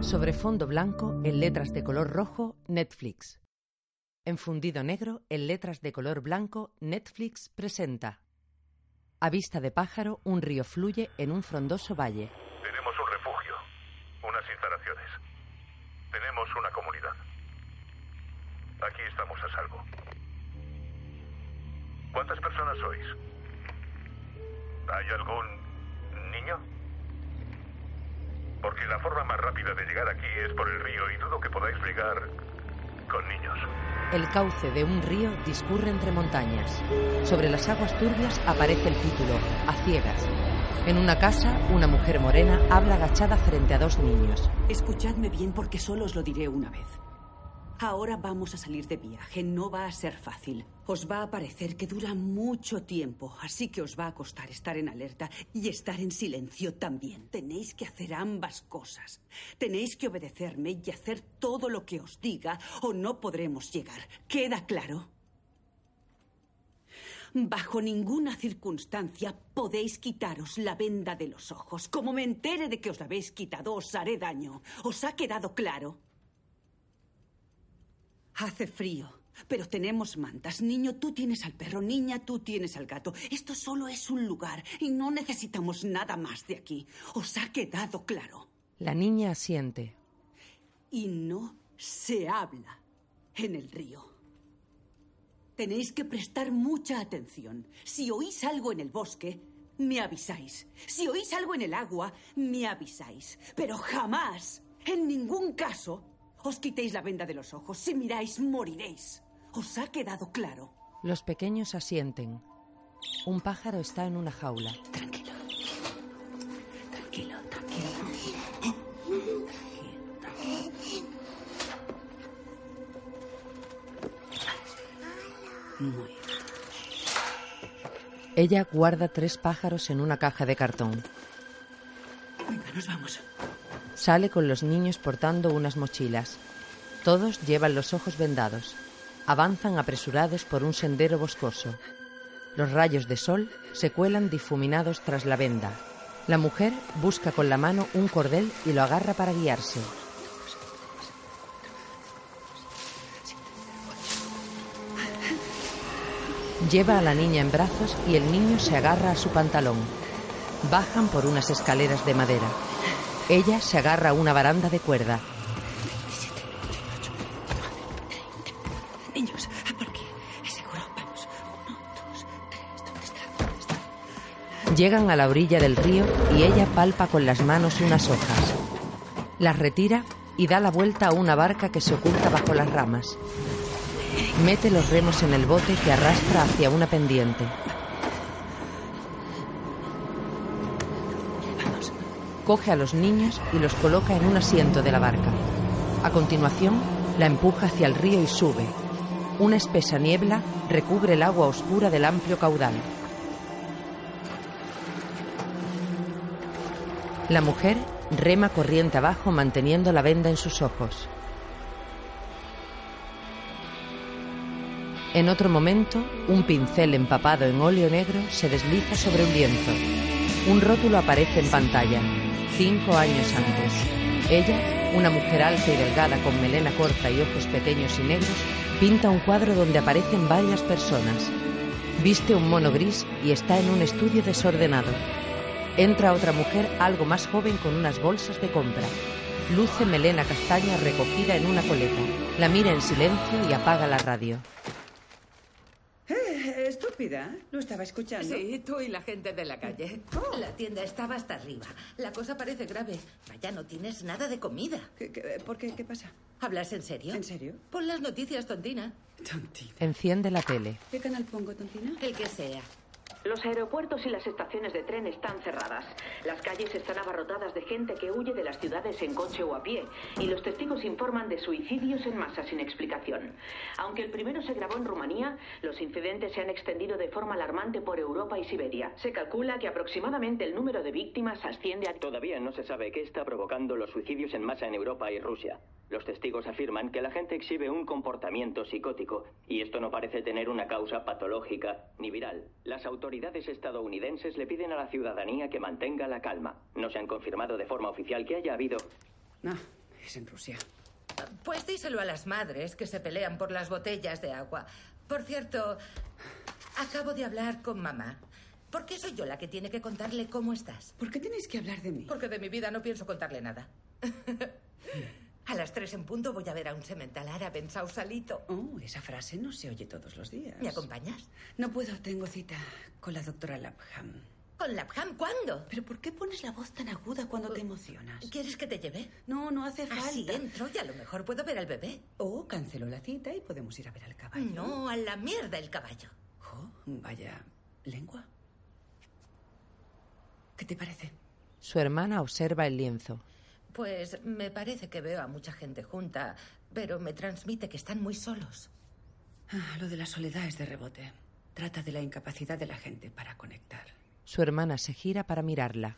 Sobre fondo blanco, en letras de color rojo, Netflix. En fundido negro, en letras de color blanco, Netflix presenta. A vista de pájaro, un río fluye en un frondoso valle. Tenemos un refugio, unas instalaciones. Tenemos una comunidad. Aquí estamos a salvo. ¿Cuántas personas sois? ¿Hay algún niño? Porque la forma más rápida de llegar aquí es por el río y dudo que podáis llegar con niños. El cauce de un río discurre entre montañas. Sobre las aguas turbias aparece el título, A ciegas. En una casa, una mujer morena habla agachada frente a dos niños. Escuchadme bien porque solo os lo diré una vez. Ahora vamos a salir de viaje. No va a ser fácil. Os va a parecer que dura mucho tiempo, así que os va a costar estar en alerta y estar en silencio también. Tenéis que hacer ambas cosas. Tenéis que obedecerme y hacer todo lo que os diga o no podremos llegar. ¿Queda claro? Bajo ninguna circunstancia podéis quitaros la venda de los ojos. Como me entere de que os la habéis quitado, os haré daño. ¿Os ha quedado claro? Hace frío, pero tenemos mantas. Niño, tú tienes al perro. Niña, tú tienes al gato. Esto solo es un lugar y no necesitamos nada más de aquí. ¿Os ha quedado claro? La niña asiente. Y no se habla en el río. Tenéis que prestar mucha atención. Si oís algo en el bosque, me avisáis. Si oís algo en el agua, me avisáis. Pero jamás, en ningún caso, os quitéis la venda de los ojos. Si miráis, moriréis. ¿Os ha quedado claro? Los pequeños asienten. Un pájaro está en una jaula. Tranquilo. Tranquilo, tranquilo. Muy bien. Ella guarda tres pájaros en una caja de cartón. Venga, nos vamos. Sale con los niños portando unas mochilas. Todos llevan los ojos vendados. Avanzan apresurados por un sendero boscoso. Los rayos de sol se cuelan difuminados tras la venda. La mujer busca con la mano un cordel y lo agarra para guiarse. Lleva a la niña en brazos y el niño se agarra a su pantalón. Bajan por unas escaleras de madera. Ella se agarra a una baranda de cuerda. Niños, por aquí. Es seguro. Vamos. Uno, dos, tres. ¿Dónde está? ¿Dónde está? Llegan a la orilla del río y ella palpa con las manos unas hojas. Las retira y da la vuelta a una barca que se oculta bajo las ramas. Mete los remos en el bote que arrastra hacia una pendiente. Coge a los niños y los coloca en un asiento de la barca. A continuación, la empuja hacia el río y sube. Una espesa niebla recubre el agua oscura del amplio caudal. La mujer rema corriente abajo manteniendo la venda en sus ojos. En otro momento, un pincel empapado en óleo negro se desliza sobre un lienzo. Un rótulo aparece en pantalla. Cinco años antes. Ella, una mujer alta y delgada con melena corta y ojos pequeños y negros, pinta un cuadro donde aparecen varias personas. Viste un mono gris y está en un estudio desordenado. Entra otra mujer algo más joven con unas bolsas de compra. Luce melena castaña recogida en una coleta. La mira en silencio y apaga la radio. Estúpida. ¿Lo estaba escuchando? Sí, tú y la gente de la calle. La tienda estaba hasta arriba. La cosa parece grave. Vaya, no tienes nada de comida. ¿Qué, qué- por qué? ¿Qué pasa? ¿Hablas en serio? ¿En serio? Pon las noticias, tontina. Tontina. Enciende la tele. ¿Qué canal pongo, Tontina? El que sea. Los aeropuertos y las estaciones de tren están cerradas. Las calles están abarrotadas de gente que huye de las ciudades en coche o a pie. Y los testigos informan de suicidios en masa sin explicación. Aunque el primero se grabó en Rumanía, los incidentes se han extendido de forma alarmante por Europa y Siberia. Se calcula que aproximadamente el número de víctimas asciende a... Todavía no se sabe qué está provocando los suicidios en masa en Europa y Rusia. Los testigos afirman que la gente exhibe un comportamiento psicótico y esto no parece tener una causa patológica ni viral. Las autoridades estadounidenses le piden a la ciudadanía que mantenga la calma. No se han confirmado de forma oficial que haya habido No, sigues en Rusia? Pues díselo a las madres que se pelean por las botellas de agua. Por cierto, acabo de hablar con mamá. ¿Por qué soy yo la que tiene que contarle cómo estás? ¿Por qué tenéis que hablar de mí? Porque de mi vida no pienso contarle nada. A las tres en punto voy a ver a un semental árabe en Sausalito. Oh, esa frase no se oye todos los días. ¿Me acompañas? No puedo, tengo cita con la doctora Lapham. ¿Con Lapham cuándo? ¿Pero por qué pones la voz tan aguda cuando te emocionas? ¿Quieres que te lleve? No, no hace falta. Así entro y a lo mejor puedo ver al bebé. O cancelo la cita y podemos ir a ver al caballo. No, a la mierda el caballo. Oh, vaya lengua. ¿Qué te parece? Su hermana observa el lienzo. Pues me parece que veo a mucha gente junta, pero me transmite que están muy solos. Ah, lo de la soledad es de rebote. Trata de la incapacidad de la gente para conectar. Su hermana se gira para mirarla.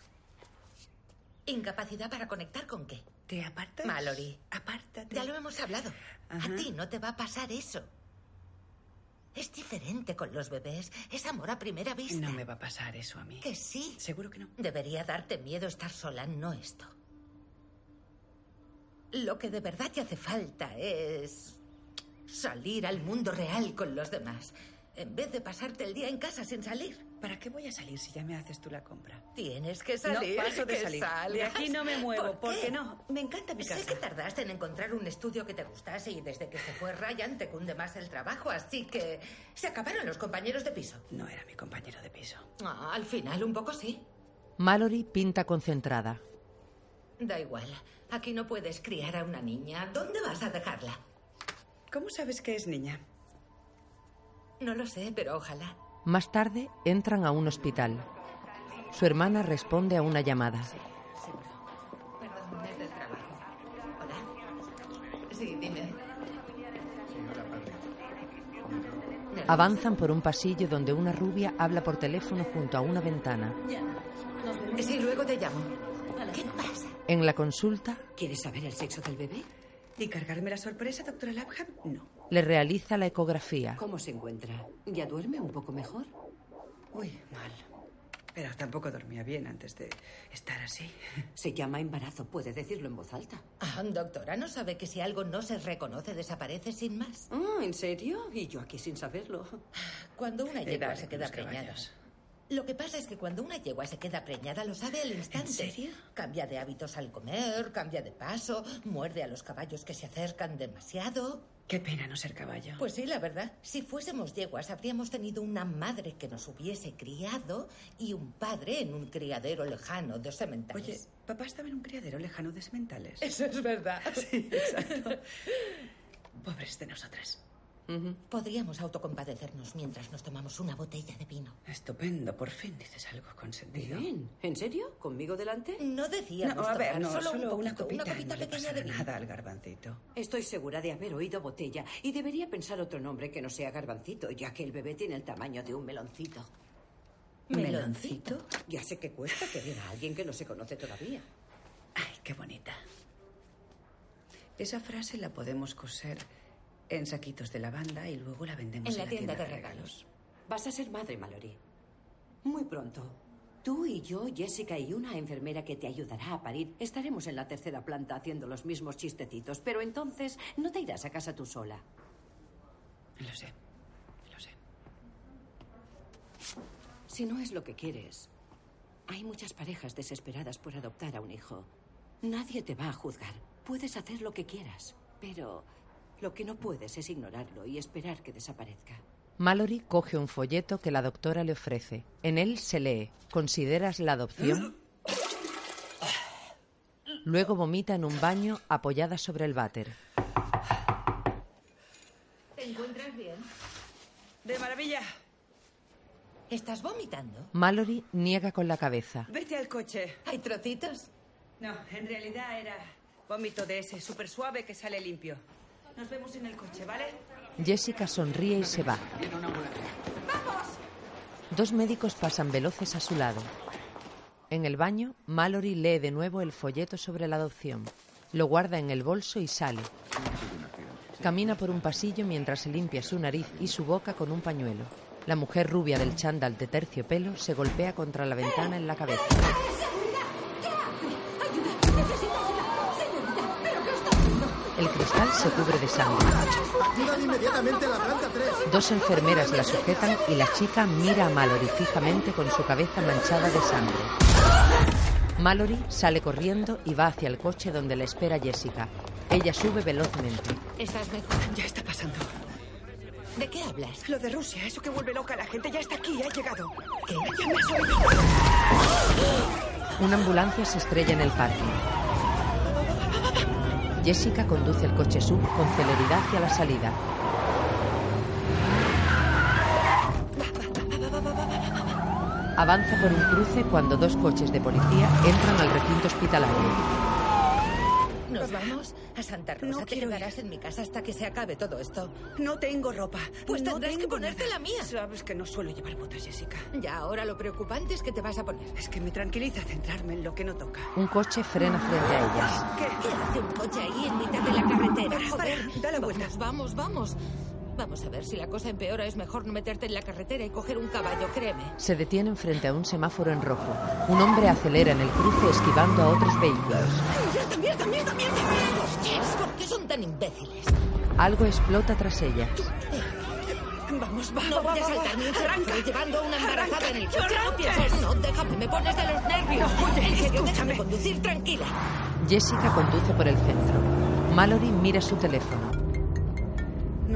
¿Incapacidad para conectar con qué? ¿Te apartas? Mallory. Apártate. Ya lo hemos hablado. Ajá. A ti no te va a pasar eso. Es diferente con los bebés. Es amor a primera vista. No me va a pasar eso a mí. Que sí. Seguro que no. Debería darte miedo estar sola, no esto. Lo que de verdad te hace falta es salir al mundo real con los demás. En vez de pasarte el día en casa sin salir. ¿Para qué voy a salir si ya me haces tú la compra? Tienes que salir. No paso de que salir. De aquí no me muevo, ¿Por porque qué? no. Me encanta mi Sé casa. que tardaste en encontrar un estudio que te gustase y desde que se fue Ryan te cunde más el trabajo, así que se acabaron los compañeros de piso. No era mi compañero de piso. Ah, al final un poco sí. Mallory pinta concentrada. Da igual. Aquí no puedes criar a una niña. ¿Dónde vas a dejarla? ¿Cómo sabes que es niña? No lo sé, pero ojalá. Más tarde entran a un hospital. Su hermana responde a una llamada. Perdón, es del trabajo. Hola. Sí, dime. Avanzan por un pasillo donde una rubia habla por teléfono junto a una ventana. Sí, luego te llamo. ¿Qué pasa? En la consulta ¿Quieres saber el sexo del bebé? ¿Y cargarme la sorpresa, doctora Lapham? No. le realiza la ecografía. ¿Cómo se encuentra? ¿Ya duerme un poco mejor? Uy, mal. Pero tampoco dormía bien antes de estar así. Se llama embarazo. Puede decirlo en voz alta. Ah, doctora, ¿no sabe que si algo no se reconoce desaparece sin más? Ah, ¿En serio? Y yo aquí sin saberlo. Cuando una Eh, yegua se queda los preñada. caballos. Lo que pasa es que cuando una yegua se queda preñada lo sabe al instante. serio? Cambia de hábitos al comer, cambia de paso, muerde a los caballos que se acercan demasiado. Qué pena no ser caballo. Pues sí, la verdad. Si fuésemos yeguas, habríamos tenido una madre que nos hubiese criado y un padre en un criadero lejano de sementales. Oye, papá estaba en un criadero lejano de sementales. eso es verdad. Sí, exacto. Pobres de nosotras. Podríamos autocompadecernos mientras nos tomamos una botella de vino. Estupendo, por fin dices algo con sentido. Bien. ¿En serio? ¿Conmigo delante? No decíamos No, a ver, no, solo, solo, un una copita, una copita no pequeña de vino. nada al garbancito. Estoy segura de haber oído botella y debería pensar otro nombre que no sea garbancito, ya que el bebé tiene el tamaño de un meloncito. ¿Meloncito? Ya sé que cuesta querer a alguien que no se conoce todavía. Ay, qué bonita. Esa frase la podemos coser en saquitos de lavanda y luego la vendemos En la tienda de regalos. Vas a ser madre, Mallory. Muy pronto. Tú y yo, Jessica y una enfermera que te ayudará a parir, estaremos en la tercera planta haciendo los mismos chistecitos, pero entonces no te irás a casa tú sola. Lo sé, lo sé. Si no es lo que quieres, hay muchas parejas desesperadas por adoptar a un hijo. Nadie te va a juzgar. Puedes hacer lo que quieras, pero lo que no puedes es ignorarlo y esperar que desaparezca. Mallory coge un folleto que la doctora le ofrece. En él se lee, ¿consideras la adopción? Luego vomita en un baño apoyada sobre el váter. ¿Te encuentras bien? ¡De maravilla! ¿Estás vomitando? Mallory niega con la cabeza. Vete al coche. ¿Hay trocitos? No, en realidad era vómito de ese súper suave que sale limpio. Nos vemos en el coche, ¿vale? Jessica sonríe y se va. Dos médicos pasan veloces a su lado. En el baño, Mallory lee de nuevo el folleto sobre la adopción. Lo guarda en el bolso y sale. Camina por un pasillo mientras se limpia su nariz y su boca con un pañuelo. La mujer rubia del chándal de terciopelo se golpea contra la ventana en la cabeza. El cristal se cubre de sangre. inmediatamente la planta 3. Dos enfermeras la sujetan y la chica mira a Mallory fijamente con su cabeza manchada de sangre. Mallory sale corriendo y va hacia el coche donde la espera Jessica. Ella sube velozmente. ¿Estás mejor? Ya está pasando. ¿De qué hablas? Lo de Rusia, eso que vuelve loca a la gente, ya está aquí, ha llegado. ¿Qué? Ya me has oído. Una ambulancia se estrella en el parque. Jessica conduce el coche sub con celeridad hacia la salida. Avanza por un cruce cuando dos coches de policía entran al recinto hospitalario. ¿Nos vamos a Santa Rosa? No Te quiero quedarás en mi casa hasta que se acabe todo esto. No tengo ropa. Pues No tendrás que ponerte nada. la mía. Sabes que no suelo llevar botas, Jessica. Ya, ahora lo preocupante es que te vas a poner. Es que me tranquiliza centrarme en lo que no toca. Un coche frena frente a ellas. ¿Qué? ¿Qué hace un coche ahí en mitad de la carretera? Para, para, Joder. da la vuelta. Vamos, vamos, vamos. Vamos a ver, si la cosa empeora es mejor no meterte en la carretera y coger un caballo, créeme. Se detienen frente a un semáforo en rojo. Un hombre acelera en el cruce esquivando a otros vehículos. ¡Mierda, mierda, mierda, mierda! Hostias, ¿por qué son tan imbéciles? Algo explota tras ellas. Vamos, va, No voy a saltar ni un semáforo llevando a una embarazada en el coche. No pienses, no, déjame, me pones de los nervios. No, oye, en serio, escúchame. déjame conducir tranquila. Jessica conduce por el centro. Mallory mira su teléfono.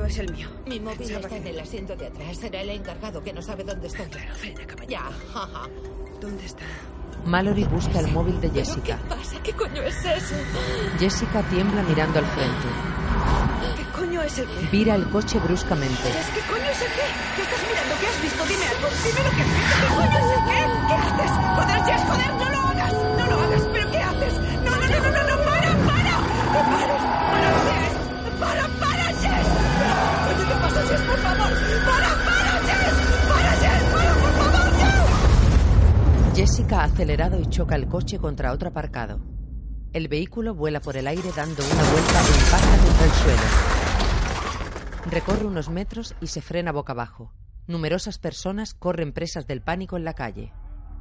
No es el mío. Mi móvil Pensaba está que- en el asiento de atrás. Será el encargado que no sabe dónde estoy. Claro, caballero. Ya. ¿Dónde está? Mallory busca el móvil de ¿Pero Jessica. qué pasa? ¿Qué coño es eso? Jessica tiembla mirando al frente. ¿Qué coño es el qué? Vira el coche bruscamente. ¿Qué coño es el qué? ¿Qué estás mirando? ¿Qué has visto? Dime algo. Dime lo que has visto. ¿Qué coño es el qué? ¿Qué haces? Joder, Jess, joder, no lo Por favor. Para, para, Jess. Para, Jess. Para, por favor, Jess. Jessica ha acelerado y choca el coche contra otro aparcado. El vehículo vuela por el aire dando una vuelta e impacta contra el suelo. Recorre unos metros y se frena boca abajo. Numerosas personas corren presas del pánico en la calle.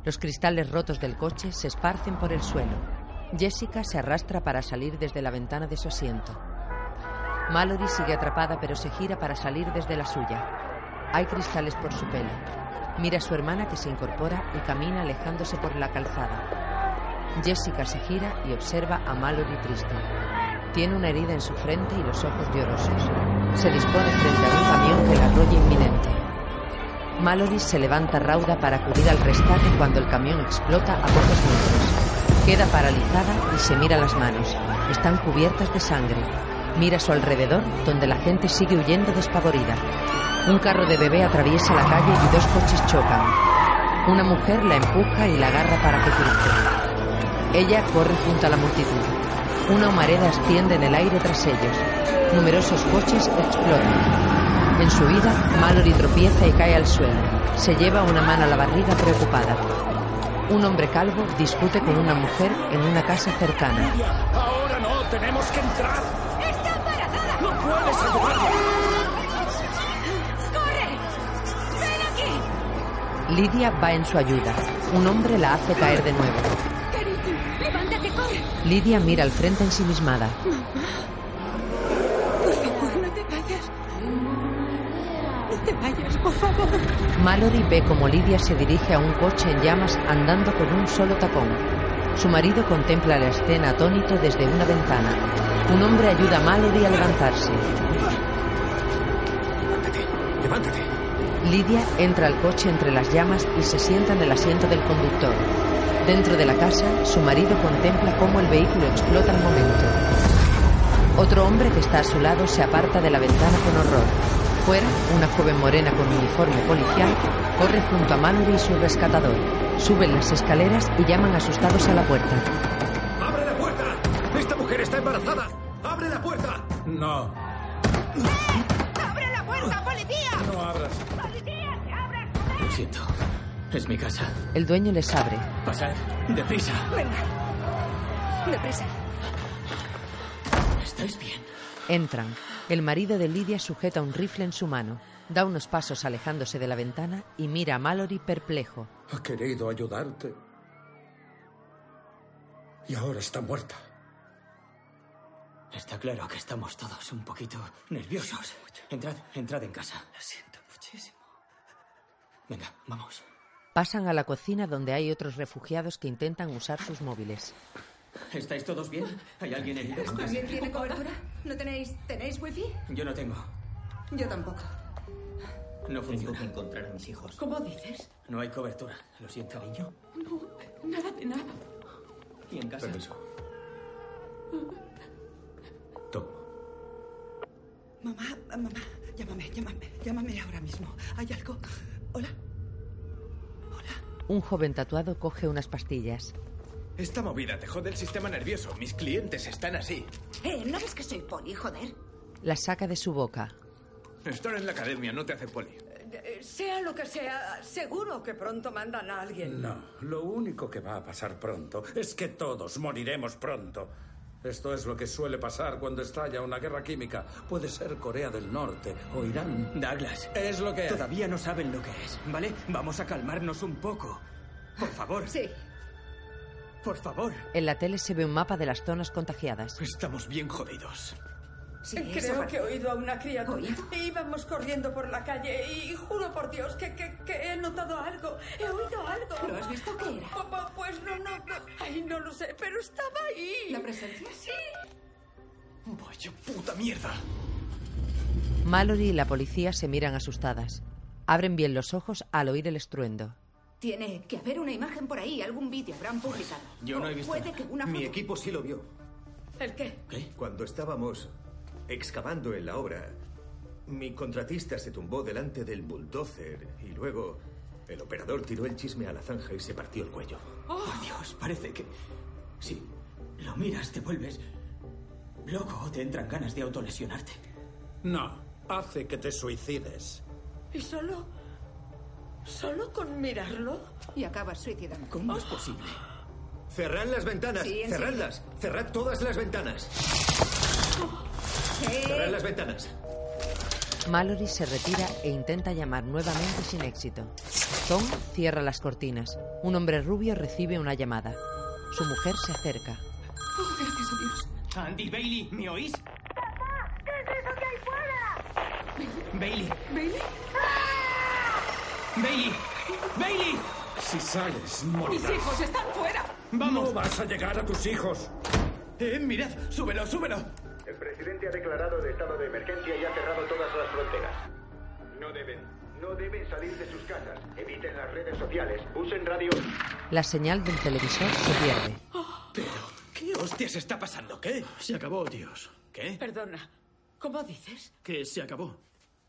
Los cristales rotos del coche se esparcen por el suelo. Jessica se arrastra para salir desde la ventana de su asiento. Mallory sigue atrapada pero se gira para salir desde la suya. Hay cristales por su pelo. Mira a su hermana que se incorpora y camina alejándose por la calzada. Jessica se gira y observa a Mallory triste. Tiene una herida en su frente y los ojos llorosos. Se dispone frente a un camión que la arrolla inminente. Mallory se levanta rauda para acudir al rescate cuando el camión explota a pocos metros. Queda paralizada y se mira las manos. Están cubiertas de sangre. Mira a su alrededor, donde la gente sigue huyendo despavorida. Un carro de bebé atraviesa la calle y dos coches chocan. Una mujer la empuja y la agarra para que cruce. Ella corre junto a la multitud. Una humareda asciende en el aire tras ellos. Numerosos coches explotan. En su huida, Mallory tropieza y cae al suelo. Se lleva una mano a la barriga preocupada. Un hombre calvo discute con una mujer en una casa cercana. Ahora no, tenemos que entrar. No puedes ayudarla. ¡Corre! ¡Ven aquí! Lidia va en su ayuda. Un hombre la hace caer de nuevo. ¡Levántate, corre! Lidia mira al frente ensimismada. Por favor, no te vayas. No te vayas, por favor. Mallory ve como Lidia se dirige a un coche en llamas andando con un solo tapón. Su marido contempla la escena atónito desde una ventana. Un hombre ayuda a Mallory a levantarse. Levántate, levántate. Lidia entra al coche entre las llamas y se sienta en el asiento del conductor. Dentro de la casa, su marido contempla cómo el vehículo explota al momento. Otro hombre que está a su lado se aparta de la ventana con horror. Fuera, una joven morena con uniforme policial corre junto a Mallory y su rescatador. Suben las escaleras y llaman asustados a la puerta. ¡Abre la puerta! ¡Esta mujer está embarazada! ¡Abre la puerta! No, ¡Abre la puerta, policía! no abras. ¡Policía, que abras! Lo siento. Es mi casa. El dueño les abre. Pasad. Deprisa. Venga. Deprisa. ¿Estáis bien? Entran. El marido de Lidia sujeta un rifle en su mano. Da unos pasos alejándose de la ventana y mira a Mallory perplejo. Ha querido ayudarte. Y ahora está muerta. Está claro que estamos todos un poquito nerviosos. Entrad, entrad en casa. Lo siento muchísimo. Venga, vamos. Pasan a la cocina donde hay otros refugiados que intentan usar sus móviles. ¿Estáis todos bien? ¿Hay alguien herido? ¿Alguien tiene cobertura? ¿No tenéis, tenéis wifi? Yo no tengo. Yo tampoco. No Tengo funciona. que encontrar a mis hijos. ¿Cómo dices? No hay cobertura. Lo siento, niño. No, nada de nada. ¿Y en casa? Permiso. Tom, Mamá, mamá, llámame, llámame, llámame ahora mismo. ¿Hay algo? Hola. Un joven tatuado coge unas pastillas. Esta movida te jode el sistema nervioso. Mis clientes están así. Eh, ¿no ves que soy poli, joder? La saca de su boca. Estar en la academia no te hace poli. Eh, Sea lo que sea, seguro que pronto mandan a alguien. No, lo único que va a pasar pronto es que todos moriremos pronto. Esto es lo que suele pasar cuando estalla una guerra química. Puede ser Corea del Norte o Irán. Douglas. Es lo que hay. Todavía no saben lo que es, ¿vale? Vamos a calmarnos un poco. Por favor. Sí. Por favor. En la tele se ve un mapa de las zonas contagiadas. Estamos bien jodidos. Sí, Eh, Creo que he oído a una criatura. ¿Oído? Íbamos corriendo por la calle y juro por Dios que, que- que he notado algo. He oído algo. ¿Lo has visto qué era? Pu- pu- Pues no, no, no. Ay, no lo sé, pero estaba ahí. ¿La presencia? Sí. Vaya puta mierda. Mallory y la policía se miran asustadas. Abren bien los ojos al oír el estruendo. Tiene que haber una imagen por ahí, algún vídeo habrán publicado. Yo no he visto Puede nada. que una Mi equipo sí lo vio. ¿El qué? Cuando estábamos excavando en la obra, mi contratista se tumbó delante del bulldozer y luego el operador tiró el chisme a la zanja y se partió el cuello. Por Dios, parece que. Si lo miras, te vuelves. loco o te entran ganas de autolesionarte. No, hace que te suicides. ¿Y solo? ¿Solo con mirarlo? Y acabas suicidando. ¿Cómo es posible? Cerrad las ventanas, Sí, cerradlas, cerrad todas las ventanas. Cerrad las ventanas. Mallory se retira e intenta llamar nuevamente sin éxito. Tom cierra las cortinas. Un hombre rubio recibe una llamada. Su mujer se acerca. Oh, gracias a Dios. Andy Bailey, ¿me oís? ¿Qué es eso que hay fuera? Bailey, ¿Bailey? Bailey, Bailey. Si sales, ¡Mis morirás. hijos están fuera! Vamos. No vas a llegar a tus hijos. Eh, mirad, súbelo, súbelo. El presidente ha declarado de estado de emergencia y ha cerrado todas las fronteras. No deben, no deben salir de sus casas. Eviten las redes sociales. Usen radio. La señal del televisor se pierde. Pero, ¿qué hostias está pasando? ¿Qué? Se acabó, tíos. ¿Qué? Perdona. ¿Cómo dices? Que se acabó.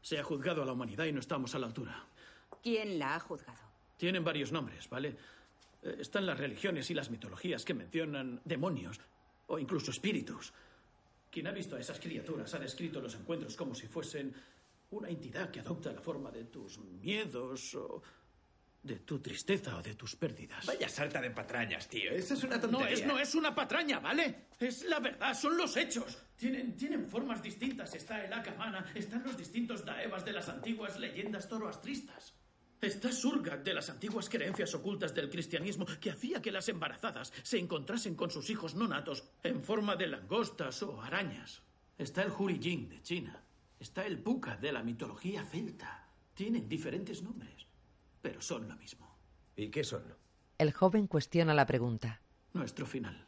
Se ha juzgado a la humanidad y no estamos a la altura. ¿Quién la ha juzgado? Tienen varios nombres, ¿vale? Eh, Están las religiones y las mitologías que mencionan demonios o incluso espíritus. Quien ha visto a esas criaturas ha descrito los encuentros como si fuesen una entidad que adopta la forma de tus miedos o de tu tristeza o de tus pérdidas. Vaya salta de patrañas, tío. Eso es una No tontería. es, no es una patraña, ¿vale? Es la verdad, son los hechos. Tienen, tienen formas distintas. Está el Akamana, están los distintos daevas de las antiguas leyendas zoroastristas. Está Surgat de las antiguas creencias ocultas del cristianismo que hacía que las embarazadas se encontrasen con sus hijos no natos en forma de langostas o arañas. Está el Hurijin de China. Está el Puka de la mitología celta. Tienen diferentes nombres, pero son lo mismo. ¿Y qué son? El joven cuestiona la pregunta. Nuestro final.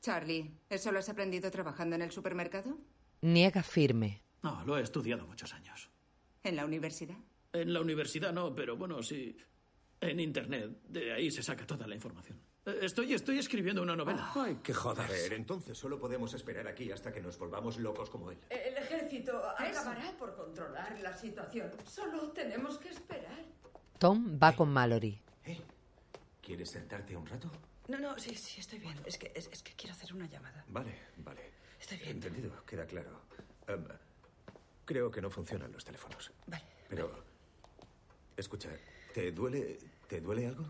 Charlie, ¿eso lo has aprendido trabajando en el supermercado? Niega firme. No, lo he estudiado muchos años. ¿En la universidad? En la universidad no, pero bueno, sí. En Internet, de ahí se saca toda la información. Eh, Estoy, estoy escribiendo una novela. Ay, qué A joder. ver, entonces solo podemos esperar aquí hasta que nos volvamos locos como él. El ejército acabará por controlar la situación. Solo tenemos que esperar. Tom va con Mallory. Eh, ¿Quieres sentarte un rato? No, no, sí, sí, estoy bien. Es que, es, es que quiero hacer una llamada. Vale, vale. Estoy bien. Entendido, queda claro. Em, creo que no funcionan los teléfonos. Vale. Pero, escucha, ¿te duele, ¿te duele algo?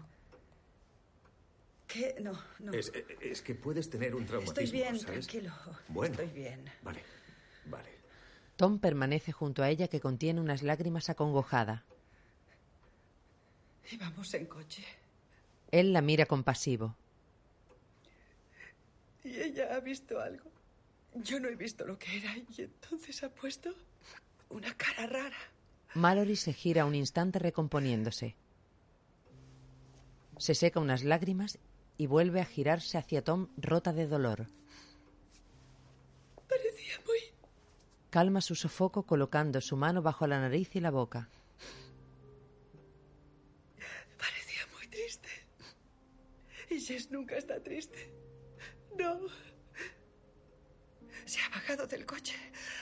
¿Qué? No, no. Es, es que puedes tener un traumatismo, Estoy bien, ¿sabes? tranquilo. Bueno. Estoy bien. Vale, vale. Tom permanece junto a ella que contiene unas lágrimas acongojada. Y vamos en coche. Él la mira compasivo. Y ella ha visto algo. Yo no he visto lo que era y entonces ha puesto una cara rara. Mallory se gira un instante recomponiéndose. Se seca unas lágrimas y vuelve a girarse hacia Tom rota de dolor. Parecía muy... Calma su sofoco colocando su mano bajo la nariz y la boca. Parecía muy triste. Y Jess nunca está triste. No. Se ha bajado del coche.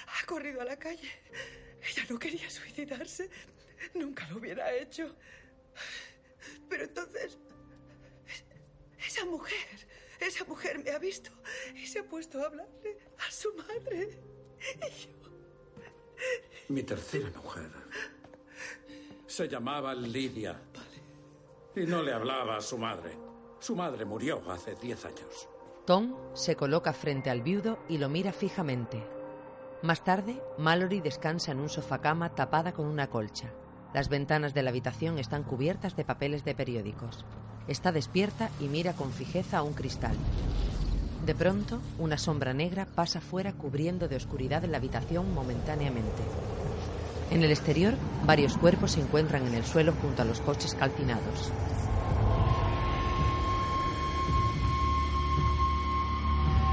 Ha corrido a la calle. Ella no quería suicidarse. Nunca lo hubiera hecho. Pero entonces... Esa mujer, esa mujer me ha visto y se ha puesto a hablarle a su madre. Y yo... Mi tercera mujer se llamaba Lidia. Y no le hablaba a su madre. Su madre murió hace diez años. Tom se coloca frente al viudo y lo mira fijamente. Más tarde, Mallory descansa en un sofá-cama tapada con una colcha. Las ventanas de la habitación están cubiertas de papeles de periódicos. Está despierta y mira con fijeza a un cristal. De pronto, una sombra negra pasa fuera cubriendo de oscuridad la habitación momentáneamente. En el exterior, varios cuerpos se encuentran en el suelo junto a los coches calcinados.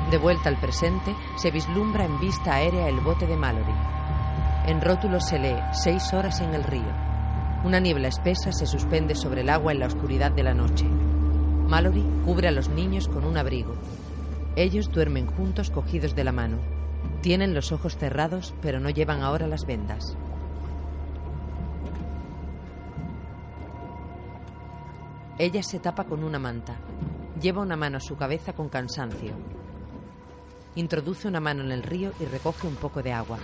De vuelta al presente, se vislumbra en vista aérea el bote de Mallory. En rótulo se lee seis horas en el río. Una niebla espesa se suspende sobre el agua en la oscuridad de la noche. Mallory cubre a los niños con un abrigo. Ellos duermen juntos cogidos de la mano. Tienen los ojos cerrados, pero no llevan ahora las vendas. Ella se tapa con una manta. Lleva una mano a su cabeza con cansancio. Introduce una mano en el río y recoge un poco de agua.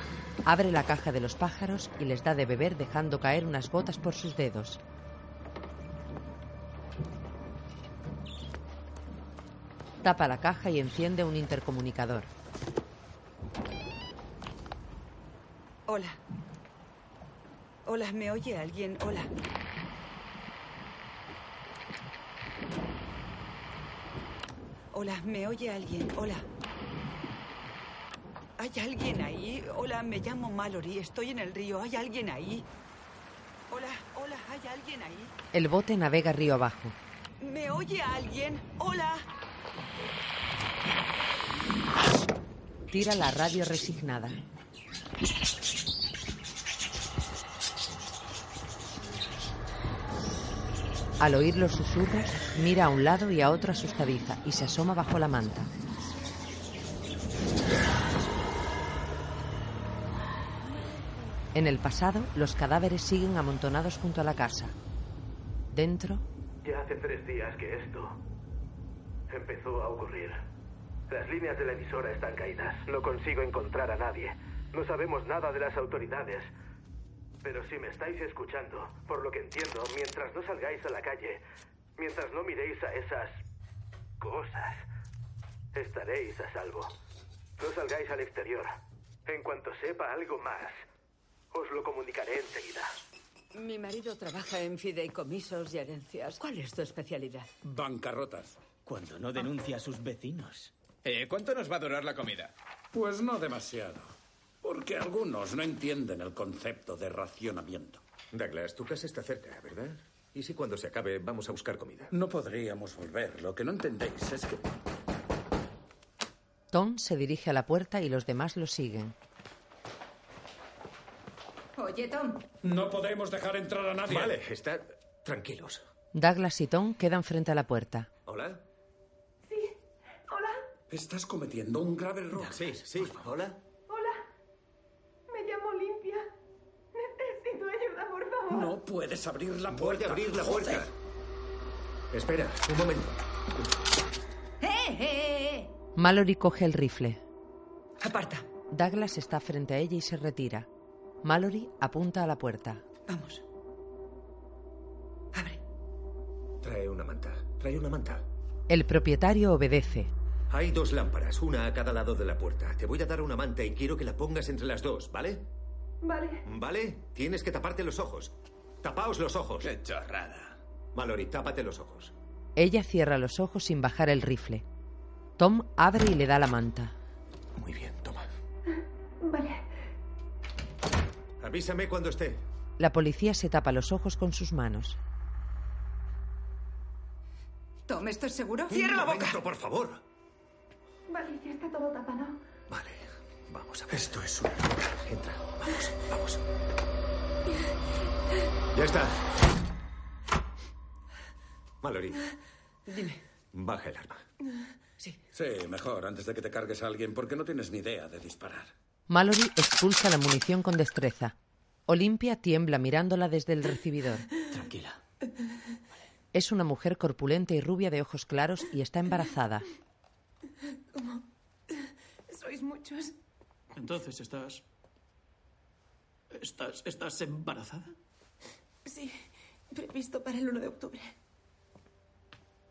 Abre la caja de los pájaros y les da de beber dejando caer unas gotas por sus dedos. Tapa la caja y enciende un intercomunicador. Hola. Hola, ¿me oye alguien? Hola. Hola, ¿me oye alguien? Hola. ¿Hay alguien ahí? Hola, me llamo Mallory, estoy en el río. ¿Hay alguien ahí? Hola, hola, ¿hay alguien ahí? El bote navega río abajo. ¿Me oye alguien? Hola. Tira la radio resignada. Al oír los susurros, mira a un lado y a otro asustadiza y se asoma bajo la manta. En el pasado, los cadáveres siguen amontonados junto a la casa. Dentro, Ya hace tres días que esto empezó a ocurrir. Las líneas de la emisora están caídas. No consigo encontrar a nadie. No sabemos nada de las autoridades. Pero si me estáis escuchando, por lo que entiendo, mientras no salgáis a la calle, mientras no miréis a esas cosas, estaréis a salvo. No salgáis al exterior. En cuanto sepa algo más, os lo comunicaré enseguida. Mi marido trabaja en fideicomisos y herencias. ¿Cuál es tu especialidad? Bancarrotas. Cuando no denuncia a sus vecinos. Eh, ¿Cuánto nos va a durar la comida? Pues no demasiado. Porque algunos no entienden el concepto de racionamiento. Douglas, tu casa está cerca, ¿verdad? ¿Y si cuando se acabe vamos a buscar comida? No podríamos volver. Lo que no entendéis es que... Tom se dirige a la puerta y los demás lo siguen. Oye, Tom. No podemos dejar entrar a nadie. Vale, está... Tranquilos. Douglas y Tom quedan frente a la puerta. ¿Hola? Sí. Hola. Estás cometiendo un grave error. Sí, sí. ¿Hola? Hola. Me llamo Limpia. Necesito ayuda, por favor. No puedes abrir la Voy puerta. a abrir la Joder. puerta. Espera, un momento. ¡Eh, eh, eh! Mallory coge el rifle. Aparta. Douglas está frente a ella y se retira. Mallory apunta a la puerta. Vamos. Trae una manta. Trae una manta. El propietario obedece. Hay dos lámparas, una a cada lado de la puerta. Te voy a dar una manta y quiero que la pongas entre las dos, ¿vale? Vale. ¿Vale? Tienes que taparte los ojos. Tapaos los ojos. Qué chorrada. Mallory, tápate los ojos. Ella cierra los ojos sin bajar el rifle. Tom abre y le da la manta. Muy bien, Tom. Avísame cuando esté. La policía se tapa los ojos con sus manos. Tom, ¿estás seguro? Un ¡Cierra la boca! por favor. Vale, ya está todo tapado. Vale, vamos a ver. Esto es una locura. Entra, vamos, vamos. Ya está. Mallory, Dime. baja el arma. Sí, mejor, antes de que te cargues a alguien, porque no tienes ni idea de disparar. Mallory expulsa la munición con destreza. Olimpia tiembla mirándola desde el recibidor. Tranquila. Es una mujer corpulenta y rubia de ojos claros y está embarazada. ¿Cómo? Sois muchos. Entonces, ¿estás... ¿Estás, estás embarazada? Sí, previsto para el 1 de octubre.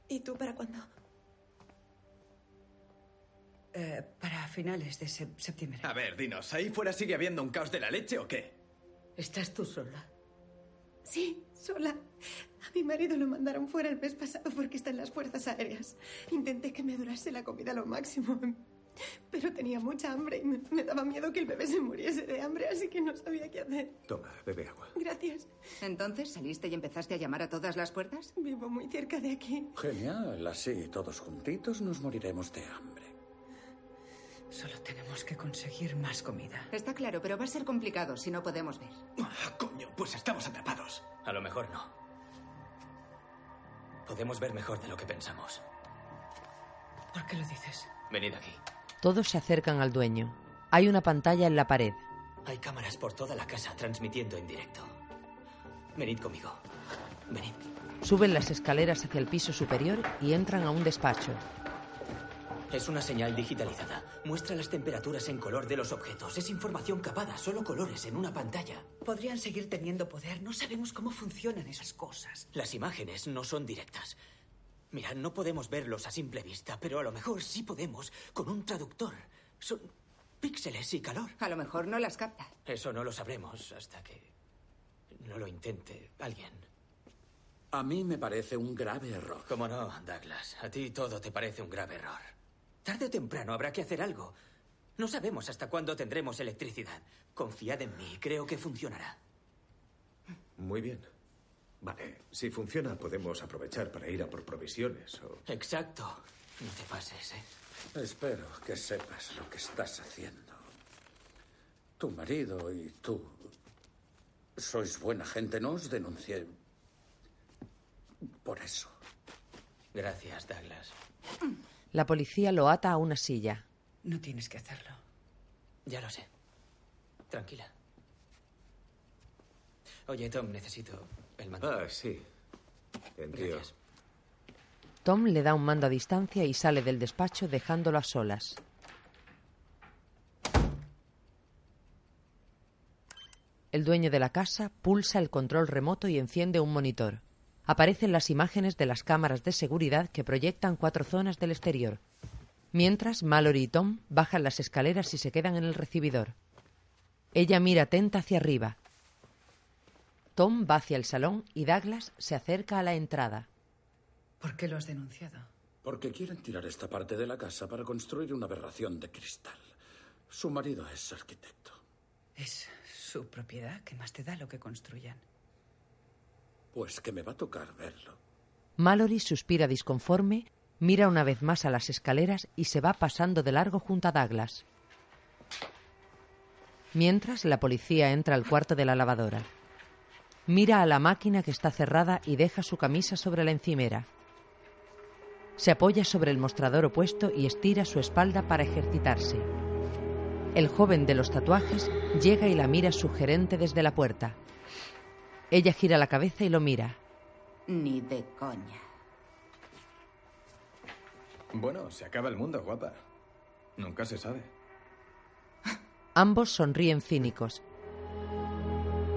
¿Y tú para cuándo? Eh, para finales de sep- septiembre. A ver, dinos, ¿ahí fuera sigue habiendo un caos de la leche o qué? ¿Estás tú sola? Sí, sola. A mi marido lo mandaron fuera el mes pasado porque está en las fuerzas aéreas. Intenté que me durase la comida lo máximo, pero tenía mucha hambre y me, me daba miedo que el bebé se muriese de hambre, así que no sabía qué hacer. Toma, bebe agua. Gracias. Entonces, ¿saliste y empezaste a llamar a todas las puertas? Vivo muy cerca de aquí. Genial, así todos juntitos nos moriremos de hambre. Solo tenemos que conseguir más comida. Está claro, pero va a ser complicado si no podemos ver. Ah, coño, pues estamos atrapados. A lo mejor no. Podemos ver mejor de lo que pensamos. ¿Por qué lo dices? Venid aquí. Todos se acercan al dueño. Hay una pantalla en la pared. Hay cámaras por toda la casa transmitiendo en directo. Venid conmigo. Venid. Suben las escaleras hacia el piso superior y entran a un despacho. Es una señal digitalizada. Muestra las temperaturas en color de los objetos. Es información capada, solo colores en una pantalla. Podrían seguir teniendo poder. No sabemos cómo funcionan esas cosas. Las imágenes no son directas. Mira, no podemos verlos a simple vista, pero a lo mejor sí podemos con un traductor. Son píxeles y calor. A lo mejor no las capta. Eso no lo sabremos hasta que no lo intente alguien. A mí me parece un grave error. ¿Cómo no, Douglas? A ti todo te parece un grave error. Tarde o temprano habrá que hacer algo. No sabemos hasta cuándo tendremos electricidad. Confiad en mí, creo que funcionará. Muy bien. Vale, si funciona podemos aprovechar para ir a por provisiones o... Exacto. No te pases, ¿eh? Espero que sepas lo que estás haciendo. Tu marido y tú sois buena gente, no os denuncié por eso. Gracias, Douglas. La policía lo ata a una silla. No tienes que hacerlo. Ya lo sé. Tranquila. Oye, Tom, necesito el mando. Ah, sí. Entiendo. Gracias. Tom le da un mando a distancia y sale del despacho dejándolo a solas. El dueño de la casa pulsa el control remoto y enciende un monitor. Aparecen las imágenes de las cámaras de seguridad que proyectan cuatro zonas del exterior. Mientras, Mallory y Tom bajan las escaleras y se quedan en el recibidor. Ella mira atenta hacia arriba. Tom va hacia el salón y Douglas se acerca a la entrada. ¿Por qué lo has denunciado? Porque quieren tirar esta parte de la casa para construir una aberración de cristal. Su marido es arquitecto. Es su propiedad. ¿Qué más te da lo que construyan? Pues que me va a tocar verlo. Mallory suspira disconforme, mira una vez más a las escaleras y se va pasando de largo junto a Douglas. Mientras, la policía entra al cuarto de la lavadora. Mira a la máquina que está cerrada y deja su camisa sobre la encimera. Se apoya sobre el mostrador opuesto y estira su espalda para ejercitarse. El joven de los tatuajes llega y la mira sugerente desde la puerta. Ella gira la cabeza y lo mira. Ni de coña. Bueno, se acaba el mundo, guapa. Nunca se sabe. Ambos sonríen cínicos.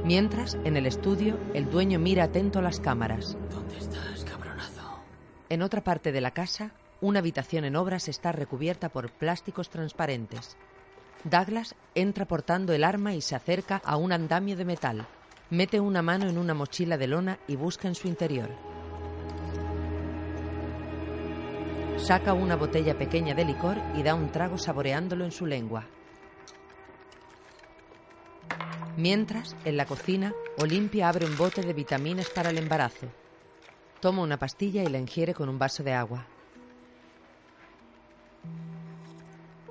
Mientras, en el estudio, el dueño mira atento a las cámaras. ¿Dónde estás, cabronazo? En otra parte de la casa, una habitación en obras está recubierta por plásticos transparentes. Douglas entra portando el arma y se acerca a un andamio de metal. Mete una mano en una mochila de lona y busca en su interior. Saca una botella pequeña de licor y da un trago saboreándolo en su lengua. Mientras, en la cocina, Olimpia abre un bote de vitaminas para el embarazo. Toma una pastilla y la ingiere con un vaso de agua.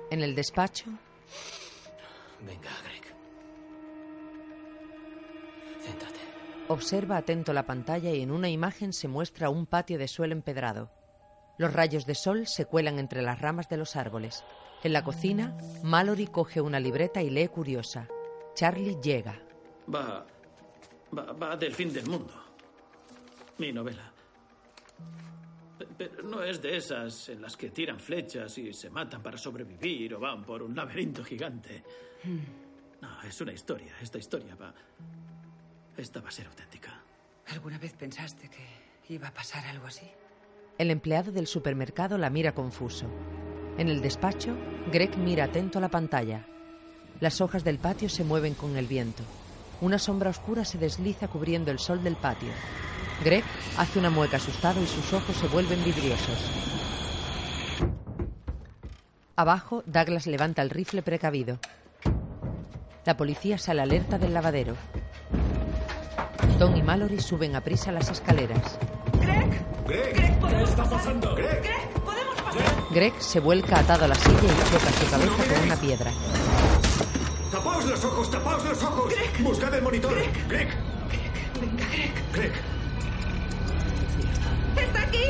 En el despacho, Venga, Greg. Observa atento la pantalla y en una imagen se muestra un patio de suelo empedrado. Los rayos de sol se cuelan entre las ramas de los árboles. En la cocina, Mallory coge una libreta y lee curiosa. Charlie llega. Va, va, va del fin del mundo. Mi novela. Pe- Pero no es de esas en las que tiran flechas y se matan para sobrevivir o van por un laberinto gigante. No, es una historia. Esta historia va... Esta va a ser auténtica. ¿Alguna vez pensaste que iba a pasar algo así? El empleado del supermercado la mira confuso. En el despacho, Greg mira atento a la pantalla. Las hojas del patio se mueven con el viento. Una sombra oscura se desliza cubriendo el sol del patio. Greg hace una mueca asustado y sus ojos se vuelven vidriosos. Abajo, Douglas levanta el rifle precavido. La policía sale alerta del lavadero. Tom y Mallory suben a prisa las escaleras. ¡Greg! ¿Qué está pasando? ¡Greg! Greg se vuelca atado a la silla y choca su cabeza con una piedra. ¡Tapaos los ojos! ¡Tapaos los ojos! ¡Buscad el monitor! ¡Greg! ¡Greg! ¡Está aquí!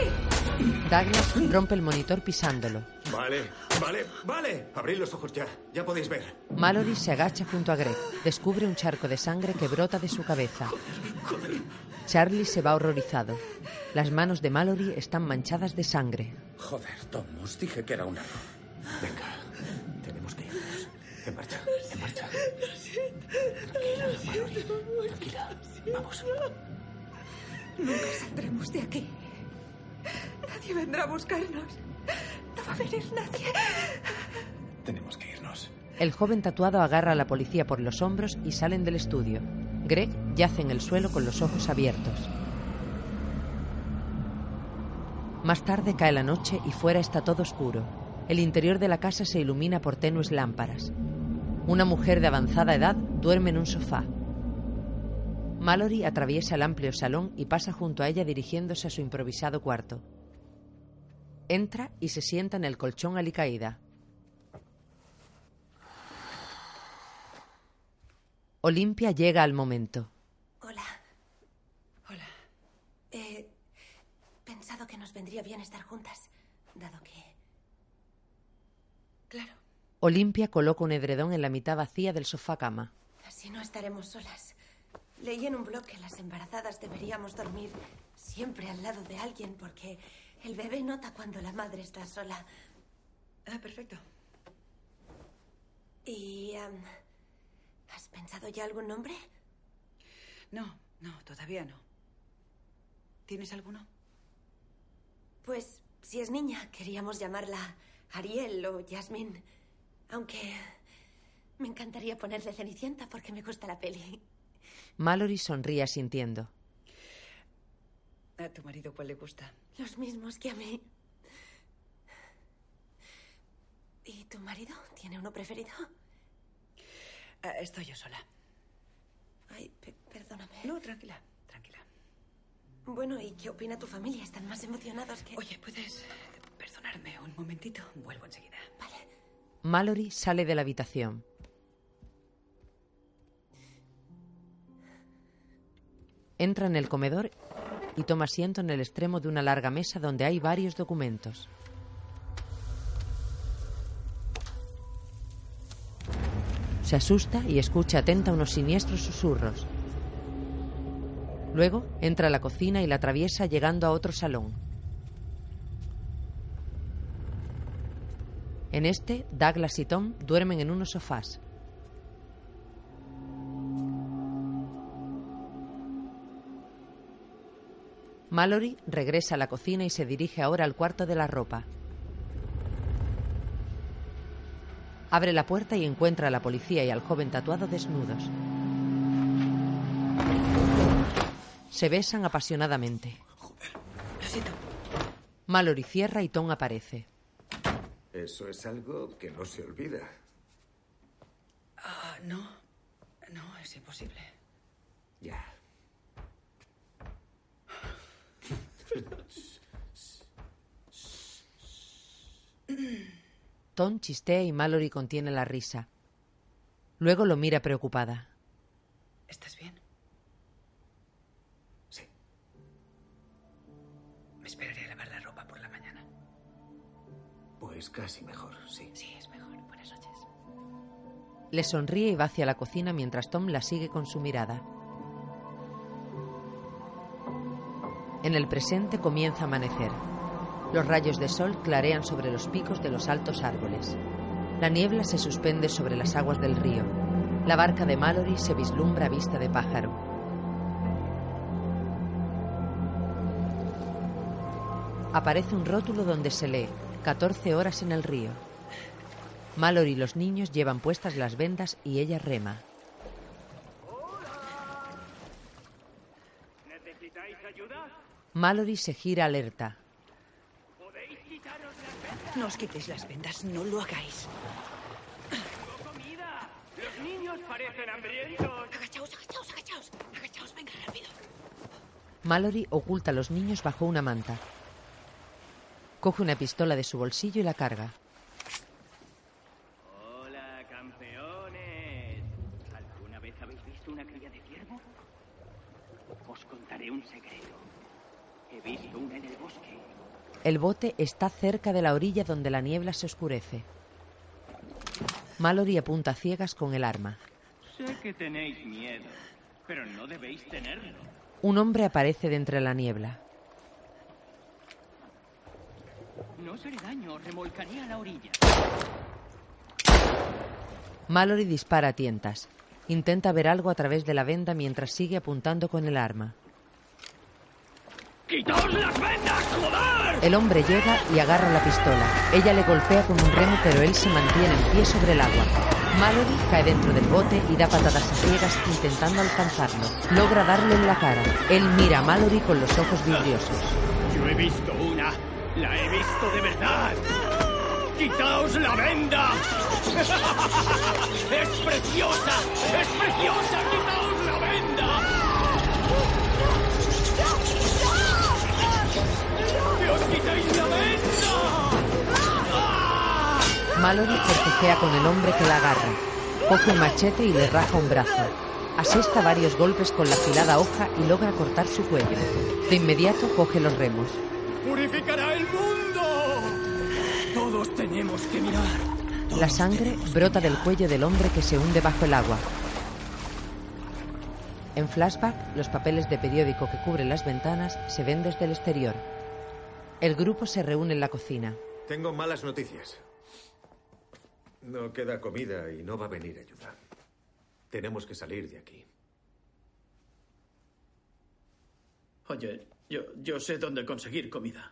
Douglas rompe el monitor pisándolo. Vale, vale, vale. Abrid los ojos ya. Ya podéis ver. Mallory se agacha junto a Greg. Descubre un charco de sangre que brota de su cabeza. Charlie se va horrorizado. Las manos de Mallory están manchadas de sangre. Joder, Tom, os dije que era un error. Venga, tenemos que irnos. En marcha, en marcha. Tranquila, Mallory. Tranquila. Vamos. Nunca saldremos de aquí. Nadie vendrá a buscarnos. No va a venir nadie. Tenemos que irnos. El joven tatuado agarra a la policía por los hombros y salen del estudio. Greg yace en el suelo con los ojos abiertos. Más tarde cae la noche y fuera está todo oscuro. El interior de la casa se ilumina por tenues lámparas. Una mujer de avanzada edad duerme en un sofá. Mallory atraviesa el amplio salón y pasa junto a ella dirigiéndose a su improvisado cuarto. Entra y se sienta en el colchón alicaída. Olimpia llega al momento. Hola. Hola. He pensado que nos vendría bien estar juntas, dado que... Claro. Olimpia coloca un edredón en la mitad vacía del sofá cama. Así no estaremos solas. Leí en un blog que las embarazadas deberíamos dormir siempre al lado de alguien porque el bebé nota cuando la madre está sola. Ah, perfecto. ¿Y am, has pensado ya algún nombre? No, no, todavía no. ¿Tienes alguno? Pues si es niña, queríamos llamarla Ariel o Yasmín. Aunque me encantaría ponerle Cenicienta porque me gusta la peli. Mallory sonríe asintiendo. ¿A tu marido cuál le gusta? Los mismos que a mí. ¿Y tu marido? ¿Tiene uno preferido? Ah, estoy yo sola. Ay, pe- perdóname. No, tranquila, tranquila. Bueno, ¿y qué opina tu familia? Están más emocionados que... Oye, ¿puedes perdonarme un momentito? Vuelvo enseguida. Mallory sale de la habitación. Entra en el comedor y toma asiento en el extremo de una larga mesa donde hay varios documentos. Se asusta y escucha atenta unos siniestros susurros. Luego entra a la cocina y la atraviesa llegando a otro salón. En este, Douglas y Tom duermen en unos sofás. Mallory regresa a la cocina y se dirige ahora al cuarto de la ropa. Abre la puerta y encuentra a la policía y al joven tatuado desnudos. Se besan apasionadamente. Lo siento. Mallory cierra y Tom aparece. Eso es algo que no se olvida. Ah, no. No, es imposible. Ya. Tom chistea y Mallory contiene la risa. Luego lo mira preocupada. ¿Estás bien? Sí. Me esperaré a lavar la ropa por la mañana. Pues casi mejor, sí. Sí, es mejor. Buenas noches. Le sonríe y va hacia la cocina mientras Tom la sigue con su mirada. En el presente comienza a amanecer. Los rayos de sol clarean sobre los picos de los altos árboles. La niebla se suspende sobre las aguas del río. La barca de Mallory se vislumbra a vista de pájaro. Aparece un rótulo donde se lee 14 horas en el río. Mallory y los niños llevan puestas las vendas y ella rema. ¿Necesitáis ayuda? Mallory se gira alerta. No os quitéis las vendas, no lo hagáis. ¡Tengo comida! ¡Los niños parecen hambrientos! Agachaos, agachaos, agachaos. Agachaos, venga, rápido. Mallory oculta a los niños bajo una manta. Coge una pistola de su bolsillo y la carga. Hola, campeones. ¿Alguna vez habéis visto una cría de ciervo? Os contaré un secreto. He visto una en el bosque. El bote está cerca de la orilla donde la niebla se oscurece. Mallory apunta ciegas con el arma. Sé que tenéis miedo, pero no debéis tenerlo. Un hombre aparece de entre la niebla. No os haré daño, remolcaría a la orilla. Mallory dispara a tientas. Intenta ver algo a través de la venda mientras sigue apuntando con el arma. ¡Quitaos las vendas, joder! El hombre llega y agarra la pistola. Ella le golpea con un remo, pero él se mantiene en pie sobre el agua. Mallory cae dentro del bote y da patadas a ciegas intentando alcanzarlo. Logra darle en la cara. Él mira a Mallory con los ojos vidriosos. Yo he visto una. La he visto de verdad. ¡Quitaos la venda! ¡Es preciosa! ¡Es preciosa! ¡Quitaos la venda! Mallory forcejea con el hombre que la agarra. Coge un machete y le raja un brazo. Asesta varios golpes con la afilada hoja y logra cortar su cuello. De inmediato coge los remos. ¡Purificará el mundo! Todos tenemos que mirar. La sangre brota del cuello del hombre que se hunde bajo el agua. En flashback, los papeles de periódico que cubren las ventanas se ven desde el exterior. El grupo se reúne en la cocina. Tengo malas noticias. No queda comida y no va a venir ayuda. Tenemos que salir de aquí. Oye, yo, yo sé dónde conseguir comida.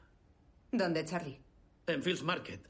¿Dónde, Charlie? En Fields Market.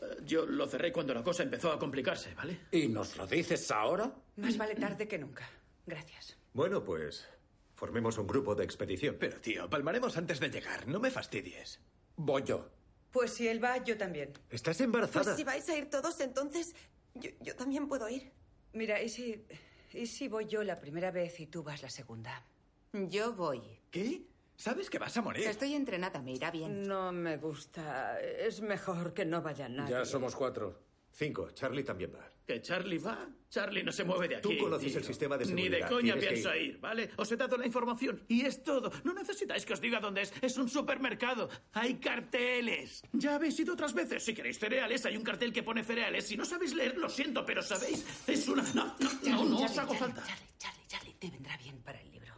Eh, Yo lo cerré cuando la cosa empezó a complicarse, ¿vale? ¿Y nos lo dices ahora? Más vale tarde que nunca. Gracias. Bueno, pues formemos un grupo de expedición. Pero, tío, palmaremos antes de llegar. No me fastidies. Voy yo. Pues si él va, yo también. ¿Estás embarazada? Pues si vais a ir todos, entonces yo, yo también puedo ir. Mira, ¿y si, ¿y si voy yo la primera vez y tú vas la segunda? Yo voy. ¿Qué? ¿Sabes que vas a morir? Estoy entrenada, me irá bien. No me gusta. Es mejor que no vaya nadie. Ya somos cuatro. Cinco. Charlie también va. ¿Que Charlie va? Charlie no se mueve de aquí. Tú conoces tío. el sistema de Ni de seguridad. coña pienso ir. ir, ¿vale? Os he dado la información y es todo. No necesitáis que os diga dónde es. Es un supermercado. Hay carteles. Ya habéis ido otras veces. Si queréis cereales, hay un cartel que pone cereales. Si no sabéis leer, lo siento, pero sabéis. Es una. No, no, no, no os hago falta. Charlie, Charlie, Charlie, te vendrá bien para el libro.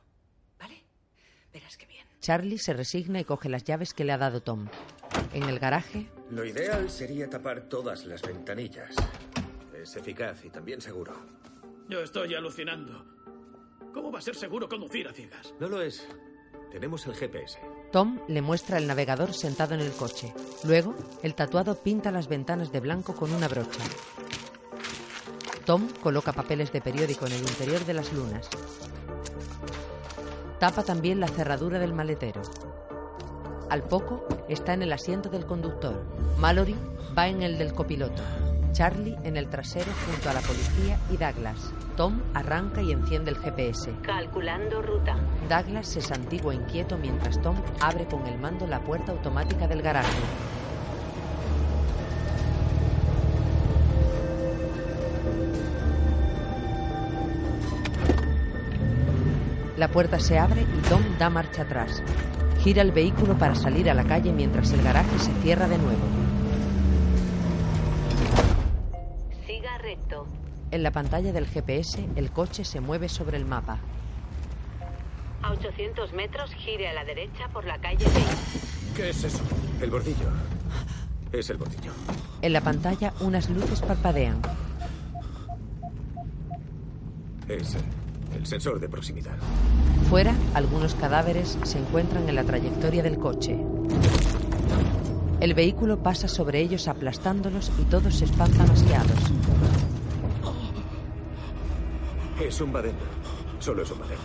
¿Vale? Verás que bien. Charlie se resigna y coge las llaves que le ha dado Tom. En el garaje, Lo ideal sería tapar todas las ventanillas. Es eficaz y también seguro. Yo estoy alucinando. ¿Cómo va a ser seguro conducir a ciegas? No lo es. Tenemos el GPS. Tom le muestra el navegador sentado en el coche. Luego, el tatuado pinta las ventanas de blanco con una brocha. Tom coloca papeles de periódico en el interior de las lunas. Tapa también la cerradura del maletero. Al poco, está en el asiento del conductor. Mallory va en el del copiloto. Charlie en el trasero junto a la policía y Douglas. Tom arranca y enciende el GPS. Calculando ruta. Douglas se santigua inquieto mientras Tom abre con el mando la puerta automática del garaje. La puerta se abre y Tom da marcha atrás. Gira el vehículo para salir a la calle mientras el garaje se cierra de nuevo. En la pantalla del GPS, el coche se mueve sobre el mapa. A 800 metros, gire a la derecha por la calle Bay. ¿Qué es eso? El bordillo. Es el bordillo. En la pantalla, unas luces parpadean. Es el sensor de proximidad. Fuera, algunos cadáveres se encuentran en la trayectoria del coche. El vehículo pasa sobre ellos aplastándolos y todos se espantan asiados. Es un badén. Solo es un badén.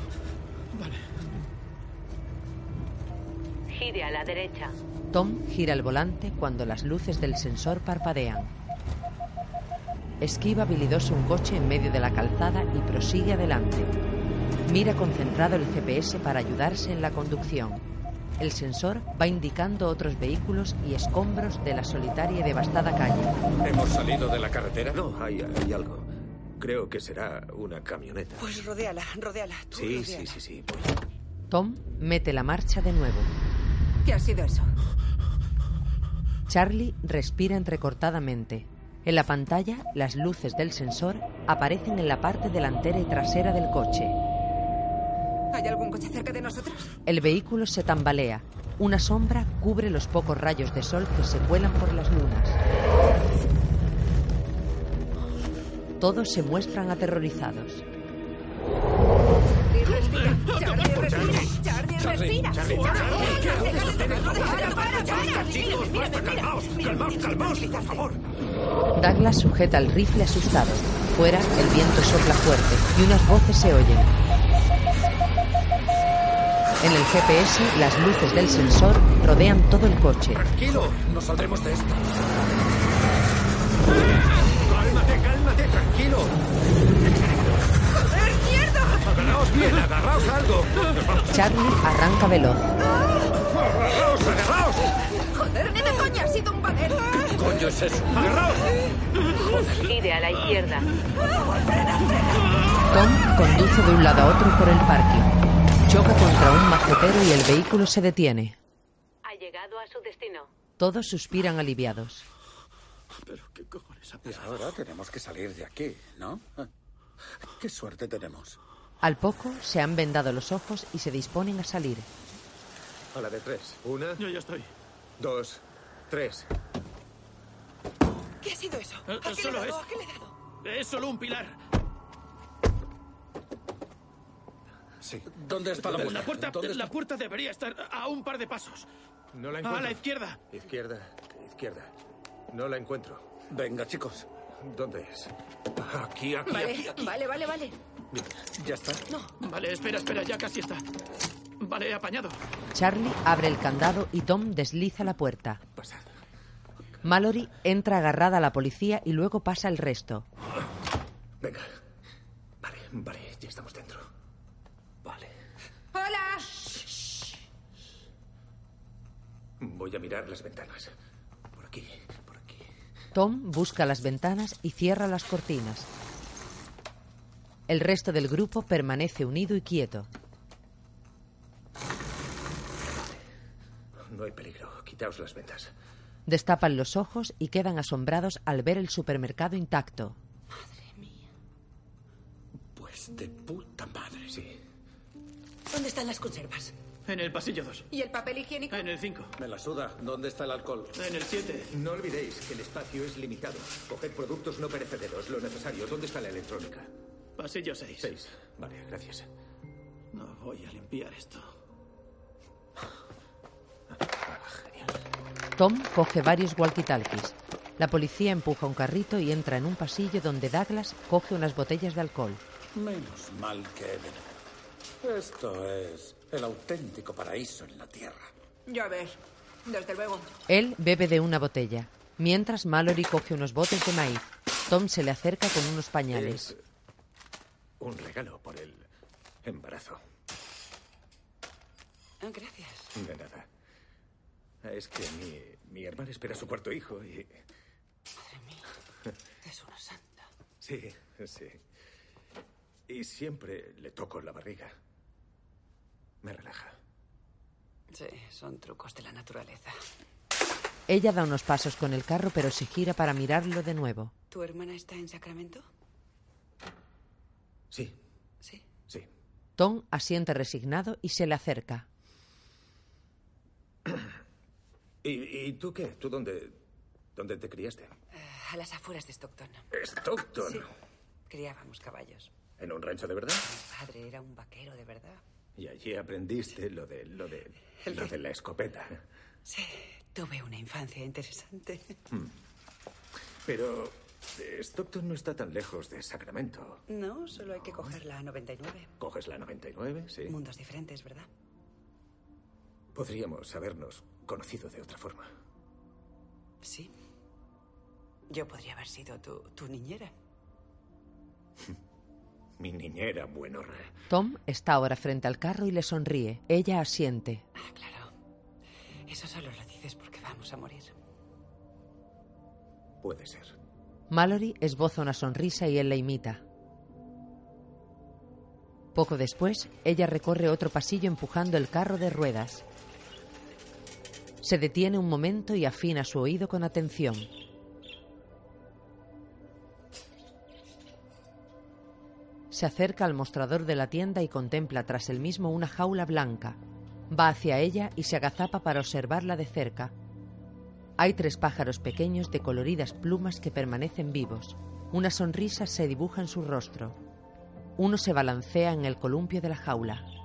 Gire a la derecha. Tom gira el volante cuando las luces del sensor parpadean. Esquiva habilidoso un coche en medio de la calzada y prosigue adelante. Mira concentrado el GPS para ayudarse en la conducción. El sensor va indicando otros vehículos y escombros de la solitaria y devastada calle. ¿Hemos salido de la carretera? No, hay, hay algo. Creo que será una camioneta. Pues rodéala, rodéala. Tú Sí, rodéala. sí, sí, sí. voy. Tom mete la marcha de nuevo. ¿Qué ha sido eso? Charlie respira entrecortadamente. En la pantalla, las luces del sensor aparecen en la parte delantera y trasera del coche. ¿Hay algún coche cerca de nosotros? El vehículo se tambalea. Una sombra cubre los pocos rayos de sol que se cuelan por las lunas. Todos se muestran aterrorizados. Respira. Respira. Respira. Chicos, calmaos, calmaos, por favor. Douglas sujeta el rifle asustado. Fuera, el viento sopla fuerte y unas voces se oyen. En el GPS, las luces del sensor rodean todo el coche. Tranquilo, no saldremos de esto. Cálmate, tranquilo. ¡Joder, mierda! Agarraos bien, agarraos a algo. Charlie arranca veloz. Agarraos, agarraos. ¡Joder, ni de coña! ¡Ha sido un badén! ¿Qué coño es eso? Agarraos. Gire a la izquierda. Tom conduce de un lado a otro por el parque. Choca contra un macetero y el vehículo se detiene. Ha llegado a su destino. Todos suspiran aliviados. Pero qué cojones ha pasado. ahora tenemos que salir de aquí, ¿no? Qué suerte tenemos. Al poco se han vendado los ojos y se disponen a salir. A la de tres. Una, Yo ya estoy. dos, tres. ¿Qué ha sido eso? Eh, ¿A qué le he dado? es- ¿A qué le he dado? Es solo un pilar. Sí. ¿Dónde está la puerta, ¿Dónde la puerta debería estar a un par de pasos. No la A encuentro. la izquierda. Izquierda, izquierda. No la encuentro. Venga, chicos. ¿Dónde es? Aquí, aquí, Vale, aquí, aquí. vale, vale, vale. ¿Ya está? Vale, espera, espera, ya casi está. Vale, apañado. Charlie abre el candado y Tom desliza la puerta. Pasad. Mallory entra agarrada a la policía y luego pasa el resto. Venga. Vale, vale, ya estamos dentro. Vale. ¡Hola! Voy a mirar las ventanas. Por aquí. Tom busca las ventanas y cierra las cortinas. El resto del grupo permanece unido y quieto. No hay peligro. Quitaos las ventas. Destapan los ojos y quedan asombrados al ver el supermercado intacto. Pues de puta madre. Sí. ¿Dónde están las conservas? En el pasillo 2. ¿Y el papel higiénico? En el 5. Me la suda. ¿Dónde está el alcohol? En el 7. No olvidéis que el espacio es limitado. Coged productos no perecederos, lo necesario. ¿Dónde está la electrónica? Pasillo 6. Seis. Vale, gracias. No voy a limpiar esto. Tom coge varios walkie-talkies. La policía empuja un carrito y entra en un pasillo donde Douglas coge unas botellas de alcohol. Menos mal que he venido. Esto es el auténtico paraíso en la tierra. Ya ves. Desde luego. Él bebe de una botella. Mientras Mallory coge unos botes de maíz, Tom se le acerca con unos pañales. Es un regalo por el embarazo. Ah, gracias. De nada. Es que mi, mi hermana espera su cuarto hijo y... Madre mía. Es una santa. Sí, sí. Y siempre le toco la barriga. Me relaja. Sí, son trucos de la naturaleza. Ella da unos pasos con el carro, pero se gira para mirarlo de nuevo. ¿Tu hermana está en Sacramento? Sí. Sí. Sí. Tom asiente resignado y se le acerca. ¿Y, y tú qué? ¿Tú dónde, dónde te criaste? Eh, a las afueras de Stockton. Stockton. Sí. Criábamos caballos. ¿En un rancho de verdad? Mi padre era un vaquero de verdad. Y allí aprendiste lo de lo de lo de la escopeta. Sí, tuve una infancia interesante. Hmm. Pero eh, Stockton no está tan lejos de Sacramento. No, solo hay que coger la 99. Coges la 99, sí. Mundos diferentes, ¿verdad? Podríamos habernos conocido de otra forma. Sí. Yo podría haber sido tu, tu niñera. Mi niñera buenorra. Tom está ahora frente al carro y le sonríe. Ella asiente. Ah, claro. Eso solo lo dices porque vamos a morir. Puede ser. Mallory esboza una sonrisa y él la imita. Poco después, ella recorre otro pasillo empujando el carro de ruedas. Se detiene un momento y afina su oído con atención. Se acerca al mostrador de la tienda y contempla tras el mismo una jaula blanca. Va hacia ella y se agazapa para observarla de cerca. Hay tres pájaros pequeños de coloridas plumas que permanecen vivos. Una sonrisa se dibuja en su rostro. Uno se balancea en el columpio de la jaula.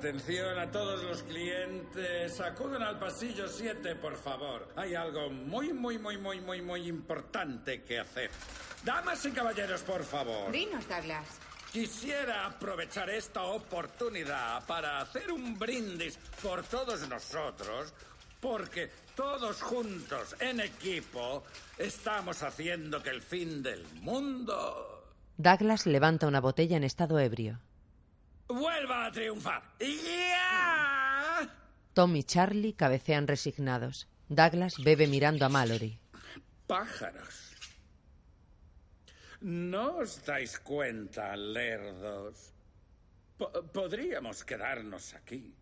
Atención a todos los clientes. Acuden al pasillo 7, por favor. Hay algo muy, muy, muy, muy, muy, muy importante que hacer. Damas y caballeros, por favor. Dinos, Douglas. Quisiera aprovechar esta oportunidad para hacer un brindis por todos nosotros, porque todos juntos, en equipo, estamos haciendo que el fin del mundo Douglas levanta una botella en estado ebrio. Vuelva a triunfar. ¡Ya! Tom y Charlie cabecean resignados. Douglas bebe mirando a Mallory. Pájaros. ¿No os dais cuenta, lerdos? Po- podríamos quedarnos aquí.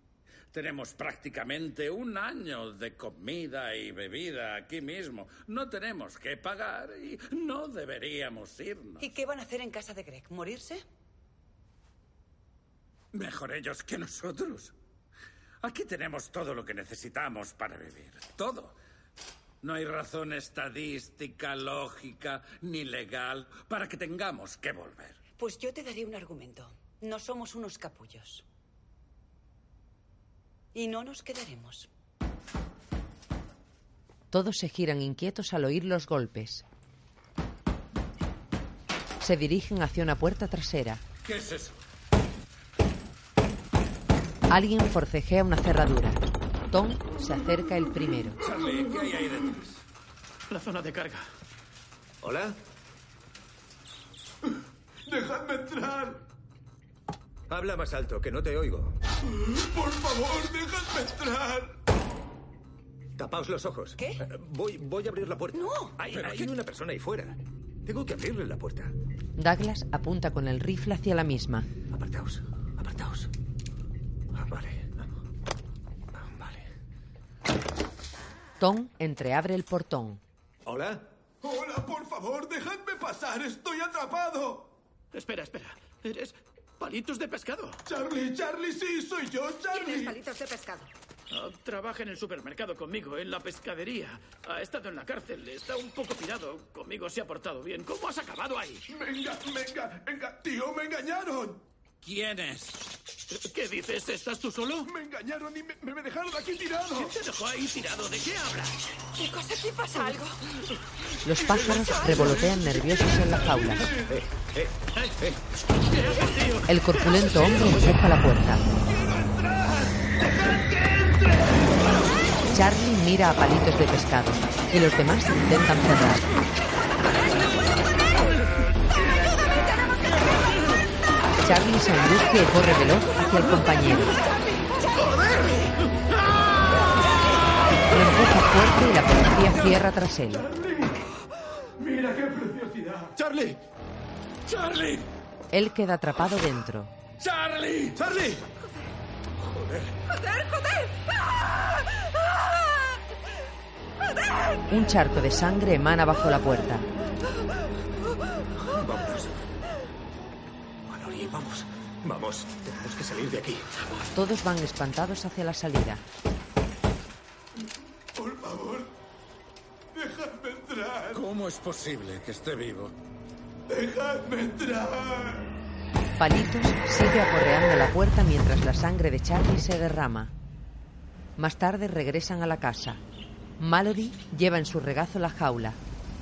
Tenemos prácticamente un año de comida y bebida aquí mismo. No tenemos que pagar y no deberíamos irnos. ¿Y qué van a hacer en casa de Greg? ¿Morirse? Mejor ellos que nosotros. Aquí tenemos todo lo que necesitamos para vivir. Todo. No hay razón estadística, lógica ni legal para que tengamos que volver. Pues yo te daré un argumento. No somos unos capullos. Y no nos quedaremos. Todos se giran inquietos al oír los golpes. Se dirigen hacia una puerta trasera. ¿Qué es eso? Alguien forcejea una cerradura. Tom se acerca el primero. Charlie, ¿qué hay ahí detrás? La zona de carga. ¿Hola? ¡Dejadme entrar! Habla más alto, que no te oigo. ¡Por favor, dejadme entrar! Tapaos los ojos. ¿Qué? voy, voy a abrir la puerta. ¡No! Hay, hay una persona ahí fuera. Tengo que abrirle la puerta. Douglas apunta con el rifle hacia la misma. Apartaos, apartaos. Ah, vale. Ah, vale. Tom entreabre el portón. ¿Hola? ¡Hola, por favor, dejadme pasar! ¡Estoy atrapado! Espera, espera. ¿Eres palitos de pescado? Charlie, Charlie, sí, soy yo, Charlie. ¿Tienes palitos de pescado? Ah, trabaja en el supermercado conmigo, en la pescadería. Ha estado en la cárcel, está un poco pirado. Conmigo se ha portado bien. ¿Cómo has acabado ahí? Venga, venga, venga, tío, me engañaron. ¿Quién es? ¿Qué dices? ¿Estás tú solo? Me engañaron y me, me dejaron aquí tirado. ¿Quién te dejó ahí tirado? ¿De qué hablas? Chicos, aquí pasa algo. Los pájaros revolotean nerviosos en la jaula. El corpulento hombre empuja la puerta. Charlie mira a palitos de pescado y los demás intentan cerrar. Charlie se angustia y corre veloz hacia el compañero. Lo empuja fuerte y la policía cierra tras él. Mira qué preciosidad. ¡Charlie! ¡Charlie! Él queda atrapado dentro. ¡Charlie! ¡Charlie! ¡Joder, joder! ¡Ah! ¡Ah! ¡Joder! Un charco de sangre emana bajo la puerta. Vamos. Vamos. Tenemos que salir de aquí. Todos van espantados hacia la salida. Por favor, dejadme entrar. ¿Cómo es posible que esté vivo? Dejadme entrar. Palitos sigue aporreando la puerta mientras la sangre de Charlie se derrama. Más tarde regresan a la casa. Mallory lleva en su regazo la jaula.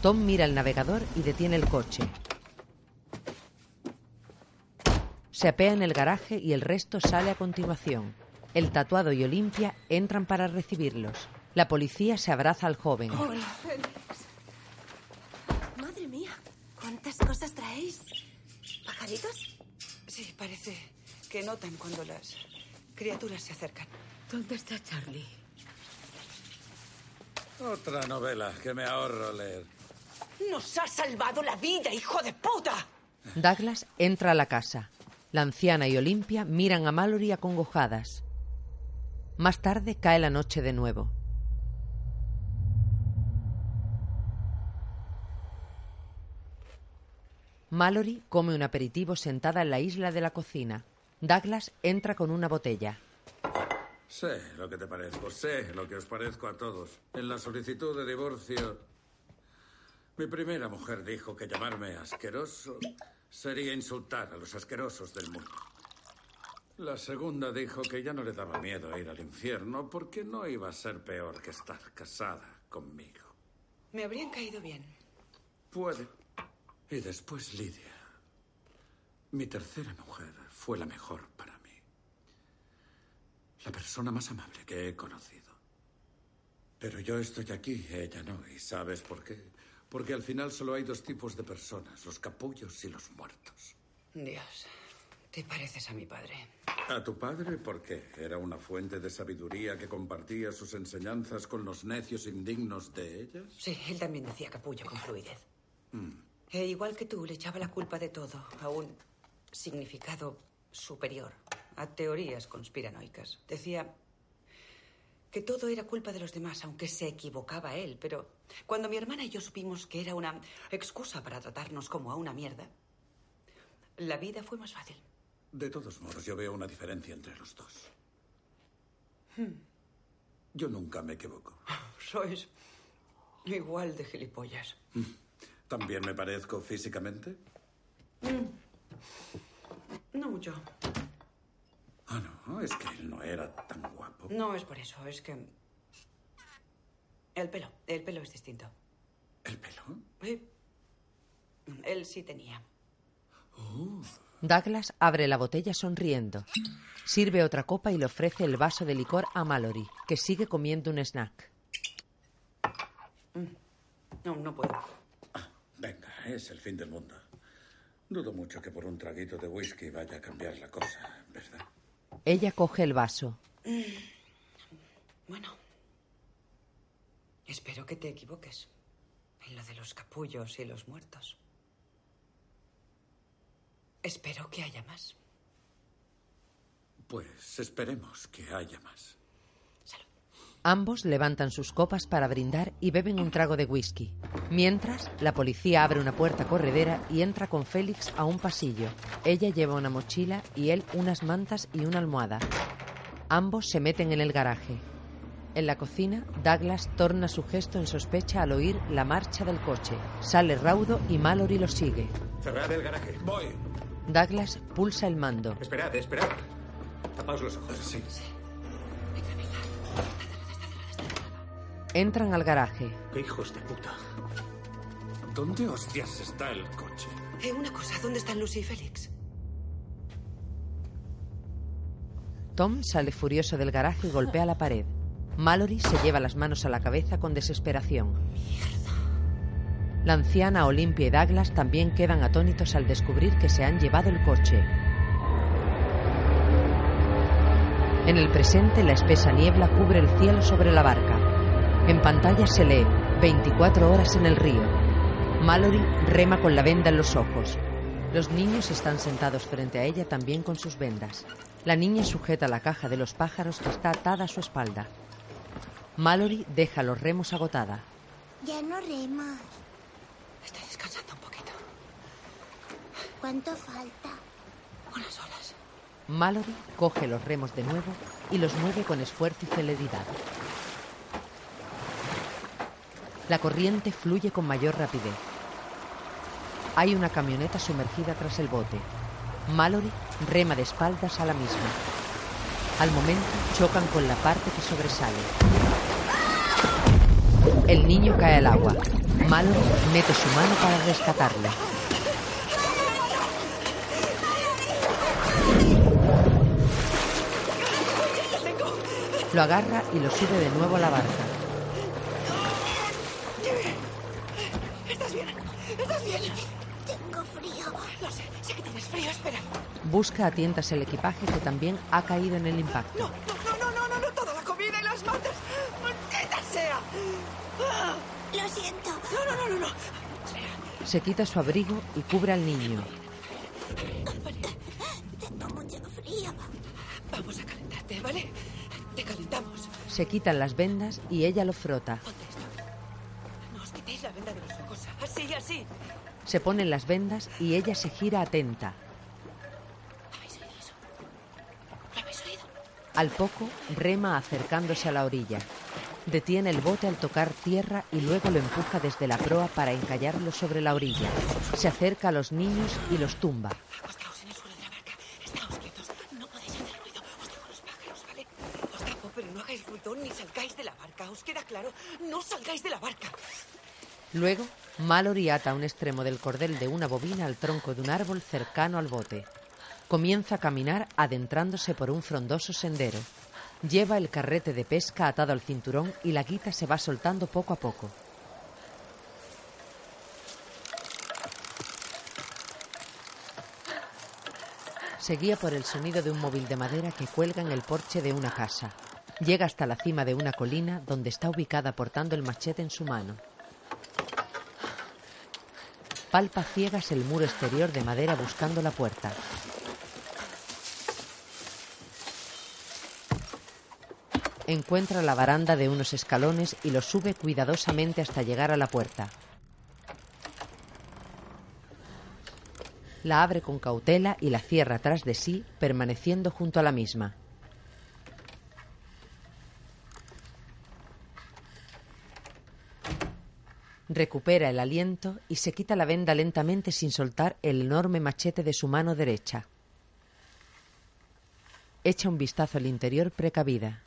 Tom mira el navegador y detiene el coche. Se apea en el garaje y el resto sale a continuación. El tatuado y Olimpia entran para recibirlos. La policía se abraza al joven. Hola, Félix. Madre mía, ¿cuántas cosas traéis? ¿Pajaritos? Sí, parece que notan cuando las criaturas se acercan. ¿Dónde está Charlie? Otra novela que me ahorro leer. ¡Nos ha salvado la vida, hijo de puta! Douglas entra a la casa. La anciana y Olimpia miran a Mallory acongojadas. Más tarde cae la noche de nuevo. Mallory come un aperitivo sentada en la isla de la cocina. Douglas entra con una botella. Sé lo que te parezco, sé lo que os parezco a todos. En la solicitud de divorcio, mi primera mujer dijo que llamarme asqueroso sería insultar a los asquerosos del mundo. La segunda dijo que ya no le daba miedo ir al infierno porque no iba a ser peor que estar casada conmigo. Me habrían caído bien. Puede. Y después Lidia. Mi tercera mujer fue la mejor para mí. La persona más amable que he conocido. Pero yo estoy aquí, ella no. ¿Y sabes por qué? Porque al final solo hay dos tipos de personas, los capullos y los muertos. Dios, te pareces a mi padre. ¿A tu padre por qué? ¿Era una fuente de sabiduría que compartía sus enseñanzas con los necios indignos de ellas? Sí, él también decía capullo con fluidez. Mm. E igual que tú, le echaba la culpa de todo a un significado superior, a teorías conspiranoicas. Decía que todo era culpa de los demás, aunque se equivocaba él. Pero cuando mi hermana y yo supimos que era una excusa para tratarnos como a una mierda, la vida fue más fácil. De todos modos, yo veo una diferencia entre los dos. Hmm. Yo nunca me equivoco. Sois igual de gilipollas. ¿También me parezco físicamente? Mm. No mucho. Ah, no, es que él no era tan guapo. No es por eso, es que... El pelo, el pelo es distinto. ¿El pelo? Sí. Él sí tenía. Oh. Douglas abre la botella sonriendo. Sirve otra copa y le ofrece el vaso de licor a Mallory, que sigue comiendo un snack. No, no puedo. Venga, es el fin del mundo. Dudo mucho que por un traguito de whisky vaya a cambiar la cosa, ¿verdad? Ella coge el vaso. Mm. Bueno. Espero que te equivoques en lo de los capullos y los muertos. Espero que haya más. Pues esperemos que haya más. Ambos levantan sus copas para brindar y beben un trago de whisky. Mientras, la policía abre una puerta corredera y entra con Félix a un pasillo. Ella lleva una mochila y él unas mantas y una almohada. Ambos se meten en el garaje. En la cocina, Douglas torna su gesto en sospecha al oír la marcha del coche. Sale raudo y Mallory lo sigue. Cerrad el garaje. Voy. Douglas pulsa el mando. Esperad, esperad. Tapaos los ojos. Sí. Entran al garaje. ¡Qué hijos de puta! ¿Dónde hostias está el coche? Eh, una cosa, ¿dónde están Lucy y Félix? Tom sale furioso del garaje y golpea la pared. Mallory se lleva las manos a la cabeza con desesperación. La anciana Olympia y Douglas también quedan atónitos al descubrir que se han llevado el coche. En el presente, la espesa niebla cubre el cielo sobre la barca. En pantalla se lee 24 horas en el río. Mallory rema con la venda en los ojos. Los niños están sentados frente a ella también con sus vendas. La niña sujeta la caja de los pájaros que está atada a su espalda. Mallory deja los remos agotada. Ya no remas. Estoy descansando un poquito. ¿Cuánto falta? Unas horas. Mallory coge los remos de nuevo y los mueve con esfuerzo y celeridad. La corriente fluye con mayor rapidez. Hay una camioneta sumergida tras el bote. Mallory rema de espaldas a la misma. Al momento chocan con la parte que sobresale. El niño cae al agua. Mallory mete su mano para rescatarle. Lo agarra y lo sube de nuevo a la barca. ¿Estás bien? ¿Estás bien? Tengo frío. Lo sé, sé que tienes frío. Espera. Busca a tientas el equipaje que también ha caído en el impacto. No, no, no, no, no, no, toda la comida y las mantas. ¡Maldita sea! Lo siento. No, no, no, no, no. Se quita su abrigo y cubre al niño. Tengo mucho frío. Vamos a calentarte, ¿vale? Te calentamos. Se quitan las vendas y ella lo frota. No os quitéis la venda de los Así. Se ponen las vendas y ella se gira atenta. ¿Habéis oído eso? ¿Lo habéis oído? Al poco, rema acercándose a la orilla. Detiene el bote al tocar tierra y luego lo empuja desde la proa para encallarlo sobre la orilla. Se acerca a los niños y los tumba. Acostaos en el suelo de la barca. Estáos quietos. No podéis hacer ruido. Os tapo los pájaros, ¿vale? Os tapo, pero no hagáis ruido ni salgáis de la barca. ¿Os queda claro? No salgáis de la barca. Luego, Mallory ata un extremo del cordel de una bobina al tronco de un árbol cercano al bote. Comienza a caminar adentrándose por un frondoso sendero. Lleva el carrete de pesca atado al cinturón y la guita se va soltando poco a poco. Se guía por el sonido de un móvil de madera que cuelga en el porche de una casa. Llega hasta la cima de una colina donde está ubicada portando el machete en su mano. Palpa ciegas el muro exterior de madera buscando la puerta. Encuentra la baranda de unos escalones y lo sube cuidadosamente hasta llegar a la puerta. La abre con cautela y la cierra tras de sí, permaneciendo junto a la misma. Recupera el aliento y se quita la venda lentamente sin soltar el enorme machete de su mano derecha. Echa un vistazo al interior precavida.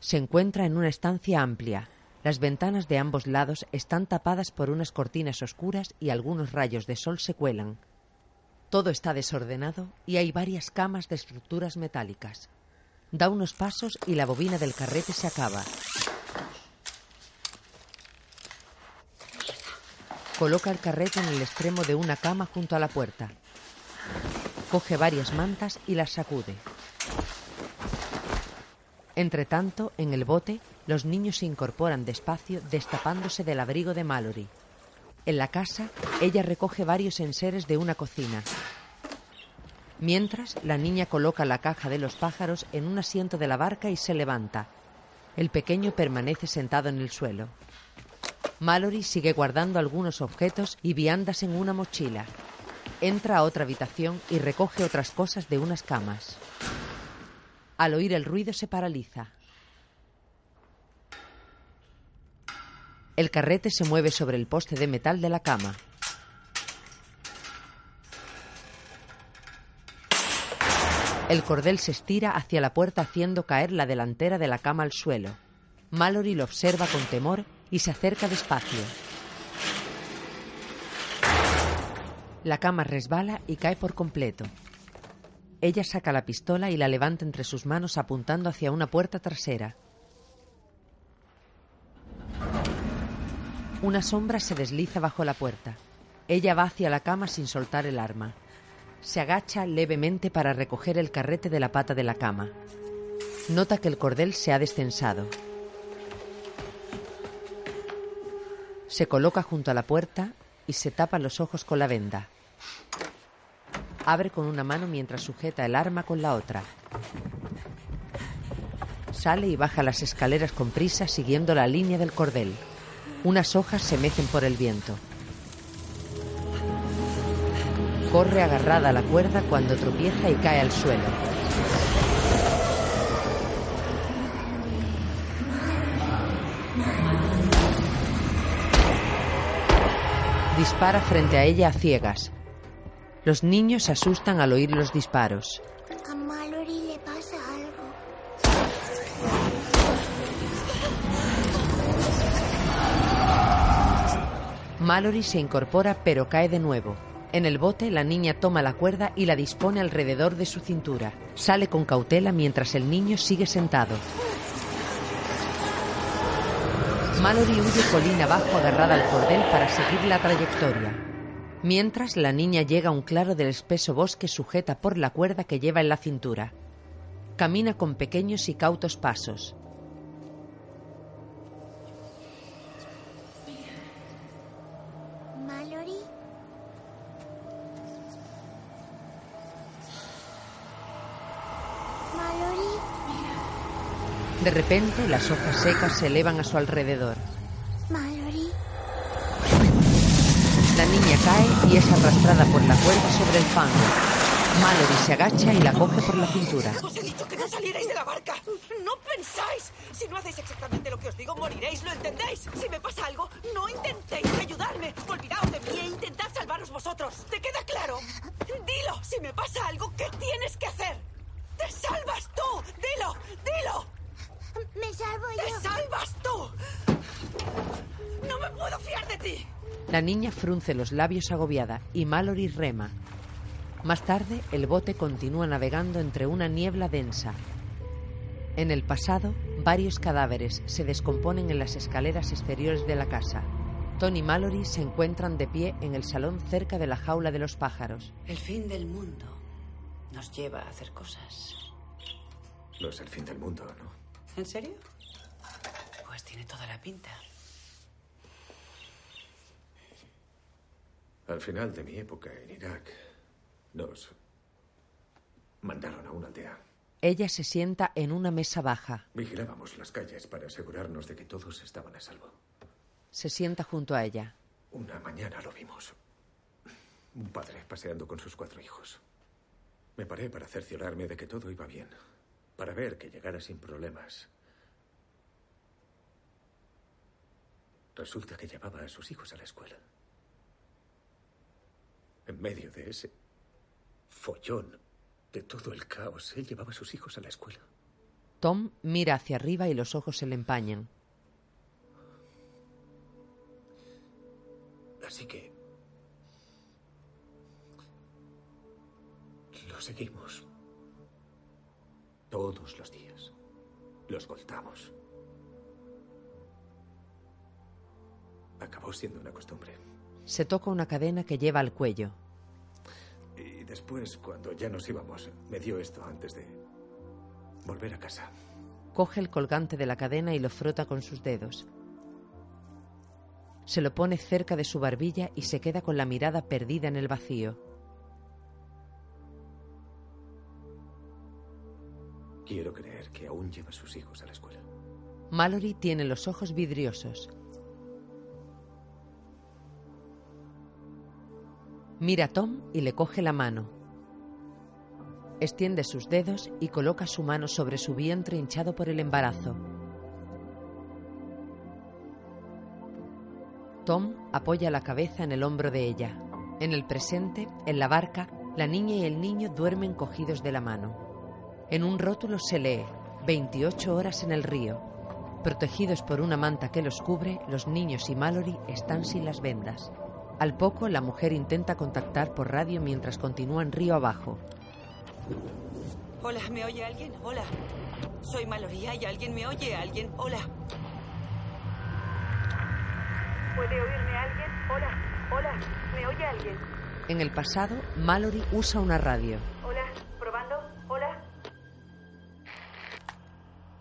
Se encuentra en una estancia amplia. Las ventanas de ambos lados están tapadas por unas cortinas oscuras y algunos rayos de sol se cuelan. Todo está desordenado y hay varias camas de estructuras metálicas. Da unos pasos y la bobina del carrete se acaba. Coloca el carrete en el extremo de una cama junto a la puerta. Coge varias mantas y las sacude. Entre tanto, en el bote, los niños se incorporan despacio, destapándose del abrigo de Mallory. En la casa, ella recoge varios enseres de una cocina. Mientras, la niña coloca la caja de los pájaros en un asiento de la barca y se levanta. El pequeño permanece sentado en el suelo. Mallory sigue guardando algunos objetos y viandas en una mochila. Entra a otra habitación y recoge otras cosas de unas camas. Al oír el ruido se paraliza. El carrete se mueve sobre el poste de metal de la cama. El cordel se estira hacia la puerta haciendo caer la delantera de la cama al suelo. Mallory lo observa con temor y se acerca despacio. La cama resbala y cae por completo. Ella saca la pistola y la levanta entre sus manos apuntando hacia una puerta trasera. Una sombra se desliza bajo la puerta. Ella va hacia la cama sin soltar el arma. Se agacha levemente para recoger el carrete de la pata de la cama. Nota que el cordel se ha descensado. Se coloca junto a la puerta y se tapa los ojos con la venda. Abre con una mano mientras sujeta el arma con la otra. Sale y baja las escaleras con prisa siguiendo la línea del cordel. Unas hojas se mecen por el viento. Corre agarrada a la cuerda cuando tropieza y cae al suelo. Dispara frente a ella a ciegas. Los niños se asustan al oír los disparos. A Mallory le pasa algo. Mallory se incorpora pero cae de nuevo. En el bote, la niña toma la cuerda y la dispone alrededor de su cintura. Sale con cautela mientras el niño sigue sentado. Mallory huye colina abajo agarrada al cordel para seguir la trayectoria. Mientras, la niña llega a un claro del espeso bosque sujeta por la cuerda que lleva en la cintura. Camina con pequeños y cautos pasos. De repente, las hojas secas se elevan a su alrededor. Mallory. La niña cae y es arrastrada por la cuerda sobre el fango. Mallory se agacha y la coge por la cintura. Os he dicho que no salierais de la barca. No pensáis. Si no hacéis exactamente lo que os digo, moriréis. ¿Lo entendéis? Si me pasa algo, no intentéis ayudarme. Olvidaos de mí e intentad salvaros vosotros. ¿Te queda claro? Dilo. Si me pasa algo, ¿qué tienes que hacer? ¡Te salvas tú! ¡Dilo! ¡Dilo! Me salvo ¡Te yo. salvas tú! ¡No me puedo fiar de ti! La niña frunce los labios agobiada y Mallory rema. Más tarde, el bote continúa navegando entre una niebla densa. En el pasado, varios cadáveres se descomponen en las escaleras exteriores de la casa. Tony y Mallory se encuentran de pie en el salón cerca de la jaula de los pájaros. El fin del mundo nos lleva a hacer cosas. No es el fin del mundo, ¿no? ¿En serio? Pues tiene toda la pinta. Al final de mi época en Irak, nos mandaron a una aldea. Ella se sienta en una mesa baja. Vigilábamos las calles para asegurarnos de que todos estaban a salvo. Se sienta junto a ella. Una mañana lo vimos. Un padre paseando con sus cuatro hijos. Me paré para cerciorarme de que todo iba bien, para ver que llegara sin problemas. Resulta que llevaba a sus hijos a la escuela. En medio de ese follón, de todo el caos, él llevaba a sus hijos a la escuela. Tom mira hacia arriba y los ojos se le empañan. Así que... Lo seguimos. Todos los días. Los voltamos. Acabó siendo una costumbre. Se toca una cadena que lleva al cuello. Y después, cuando ya nos íbamos, me dio esto antes de volver a casa. Coge el colgante de la cadena y lo frota con sus dedos. Se lo pone cerca de su barbilla y se queda con la mirada perdida en el vacío. Quiero creer que aún lleva a sus hijos a la escuela. Mallory tiene los ojos vidriosos. Mira a Tom y le coge la mano. Extiende sus dedos y coloca su mano sobre su vientre hinchado por el embarazo. Tom apoya la cabeza en el hombro de ella. En el presente, en la barca, la niña y el niño duermen cogidos de la mano. En un rótulo se lee 28 horas en el río. Protegidos por una manta que los cubre, los niños y Mallory están sin las vendas. Al poco, la mujer intenta contactar por radio mientras continúan río abajo. Hola, ¿me oye alguien? Hola. Soy Mallory. ¿Hay alguien? ¿Me oye alguien? Hola. ¿Puede oírme alguien? Hola, hola. ¿Me oye alguien? En el pasado, Mallory usa una radio.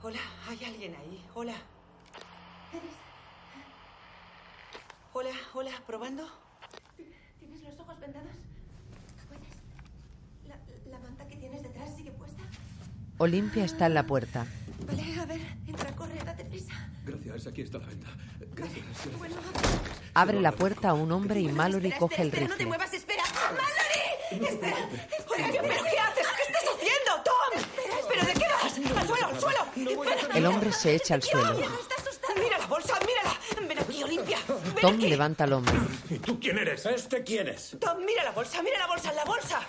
Hola, ¿hay alguien ahí? Hola. Hola, hola, probando. ¿Tienes los ojos vendados? ¿Puedes? La, la manta que tienes detrás sigue puesta. Olimpia está en la puerta. Vale, a ver, entra, corre, date prisa. Gracias, aquí está la venta. Gracias. gracias. Bueno, Abre la puerta a un hombre y Mallory Espera, coge el espera, no te rifle. muevas, espera. ¡Mallory! Espera. Olivia, ¿pero qué haces? ¿Qué estás haciendo, Tom? ¡Al suelo, al suelo! El hombre se echa al suelo. Mira la bolsa, mírala. Ven aquí, Olimpia. Ven Tom aquí. levanta al hombre. ¿Y tú quién eres? ¿Este quién es? Tom, mira la bolsa, mira la bolsa, la bolsa.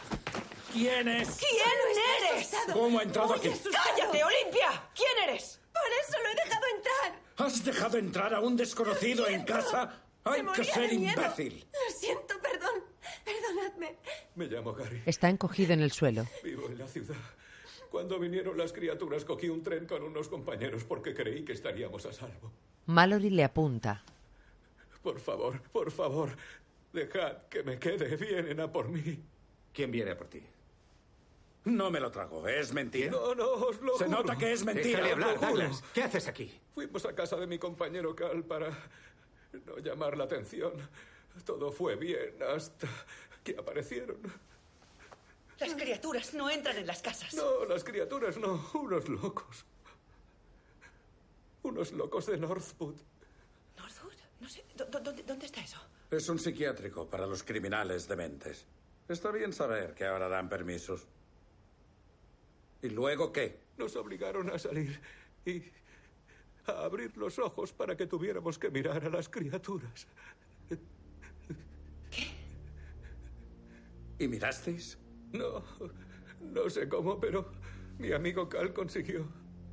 ¿Quién es? ¿Quién eres? ¿Cómo ha entrado aquí? ¡Cállate, Olimpia! ¿Quién eres? Por eso lo he dejado entrar. ¿Has dejado entrar a un desconocido en casa? Hay Se que ser imbécil. Lo siento, perdón. Perdonadme. Me llamo Gary. Está encogido en el suelo. Vivo en la ciudad. Cuando vinieron las criaturas cogí un tren con unos compañeros porque creí que estaríamos a salvo. Mallory le apunta. Por favor, por favor, dejad que me quede. Vienen a por mí. ¿Quién viene a por ti? No me lo trago, es mentira. No, no, os lo Se juro. nota que es mentira. Déjale hablar. Douglas. ¿Qué haces aquí? Fuimos a casa de mi compañero Cal para no llamar la atención. Todo fue bien hasta que aparecieron. Las criaturas no entran en las casas. No, las criaturas no, unos locos. Unos locos de Northwood. Northwood, no sé. ¿dó- dó- ¿Dónde, dónde está eso? Es un psiquiátrico para los criminales dementes. Está bien saber que ahora dan permisos. ¿Y luego qué? Nos obligaron a salir y a abrir los ojos para que tuviéramos que mirar a las criaturas. ¿Y mirasteis? No, no sé cómo, pero mi amigo Cal consiguió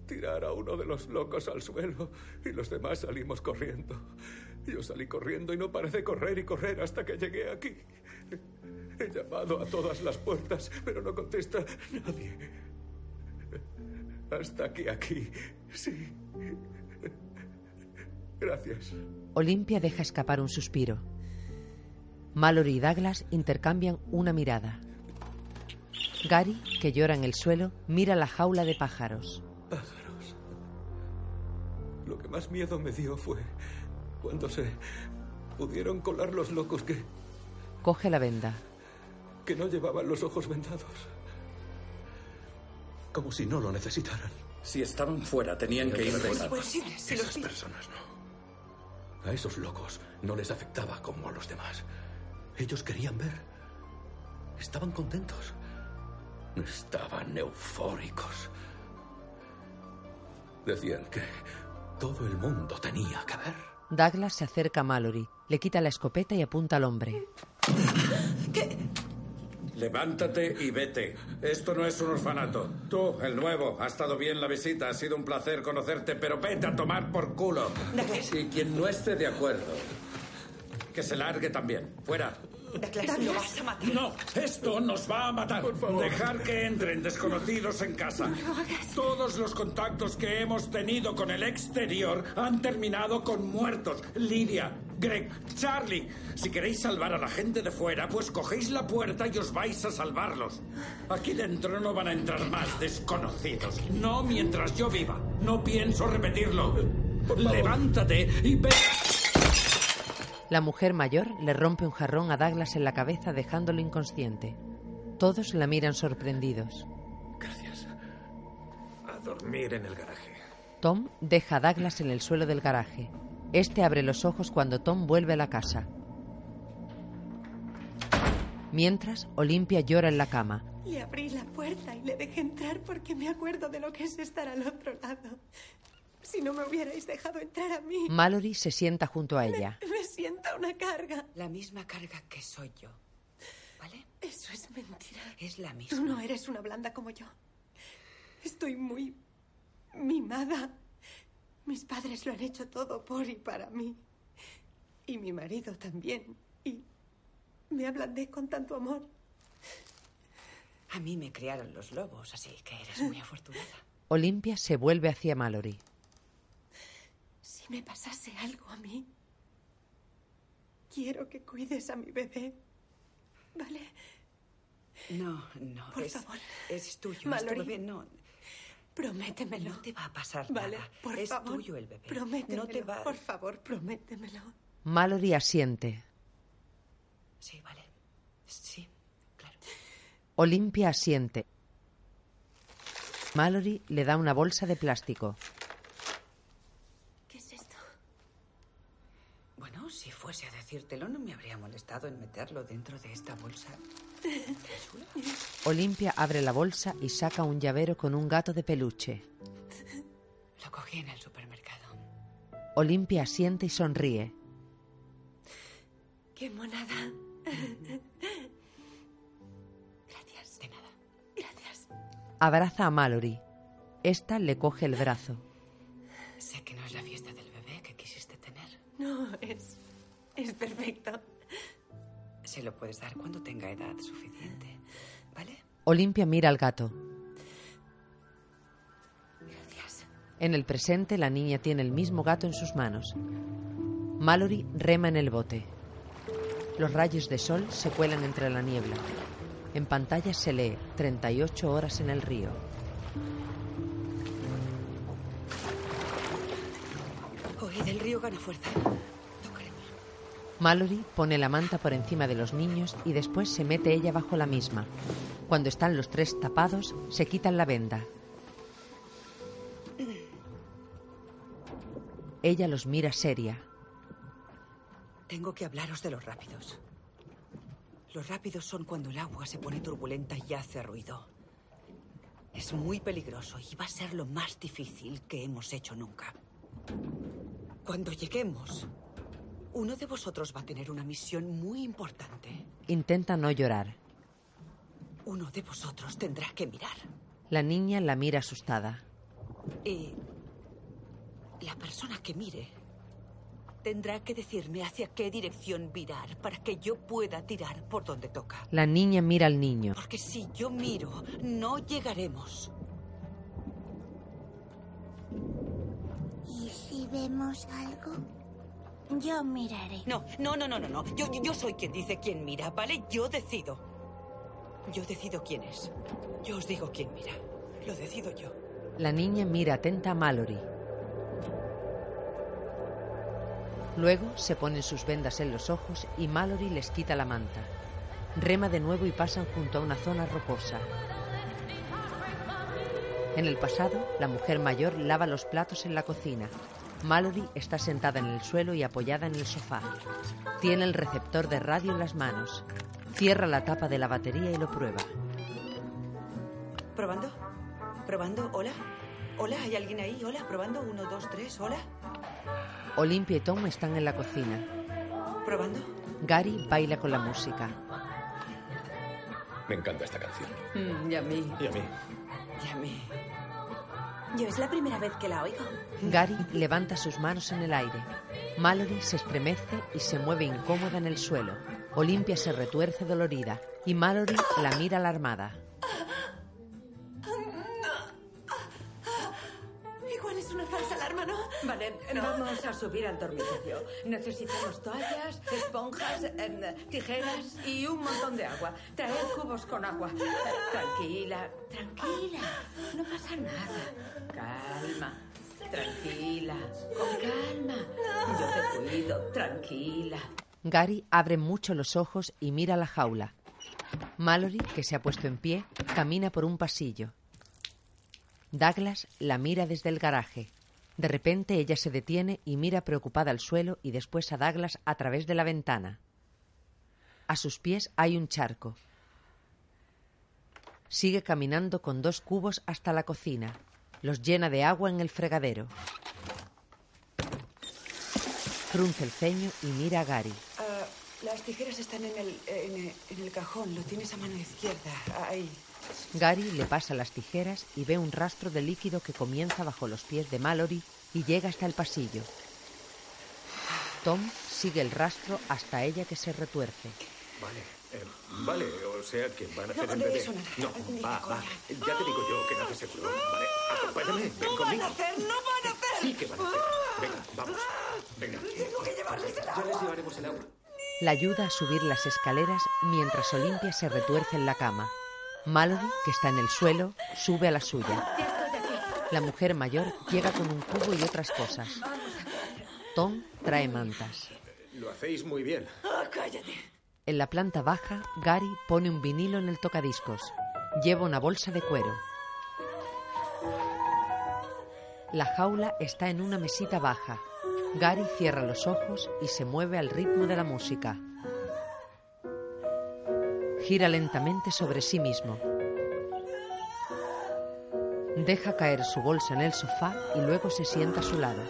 tirar a uno de los locos al suelo y los demás salimos corriendo. Yo salí corriendo y no paré de correr y correr hasta que llegué aquí. He llamado a todas las puertas, pero no contesta nadie. Hasta que aquí, sí. Gracias. Olimpia deja escapar un suspiro. Mallory y Douglas intercambian una mirada. Gary, que llora en el suelo, mira la jaula de pájaros. Pájaros. Lo que más miedo me dio fue cuando se pudieron colar los locos que, Coge la venda. que no llevaban los ojos vendados. Como si no lo necesitaran. Si estaban fuera, tenían que ir los Esas personas no. A esos locos no les afectaba como a los demás. Ellos querían ver. Estaban contentos. Estaban eufóricos. Decían que todo el mundo tenía que ver. Douglas se acerca a Mallory, le quita la escopeta y apunta al hombre. Levántate y vete. Esto no es un orfanato. Tú, el nuevo, ha estado bien la visita, ha sido un placer conocerte, pero vete a tomar por culo. Y quien no esté de acuerdo, que se largue también. Fuera. Lo vas a matar. No, esto nos va a matar. Dejar que entren desconocidos en casa. Todos los contactos que hemos tenido con el exterior han terminado con muertos. Lidia, Greg, Charlie. Si queréis salvar a la gente de fuera, pues cogéis la puerta y os vais a salvarlos. Aquí dentro no van a entrar más desconocidos. No mientras yo viva. No pienso repetirlo. Levántate y ve. La mujer mayor le rompe un jarrón a Douglas en la cabeza dejándolo inconsciente. Todos la miran sorprendidos. Gracias. A dormir en el garaje. Tom deja a Douglas en el suelo del garaje. Este abre los ojos cuando Tom vuelve a la casa. Mientras, Olimpia llora en la cama. Le abrí la puerta y le dejé entrar porque me acuerdo de lo que es estar al otro lado. Si no me hubierais dejado entrar a mí. Mallory se sienta junto a ella. Me sienta una carga. La misma carga que soy yo. ¿Vale? Eso es mentira. Es la misma. Tú no eres una blanda como yo. Estoy muy mimada. Mis padres lo han hecho todo por y para mí. Y mi marido también. Y me ablandé con tanto amor. A mí me criaron los lobos, así que eres muy afortunada. Olimpia se vuelve hacia Mallory. Si me pasase algo a mí, quiero que cuides a mi bebé. ¿Vale? No, no. Por es, favor. Es tuyo. es tu Mallory. bebé. No, Prométemelo. no te va a pasar Vale, nada. por es favor. tuyo el bebé. Prométemelo. No te va. Por favor, prométemelo. Mallory asiente. Sí, vale. Sí. Olimpia asiente. Mallory le da una bolsa de plástico. ¿Qué es esto? Bueno, si fuese a decírtelo, no me habría molestado en meterlo dentro de esta bolsa. Olimpia abre la bolsa y saca un llavero con un gato de peluche. Lo cogí en el supermercado. Olimpia asiente y sonríe. ¡Qué monada! Gracias. De nada. Gracias. Abraza a Mallory. Esta le coge el brazo. Sé que no es la fiesta del bebé que quisiste tener. No, es. Es perfecto. Se lo puedes dar cuando tenga edad suficiente. ¿Vale? Olimpia mira al gato. Gracias. En el presente, la niña tiene el mismo gato en sus manos. Mallory rema en el bote. Los rayos de sol se cuelan entre la niebla. En pantalla se lee 38 horas en el río. Oíd, el río gana fuerza. Mallory pone la manta por encima de los niños y después se mete ella bajo la misma. Cuando están los tres tapados, se quitan la venda. Ella los mira seria. Tengo que hablaros de los rápidos. Los rápidos son cuando el agua se pone turbulenta y hace ruido. Es muy peligroso y va a ser lo más difícil que hemos hecho nunca. Cuando lleguemos, uno de vosotros va a tener una misión muy importante. Intenta no llorar. Uno de vosotros tendrá que mirar. La niña la mira asustada. Y la persona que mire tendrá que decirme hacia qué dirección virar para que yo pueda tirar por donde toca. La niña mira al niño. Porque si yo miro, no llegaremos. ¿Y si vemos algo? Yo miraré. No, no, no, no, no, no. Yo, yo soy quien dice quién mira, ¿vale? Yo decido. Yo decido quién es. Yo os digo quién mira. Lo decido yo. La niña mira atenta a Mallory. Luego se ponen sus vendas en los ojos y Mallory les quita la manta. Rema de nuevo y pasan junto a una zona rocosa. En el pasado, la mujer mayor lava los platos en la cocina. Mallory está sentada en el suelo y apoyada en el sofá. Tiene el receptor de radio en las manos. Cierra la tapa de la batería y lo prueba. ¿Probando? ¿Probando? ¿Hola? ¿Hola? ¿Hay alguien ahí? ¿Hola? ¿Probando? Uno, dos, tres. ¿Hola? Olimpia y Tom están en la cocina. ¿Probando? Gary baila con la música. Me encanta esta canción. Mm, y a mí. Y a mí. Y a mí. Yo es la primera vez que la oigo. Gary levanta sus manos en el aire. Mallory se estremece y se mueve incómoda en el suelo. Olimpia se retuerce dolorida y Mallory la mira alarmada. Igual es una falsa alarma, ¿no? Vale, vamos a subir al dormitorio. Necesitamos toallas, esponjas, em, tijeras y un montón de agua. Traer cubos con agua. Eh, Tranquila, tranquila. No pasa nada. Calma. Tranquila. Con calma. Yo te cuido. Tranquila. Gary abre mucho los ojos y mira la jaula. Mallory, que se ha puesto en pie, camina por un pasillo. Douglas la mira desde el garaje. De repente ella se detiene y mira preocupada al suelo y después a Douglas a través de la ventana. A sus pies hay un charco. Sigue caminando con dos cubos hasta la cocina. Los llena de agua en el fregadero. Frunce el ceño y mira a Gary. Ah, las tijeras están en el, en, el- en el cajón. Lo tienes a mano izquierda. Ahí. Gary le pasa las tijeras y ve un rastro de líquido que comienza bajo los pies de Mallory y llega hasta el pasillo. Tom sigue el rastro hasta ella que se retuerce. Vale, eh, vale, o sea que van a hacer No, el bebé. eso nada. No, Ni va, va. Ya te digo yo que nace seguro. Vale, acompáñame, ven ¡No van conmigo. a hacer! ¡No van a hacer! Sí que van a hacer. Venga, vamos. Venga. Tengo que llevarles el Ya agua. les llevaremos el agua. La ayuda a subir las escaleras mientras Olimpia se retuerce en la cama. Mallory, que está en el suelo, sube a la suya. La mujer mayor llega con un cubo y otras cosas. Tom trae mantas. Lo hacéis muy bien. Ah, cállate. En la planta baja, Gary pone un vinilo en el tocadiscos. Lleva una bolsa de cuero. La jaula está en una mesita baja. Gary cierra los ojos y se mueve al ritmo de la música. Gira lentamente sobre sí mismo. Deja caer su bolsa en el sofá y luego se sienta a su lado.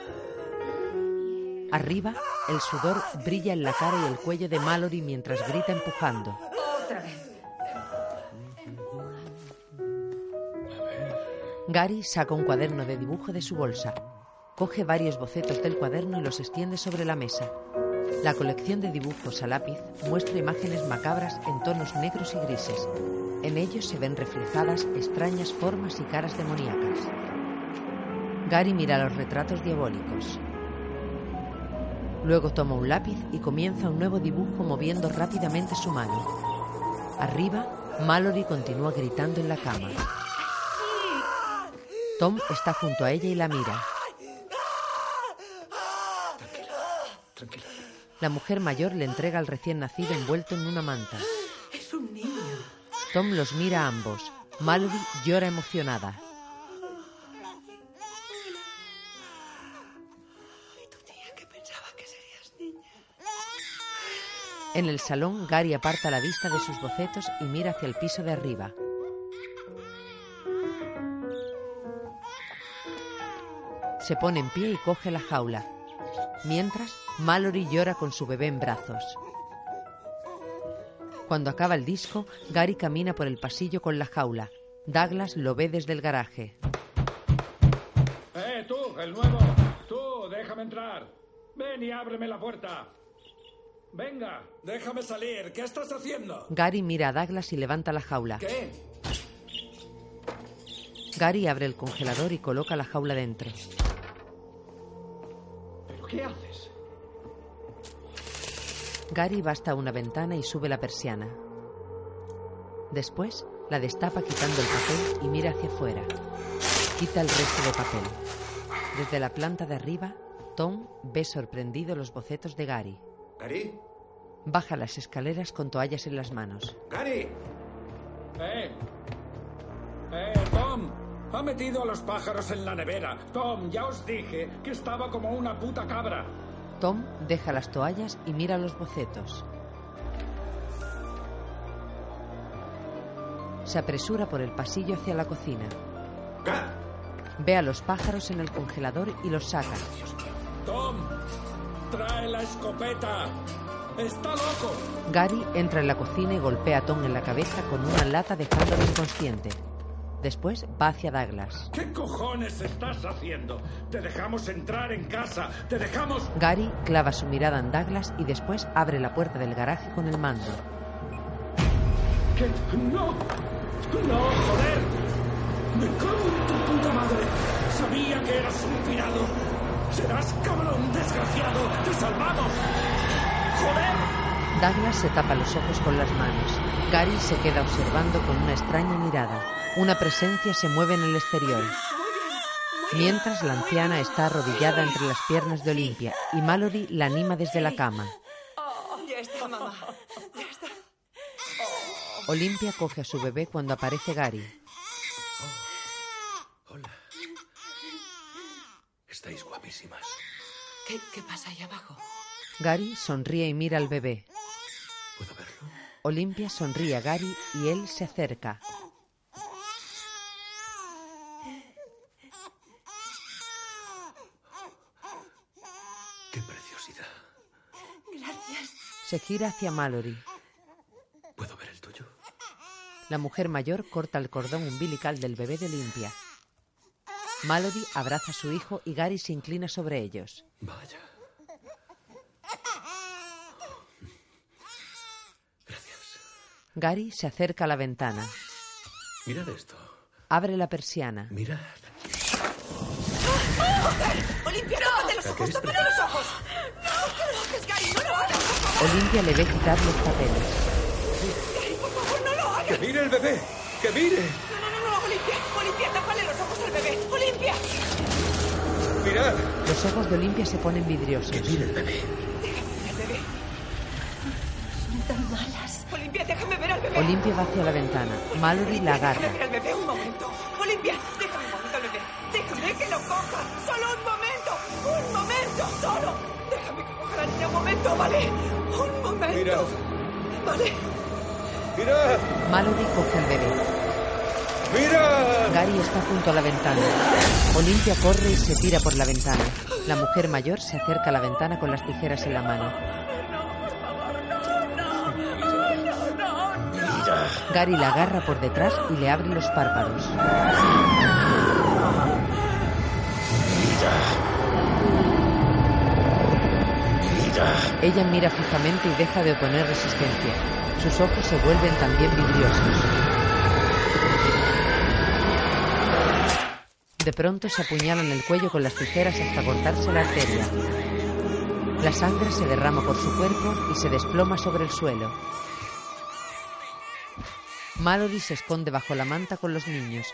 Arriba, el sudor brilla en la cara y el cuello de Mallory mientras grita empujando. Otra vez. Gary saca un cuaderno de dibujo de su bolsa. Coge varios bocetos del cuaderno y los extiende sobre la mesa. La colección de dibujos a lápiz muestra imágenes macabras en tonos negros y grises. En ellos se ven reflejadas extrañas formas y caras demoníacas. Gary mira los retratos diabólicos. Luego toma un lápiz y comienza un nuevo dibujo moviendo rápidamente su mano. Arriba, Mallory continúa gritando en la cama. Tom está junto a ella y la mira. Tranquila. La mujer mayor le entrega al recién nacido envuelto en una manta. Es un niño. Tom los mira a ambos. Mallory llora emocionada. En el salón, Gary aparta la vista de sus bocetos y mira hacia el piso de arriba. Se pone en pie y coge la jaula. Mientras, Mallory llora con su bebé en brazos. Cuando acaba el disco, Gary camina por el pasillo con la jaula. Douglas lo ve desde el garaje. ¡Eh, tú, el nuevo! ¡Tú, déjame entrar! ¡Ven y ábreme la puerta! ¡Venga! Déjame salir. ¿Qué estás haciendo? Gary mira a Douglas y levanta la jaula. ¿Qué? Gary abre el congelador y coloca la jaula dentro. ¿Pero qué haces? Gary va hasta una ventana y sube la persiana. Después la destapa quitando el papel y mira hacia afuera. Quita el resto de papel. Desde la planta de arriba, Tom ve sorprendido los bocetos de Gary. ¿Gary? Baja las escaleras con toallas en las manos. ¡Gary! ¡Eh! ¡Eh, Tom! Ha metido a los pájaros en la nevera. Tom, ya os dije que estaba como una puta cabra. Tom deja las toallas y mira los bocetos. Se apresura por el pasillo hacia la cocina. Ve a los pájaros en el congelador y los saca. Tom, trae la escopeta. Está loco. Gary entra en la cocina y golpea a Tom en la cabeza con una lata dejándolo inconsciente. Después va hacia Douglas. ¿Qué cojones estás haciendo? Te dejamos entrar en casa. Te dejamos... Gary clava su mirada en Douglas y después abre la puerta del garaje con el mando. ¿Qué? ¡No! ¡No, joder! ¡Me cago en tu puta madre! Sabía que eras un pirado. Serás cabrón desgraciado. ¡Te salvamos! ¡Joder! Douglas se tapa los ojos con las manos. Gary se queda observando con una extraña mirada. Una presencia se mueve en el exterior. Mientras la anciana está arrodillada entre las piernas de Olimpia y Mallory la anima desde la cama. Ya está, mamá. Ya está. Olimpia coge a su bebé cuando aparece Gary. Estáis guapísimas. ¿Qué, qué pasa ahí abajo? Gary sonríe y mira al bebé. ¿Puedo verlo? Olimpia sonríe a Gary y él se acerca. ¡Qué preciosidad! Gracias. Se gira hacia Mallory. ¿Puedo ver el tuyo? La mujer mayor corta el cordón umbilical del bebé de Olimpia. Mallory abraza a su hijo y Gary se inclina sobre ellos. Vaya. Gary se acerca a la ventana. Mirad esto. Abre la persiana. Mirad. ¡Olimpia, tápate los ojos! ¡Tápate los ojos! ¡No! ¡No lo hagas, Gary! ¡No lo hagas, por favor! Olimpia le ve quitar los papeles. Gary, por favor, no lo hagas! ¡Que mire el bebé! ¡Que mire! No, no, no, no, Olimpia. Olimpia, tápale Olimpia. ¡Mirad! Los ojos de Olimpia se ponen vidriosos. ¡Que mire el bebé! Déjame ver al bebé. Son tan malas. Olimpia, déjame ver al bebé. Olimpia va hacia la ventana. Mallory la agarra. Déjame ver al bebé un momento. Olimpia, déjame un momento al bebé. Déjame que lo coja. Solo un momento. Un momento, solo. Déjame que coja la niña un momento, ¿vale? Un momento. Mirad. Vale. ¡Mirad! Mallory coge al bebé. Gary está junto a la ventana. Olimpia corre y se tira por la ventana. La mujer mayor se acerca a la ventana con las tijeras en la mano. Gary la agarra por detrás y le abre los párpados. Ella mira fijamente y deja de oponer resistencia. Sus ojos se vuelven también vidriosos. De pronto se apuñalan el cuello con las tijeras hasta cortarse la arteria. La sangre se derrama por su cuerpo y se desploma sobre el suelo. Mallory se esconde bajo la manta con los niños.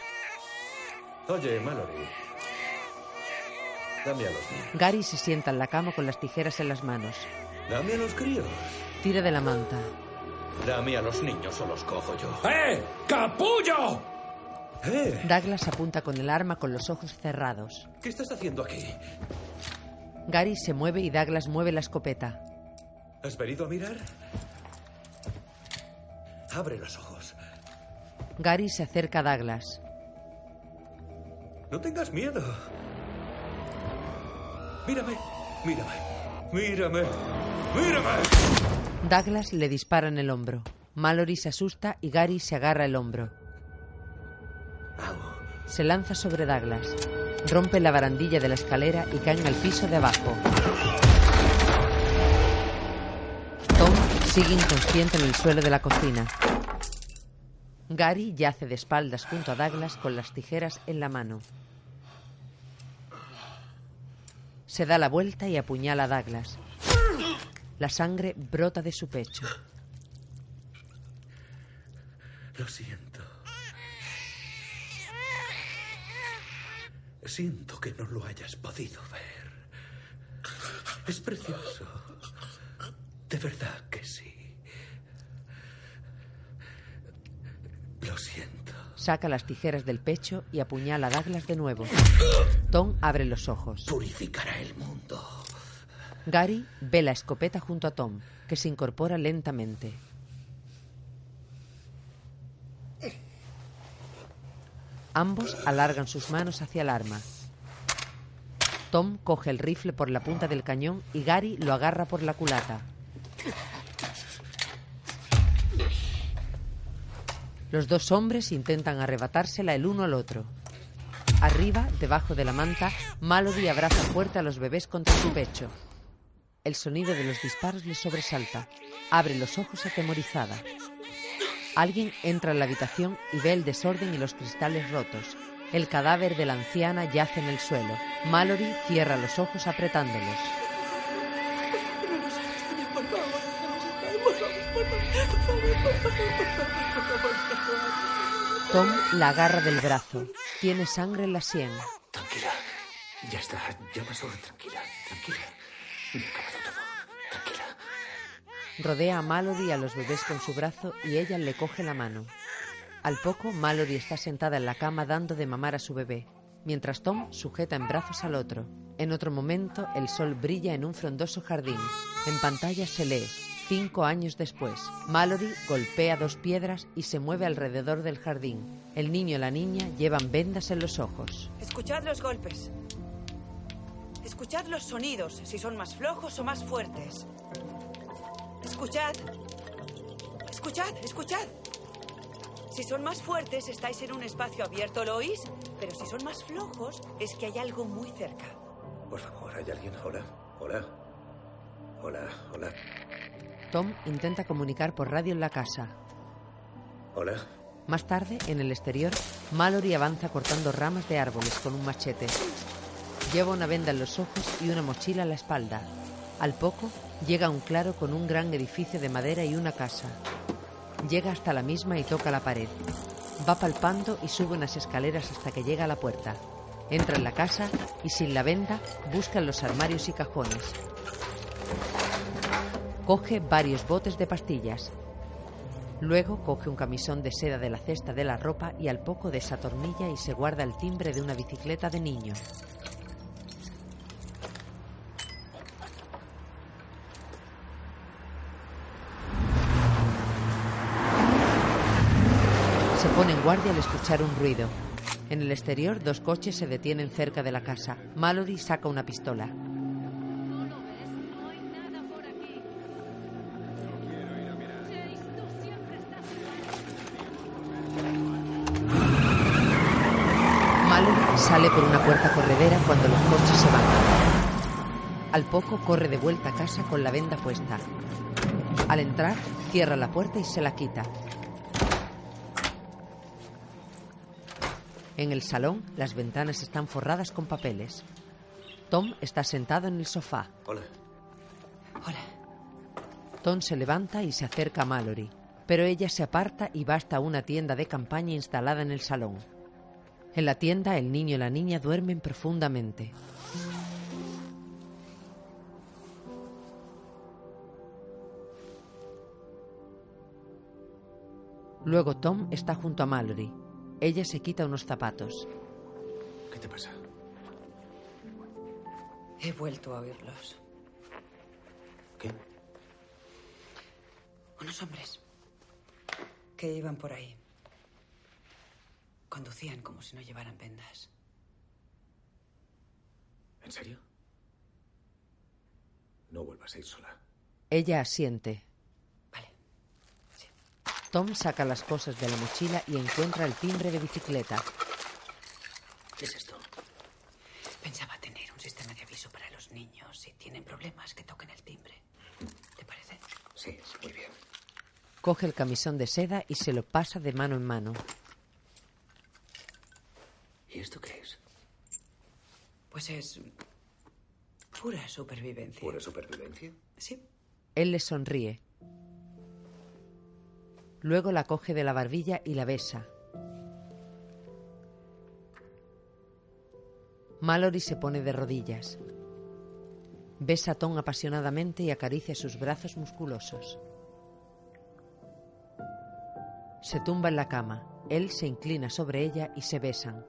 Oye, Mallory. Dame a los niños. Gary se sienta en la cama con las tijeras en las manos. Dame a los críos. Tira de la manta. Dame a los niños o los cojo yo. ¡Eh! ¡Capullo! ¡Eh! Douglas apunta con el arma con los ojos cerrados. ¿Qué estás haciendo aquí? Gary se mueve y Douglas mueve la escopeta. ¿Has venido a mirar? Abre los ojos. Gary se acerca a Douglas. No tengas miedo. Mírame, mírame, mírame, mírame. Douglas le dispara en el hombro. Mallory se asusta y Gary se agarra el hombro. Se lanza sobre Douglas. Rompe la barandilla de la escalera y cae al piso de abajo. Tom sigue inconsciente en el suelo de la cocina. Gary yace de espaldas junto a Douglas con las tijeras en la mano. Se da la vuelta y apuñala a Douglas. La sangre brota de su pecho. Lo siento. Siento que no lo hayas podido ver. Es precioso. De verdad que sí. Lo siento. Saca las tijeras del pecho y apuñala a Douglas de nuevo. Tom abre los ojos. Purificará el mundo. Gary ve la escopeta junto a Tom, que se incorpora lentamente. Ambos alargan sus manos hacia el arma. Tom coge el rifle por la punta del cañón y Gary lo agarra por la culata. Los dos hombres intentan arrebatársela el uno al otro. Arriba, debajo de la manta, Mallory abraza fuerte a los bebés contra su pecho. El sonido de los disparos le sobresalta. Abre los ojos atemorizada. Alguien entra en la habitación y ve el desorden y los cristales rotos. El cadáver de la anciana yace en el suelo. Mallory cierra los ojos apretándolos. Tom la agarra del brazo. Tiene sangre en la sien. Tranquila. Ya está. Ya pasó. Tranquila. Tranquila. Ya ha acabado todo. Rodea a Mallory y a los bebés con su brazo y ella le coge la mano. Al poco, Mallory está sentada en la cama dando de mamar a su bebé, mientras Tom sujeta en brazos al otro. En otro momento, el sol brilla en un frondoso jardín. En pantalla se lee, cinco años después. Mallory golpea dos piedras y se mueve alrededor del jardín. El niño y la niña llevan vendas en los ojos. Escuchad los golpes. Escuchad los sonidos, si son más flojos o más fuertes. Escuchad. Escuchad, escuchad. Si son más fuertes, estáis en un espacio abierto, ¿lo oís? Pero si son más flojos, es que hay algo muy cerca. Por favor, ¿hay alguien? Hola. Hola. Hola, hola. Tom intenta comunicar por radio en la casa. Hola. Más tarde, en el exterior, Mallory avanza cortando ramas de árboles con un machete. Lleva una venda en los ojos y una mochila a la espalda. Al poco, llega a un claro con un gran edificio de madera y una casa. Llega hasta la misma y toca la pared. Va palpando y sube unas escaleras hasta que llega a la puerta. Entra en la casa y sin la venda busca en los armarios y cajones. Coge varios botes de pastillas. Luego coge un camisón de seda de la cesta de la ropa y al poco desatornilla y se guarda el timbre de una bicicleta de niño. Guardia al escuchar un ruido. En el exterior, dos coches se detienen cerca de la casa. Mallory saca una pistola. Mallory sale por una puerta corredera cuando los coches se van. Al poco corre de vuelta a casa con la venda puesta. Al entrar, cierra la puerta y se la quita. En el salón, las ventanas están forradas con papeles. Tom está sentado en el sofá. Hola. Tom se levanta y se acerca a Mallory, pero ella se aparta y va hasta una tienda de campaña instalada en el salón. En la tienda, el niño y la niña duermen profundamente. Luego Tom está junto a Mallory. Ella se quita unos zapatos. ¿Qué te pasa? He vuelto a oírlos. ¿Qué? Unos hombres que iban por ahí. Conducían como si no llevaran vendas. ¿En serio? No vuelvas a ir sola. Ella asiente. Tom saca las cosas de la mochila y encuentra el timbre de bicicleta. ¿Qué es esto? Pensaba tener un sistema de aviso para los niños. Si tienen problemas, que toquen el timbre. ¿Te parece? Sí, muy bien. Coge el camisón de seda y se lo pasa de mano en mano. ¿Y esto qué es? Pues es pura supervivencia. ¿Pura supervivencia? Sí. Él le sonríe. Luego la coge de la barbilla y la besa. Mallory se pone de rodillas. Besa a Tom apasionadamente y acaricia sus brazos musculosos. Se tumba en la cama. Él se inclina sobre ella y se besan.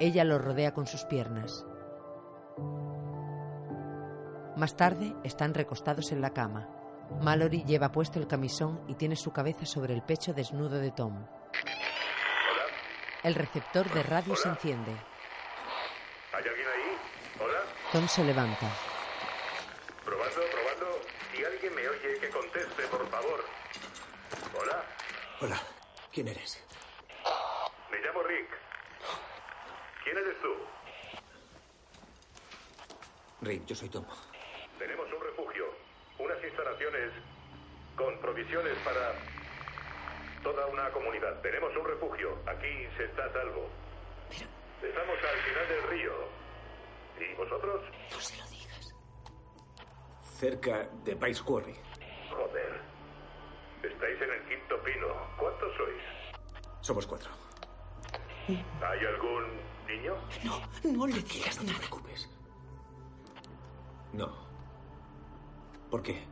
Ella lo rodea con sus piernas. Más tarde están recostados en la cama. Mallory lleva puesto el camisón y tiene su cabeza sobre el pecho desnudo de Tom. El receptor de radio se enciende. ¿Hay alguien ahí? ¿Hola? Tom se levanta. Probando, probando. Si alguien me oye, que conteste, por favor. Hola. Hola. ¿Quién eres? Me llamo Rick. ¿Quién eres tú? Rick, yo soy Tom. Tenemos un refugio, unas instalaciones con provisiones para toda una comunidad. Tenemos un refugio. Aquí se está a salvo. Estamos al final del río. ¿Y vosotros? No se lo digas. Cerca de Vice Quarry. Joder. Estáis en el quinto pino. ¿Cuántos sois? Somos cuatro. ¿Hay algún niño? No, no le digas No te nada. preocupes. No. ¿Por qué?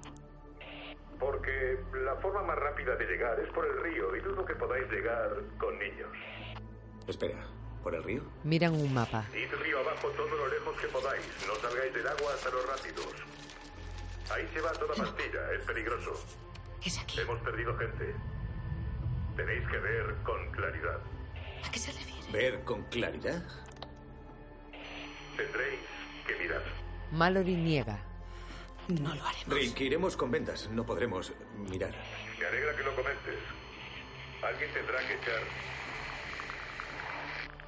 Porque la forma más rápida de llegar es por el río y dudo que podáis llegar con niños. Espera, ¿por el río? Miran un mapa. Id río abajo todo lo lejos que podáis. No salgáis del agua hasta los rápidos. Ahí se va toda pastilla. Es peligroso. Es aquí. Hemos perdido gente. Tenéis que ver con claridad. ¿A qué se refiere? ¿Ver con claridad? Tendréis que mirar. Mallory niega. No lo haremos. Rick, iremos con vendas. No podremos mirar. Me alegra que lo comentes. Alguien tendrá que echar.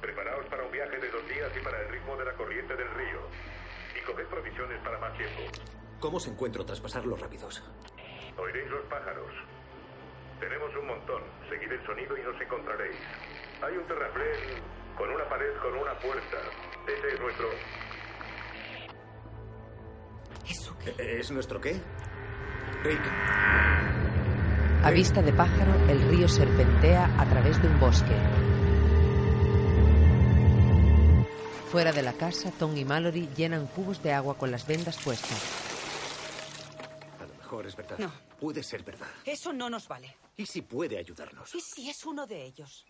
Preparaos para un viaje de dos días y para el ritmo de la corriente del río. Y coged provisiones para más tiempo. ¿Cómo se encuentro tras pasar los rápidos? Oiréis los pájaros. Tenemos un montón. Seguid el sonido y nos encontraréis. Hay un terraplén con una pared con una puerta. Ese es nuestro. ¿Eso qué? ¿Es nuestro qué? Rick. A vista de pájaro, el río serpentea a través de un bosque. Fuera de la casa, Tom y Mallory llenan cubos de agua con las vendas puestas. A lo mejor es verdad. No. Puede ser verdad. Eso no nos vale. ¿Y si puede ayudarnos? ¿Y si es uno de ellos?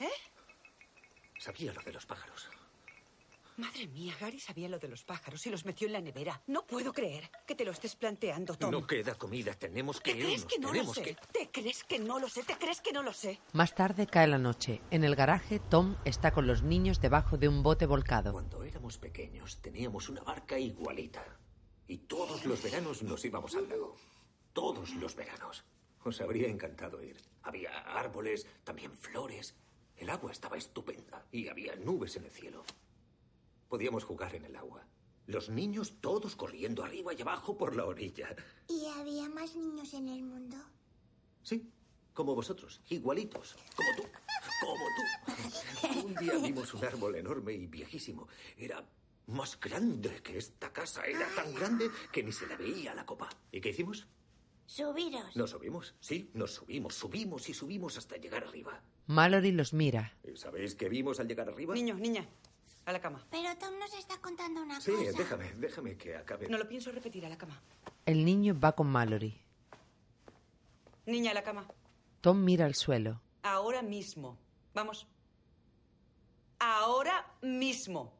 ¿Eh? Sabía lo de los pájaros. Madre mía, Gary sabía lo de los pájaros y los metió en la nevera. No puedo creer que te lo estés planteando, Tom. No queda comida. Tenemos que ¿Te crees irnos. que no lo sé? que... ¿Te crees que no lo sé? ¿Te crees que no lo sé? Más tarde cae la noche. En el garaje, Tom está con los niños debajo de un bote volcado. Cuando éramos pequeños teníamos una barca igualita. Y todos los veranos nos íbamos al lago. Todos los veranos. Os habría encantado ir. Había árboles, también flores. El agua estaba estupenda y había nubes en el cielo. Podíamos jugar en el agua. Los niños todos corriendo arriba y abajo por la orilla. ¿Y había más niños en el mundo? Sí, como vosotros, igualitos, como tú, como tú. Un día vimos un árbol enorme y viejísimo. Era más grande que esta casa. Era tan grande que ni se le veía la copa. ¿Y qué hicimos? Subiros. Nos subimos, sí, nos subimos, subimos y subimos hasta llegar arriba. Mallory los mira. ¿Y ¿Sabéis qué vimos al llegar arriba? Niño, niña, a la cama. Pero Tom nos está contando una Sí, cosa. déjame, déjame que acabe. No lo pienso repetir, a la cama. El niño va con Mallory. Niña, a la cama. Tom mira al suelo. Ahora mismo. Vamos. Ahora mismo.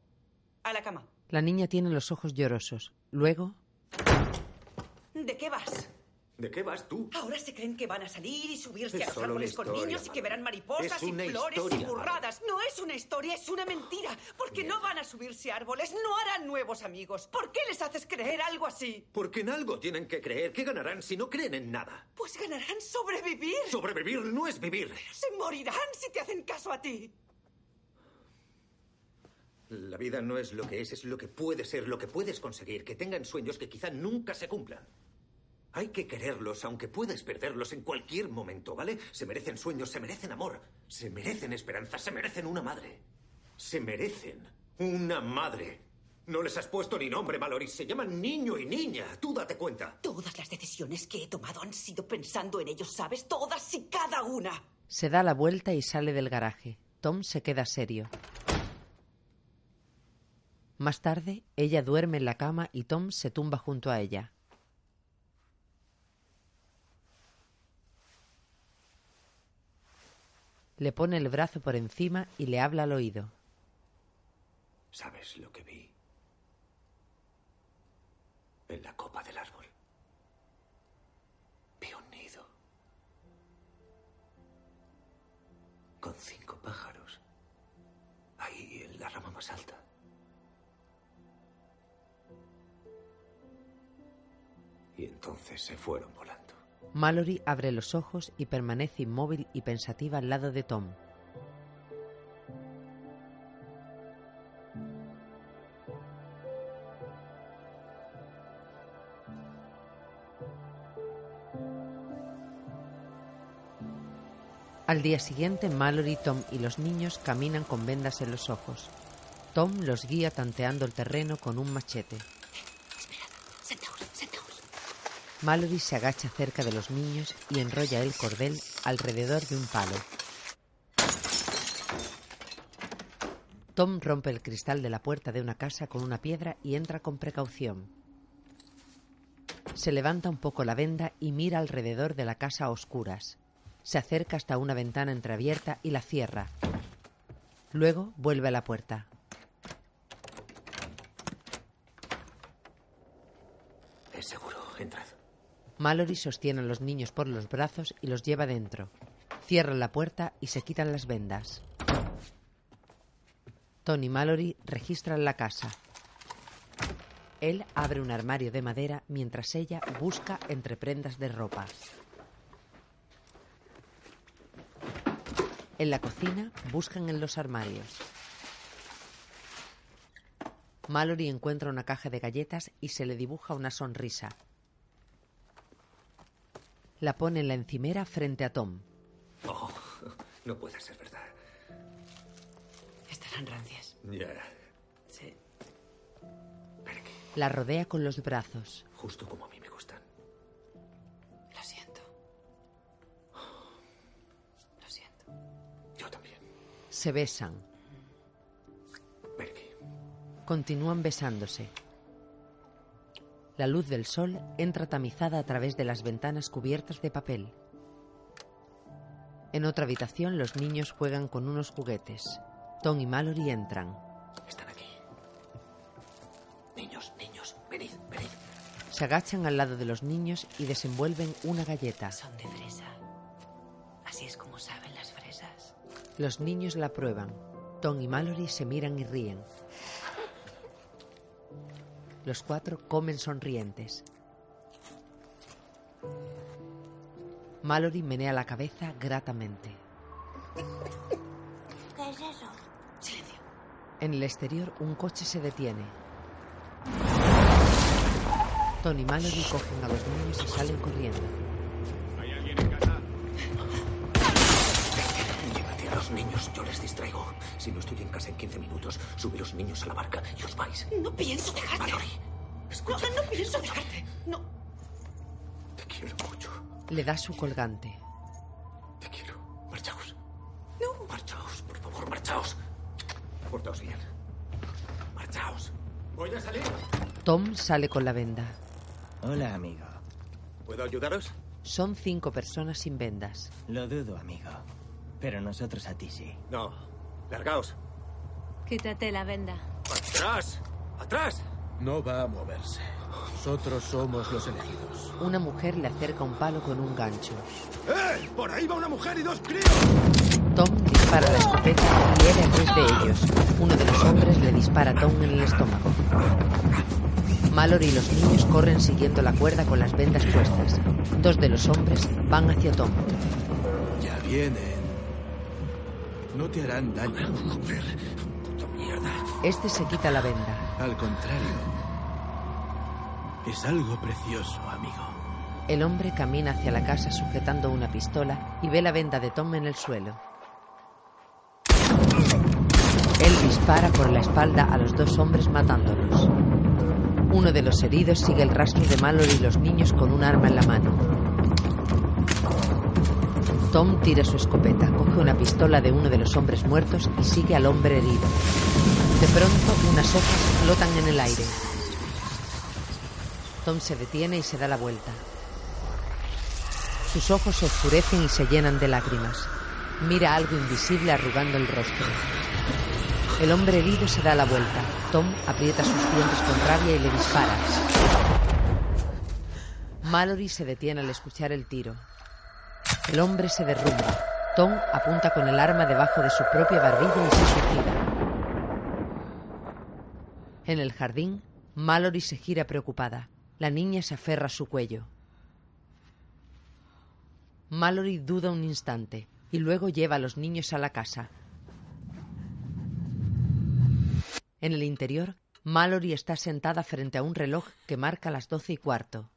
A la cama. La niña tiene los ojos llorosos. Luego, ¿De qué vas? ¿De qué vas tú? Ahora se creen que van a salir y subirse Es a los árboles con historia, niños y que verán mariposas y flores y burradas. No es una historia, es una mentira. Porque no van a subirse a árboles, no harán nuevos amigos. ¿Por qué les haces creer algo así? Porque en algo tienen que creer. ¿Qué ganarán si no creen en nada? Pues ganarán sobrevivir. Sobrevivir no es vivir. Se morirán si te hacen caso a ti. La vida no es lo que es, es lo que puede ser, lo que puedes conseguir, que tengan sueños que quizá nunca se cumplan. Hay que quererlos, aunque puedas perderlos en cualquier momento, ¿vale? Se merecen sueños, se merecen amor, se merecen esperanza, se merecen una madre. Se merecen una madre. No les has puesto ni nombre, Mallory. Se llaman niño y niña. Tú date cuenta. Todas las decisiones que he tomado han sido pensando en ellos, ¿sabes? Todas y cada una. se da la vuelta y sale del garaje. Tom se queda serio. Más tarde, ella duerme en la cama y Tom se tumba junto a ella. Le pone el brazo por encima y le habla al oído. ¿Sabes lo que vi? En la copa del árbol. Vi un nido. Con cinco pájaros. Ahí en la rama más alta. Y entonces se fueron volando. Mallory abre los ojos y permanece inmóvil y pensativa al lado de Tom. Al día siguiente, Mallory, Tom y los niños caminan con vendas en los ojos. Tom los guía tanteando el terreno con un machete. Mallory se agacha cerca de los niños y enrolla el cordel alrededor de un palo. Tom rompe el cristal de la puerta de una casa con una piedra y entra con precaución. Se levanta un poco la venda y mira alrededor de la casa a oscuras. Se acerca hasta una ventana entreabierta y la cierra. Luego vuelve a la puerta. Es seguro. Entrad. Mallory sostiene a los niños por los brazos y los lleva dentro. Cierran la puerta y se quitan las vendas. Tony y Mallory registran la casa. Él abre un armario de madera mientras ella busca entre prendas de ropa. En la cocina buscan en los armarios. Mallory encuentra una caja de galletas y se le dibuja una sonrisa. La pone en la encimera frente a Tom. Oh, no puede ser verdad. Estarán rancias. Ya. Sí. La rodea con los brazos. Justo como a mí me gustan. Lo siento. Lo siento. Yo también. Se besan. Perky. Continúan besándose. La luz del sol entra tamizada a través de las ventanas cubiertas de papel. En otra habitación los niños juegan con unos juguetes. Tom y Mallory entran. Están aquí. Niños, niños, venid, venid. Se agachan al lado de los niños y desenvuelven una galleta. Son de fresa. Así es como saben las fresas. Los niños la prueban. Tom y Mallory se miran y ríen. Los cuatro comen sonrientes. Mallory menea la cabeza gratamente. ¿Qué es eso? Silencio. En el exterior, un coche se detiene. Tom y Mallory cogen a los niños y salen corriendo. Los niños, yo les distraigo. Si no estoy en casa en 15 minutos, sube los niños a la barca y os vais. No pienso dejarte. Mallory, No, escucha. no pienso dejarte. No. Te quiero mucho. Le da su colgante. Te quiero. Marchaos. No. Marchaos, por favor, marchaos. Portaos bien. Marchaos. Voy a salir. Tom sale con la venda. Hola, amigo. ¿Puedo ayudaros? Son cinco personas sin vendas. Lo dudo, amigo. Pero nosotros a ti sí. No. Largaos. Quítate la venda. ¡Atrás! ¡Atrás! No va a moverse. Nosotros somos los elegidos. Una mujer le acerca un palo con un gancho. ¡Eh! ¡Por ahí va una mujer y dos críos! Tom dispara la escopeta y hiere a tres de ellos. Uno de los hombres le dispara a Tom en el estómago. Mallory y los niños corren siguiendo la cuerda con las vendas puestas. Dos de los hombres van hacia Tom. Ya vienen. No te harán daño. Joder, puta mierda. Este se quita la venda. Al contrario. Es algo precioso, amigo. El hombre camina hacia la casa sujetando una pistola y ve la venda de Tom en el suelo. Él dispara por la espalda a los dos hombres matándolos. Uno de los heridos sigue el rastro de Mallory y los niños con un arma en la mano. Tom tira su escopeta, coge una pistola de uno de los hombres muertos y sigue al hombre herido. De pronto, unas hojas flotan en el aire. Tom se detiene y se da la vuelta. Sus ojos se oscurecen y se llenan de lágrimas. Mira algo invisible arrugando el rostro. El hombre herido se da la vuelta. Tom aprieta sus dientes con rabia y le dispara. Mallory se detiene al escuchar el tiro. El hombre se derrumba. Tom apunta con el arma debajo de su propia barbilla y se suicida. En el jardín, Mallory se gira preocupada. La niña se aferra a su cuello. Mallory duda un instante y luego lleva a los niños a la casa. En el interior, Mallory está sentada frente a un reloj que marca las doce y cuarto.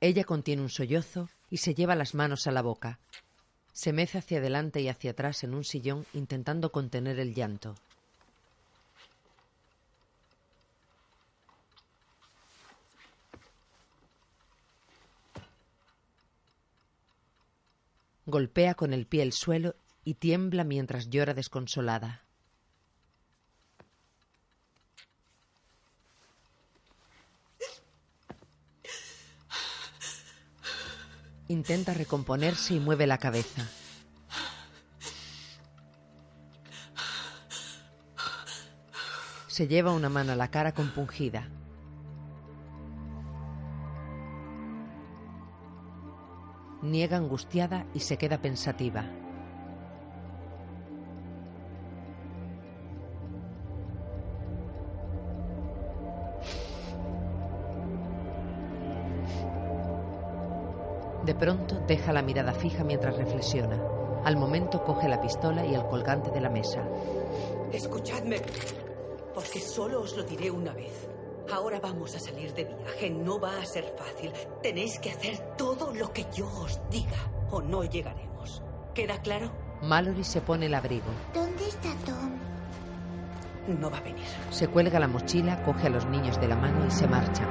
Ella contiene un sollozo y se lleva las manos a la boca. Se mece hacia adelante y hacia atrás en un sillón intentando contener el llanto. Golpea con el pie el suelo y tiembla mientras llora desconsolada. Intenta recomponerse y mueve la cabeza. Se lleva una mano a la cara compungida. Niega angustiada y se queda pensativa. Pronto deja la mirada fija mientras reflexiona. Al momento coge la pistola y el colgante de la mesa. Escuchadme, porque solo os lo diré una vez. Ahora vamos a salir de viaje. No va a ser fácil. Tenéis que hacer todo lo que yo os diga o no llegaremos. ¿Queda claro? Mallory se pone el abrigo. ¿Dónde está Tom? No va a venir. Se cuelga la mochila, coge a los niños de la mano y se marcha.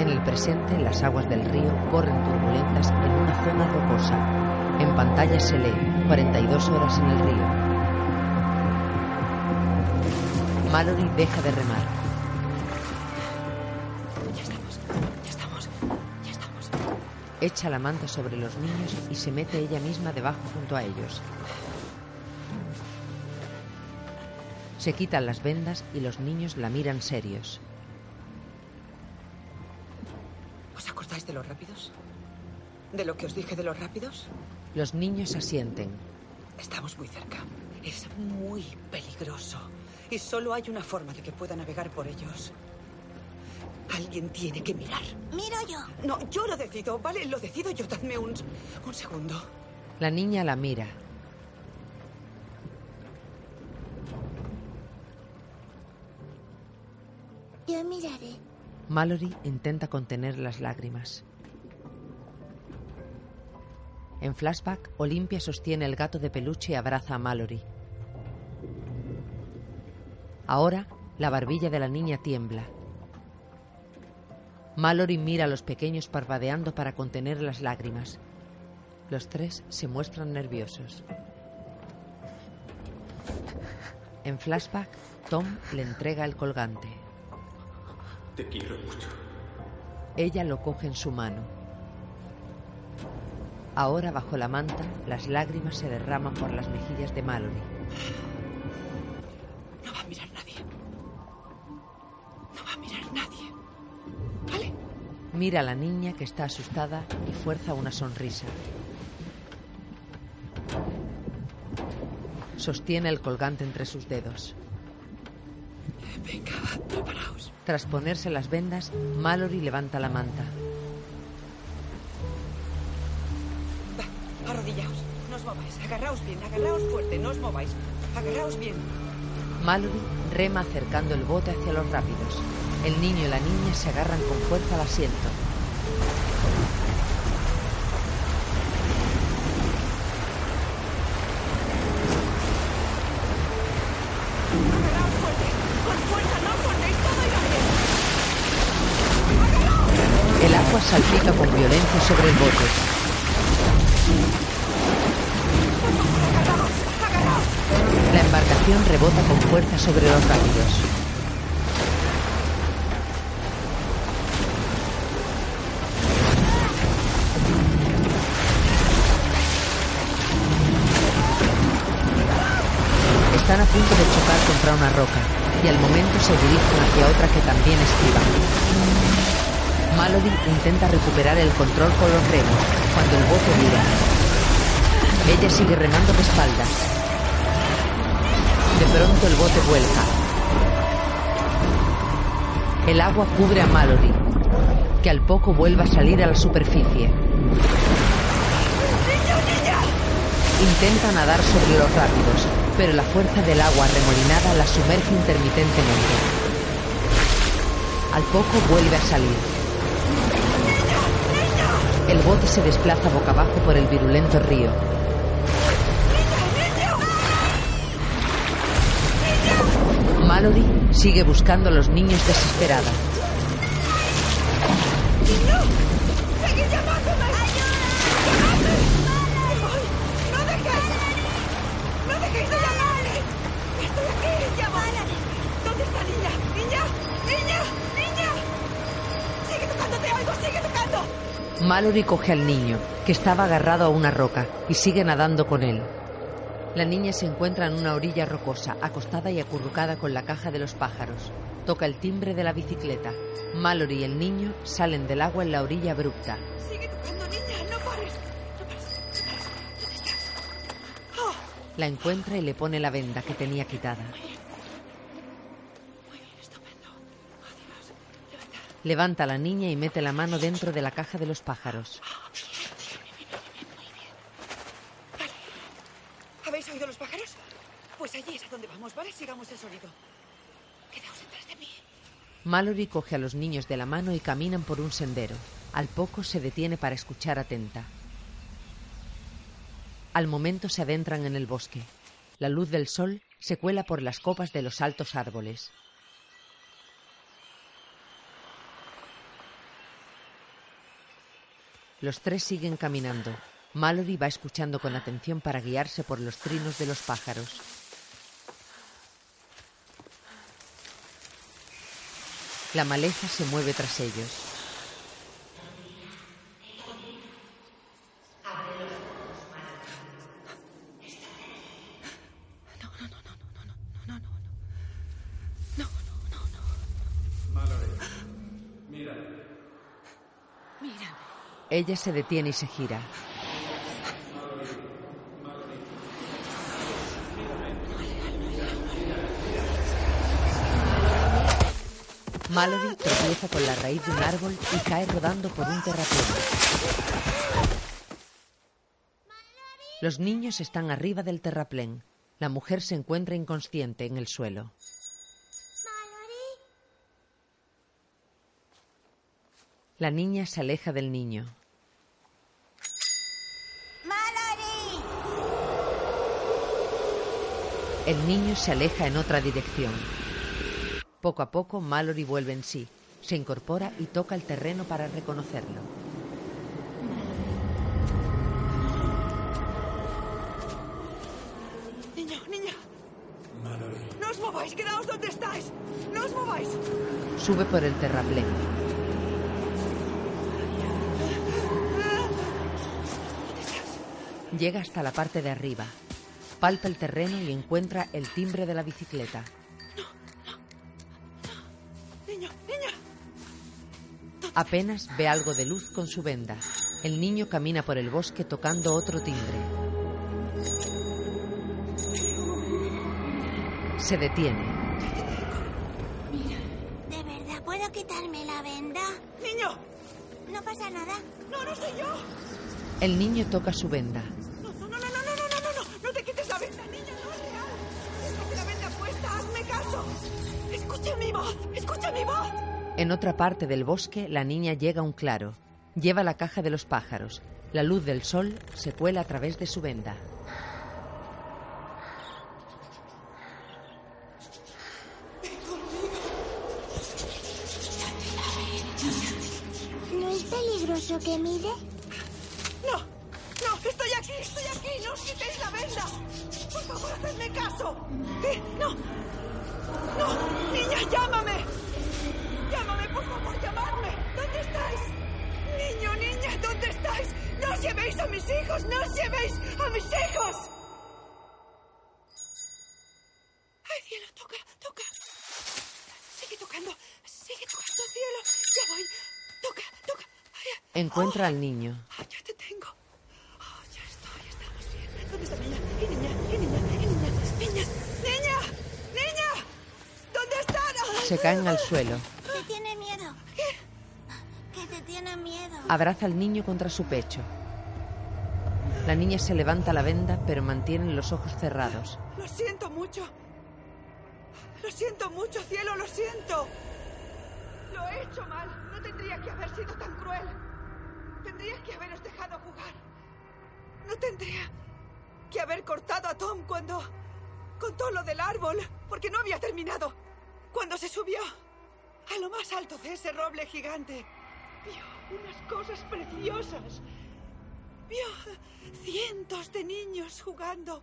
En el presente, las aguas del río corren turbulentas en una zona rocosa. En pantalla se lee 42 horas en el río. Mallory deja de remar. Ya estamos, ya estamos, ya estamos. Echa la manta sobre los niños y se mete ella misma debajo junto a ellos. Se quitan las vendas y los niños la miran serios. ¿Os acordáis de los rápidos? ¿De lo que os dije de los rápidos? Los niños asienten. Estamos muy cerca. Es muy peligroso. Y solo hay una forma de que pueda navegar por ellos. Alguien tiene que mirar. Miro yo. No, yo lo decido, ¿vale? Lo decido yo. Dadme un, un segundo. La niña la mira. Mallory intenta contener las lágrimas. En flashback, Olimpia sostiene el gato de peluche y abraza a Mallory. Ahora, la barbilla de la niña tiembla. Mallory mira a los pequeños parpadeando para contener las lágrimas. Los tres se muestran nerviosos. En flashback, Tom le entrega el colgante. Te quiero mucho. Ella lo coge en su mano. Ahora, bajo la manta, las lágrimas se derraman por las mejillas de Mallory. No va a mirar nadie. No va a mirar nadie. ¿Vale? Mira a la niña que está asustada y fuerza una sonrisa. Sostiene el colgante entre sus dedos. Tras ponerse las vendas, Mallory levanta la manta. Va, arrodillaos. No os mováis. Agarraos bien, agarraos fuerte. No os mováis. Agarraos bien. Mallory rema acercando el bote hacia los rápidos. El niño y la niña se agarran con fuerza al asiento. Agarraos fuerte. Con fuerza, no os cortéis. Todo irá bien. El agua salpica con violencia sobre el bote. La embarcación rebota con fuerza sobre los rápidos. Están a punto de chocar contra una roca y al momento se dirigen hacia otra que también esquiva. Mallory intenta recuperar el control con los remos cuando el bote gira. Ella sigue remando de espaldas. De pronto el bote vuelca. El agua cubre a Mallory, que al poco vuelve a salir a la superficie. Intenta nadar sobre los rápidos, pero la fuerza del agua remolinada la sumerge intermitentemente. Al poco vuelve a salir. El bote se desplaza boca abajo por el virulento río. Mallory sigue buscando a los niños desesperada. Mallory coge al niño, que estaba agarrado a una roca, y sigue nadando con él. La niña se encuentra en una orilla rocosa, acostada y acurrucada con la caja de los pájaros. Toca el timbre de la bicicleta. Mallory y el niño salen del agua en la orilla abrupta. ¡Sigue tocando, niña! ¡No pares! ¡No pares! ¡No pares! ¿Dónde estás? ¡Oh! La encuentra y le pone la venda que tenía quitada. Levanta a la niña y mete la mano dentro de la caja de los pájaros. ¿Habéis oído los pájaros? Pues allí es a donde vamos, ¿vale? Sigamos el sonido. Quedaos detrás de mí. Mallory coge a los niños de la mano y caminan por un sendero. Al poco se detiene para escuchar atenta. Al momento se adentran en el bosque. La luz del sol se cuela por las copas de los altos árboles. Los tres siguen caminando. Mallory va escuchando con atención para guiarse por los trinos de los pájaros. La maleza se mueve tras ellos. Mira. Mira. Se detiene y se gira. Mallory tropieza con la raíz de un árbol y cae rodando por un terraplén. Los niños están arriba del terraplén. La mujer se encuentra inconsciente en el suelo. La niña se aleja del niño. ¡Mallory! El niño se aleja en otra dirección. Poco a poco, Mallory vuelve en sí. Se incorpora y toca el terreno para reconocerlo. Niño, niña. No os mováis, quedaos donde estáis. No os mováis. Sube por el terraplén. Llega hasta la parte de arriba. Palpa el terreno y encuentra el timbre de la bicicleta. Niño, niña. Apenas ve algo de luz con su venda. El niño camina por el bosque tocando otro timbre. Se detiene. ¿De verdad puedo quitarme la venda? ¡Niño! No pasa nada. No, no soy yo. El niño toca su venda. En otra parte del bosque, la niña llega a un claro. Lleva la caja de los pájaros. La luz del sol se cuela a través de su venda. Encuentra al niño. ay, ya te tengo. Oh, ya estoy, estamos bien. ¿Dónde está niña? ¿Y niña? ¿Y niña? ¿Y niña? ¡Niña! ¡Niña! ¡Niña! ¿Dónde están? Se caen al suelo. Te tiene miedo. ¿Qué? Que te tiene miedo. Abraza al niño contra su pecho. La niña se levanta la venda, pero mantiene los ojos cerrados. Lo siento mucho. Lo siento mucho, cielo, lo siento. Lo he hecho mal. No tendría que haber sido tan cruel. Tendría que haberos dejado jugar. No tendría que haber cortado a Tom cuando contó lo del árbol, porque no había terminado. Cuando se subió a lo más alto de ese roble gigante, vio unas cosas preciosas. Vio cientos de niños jugando,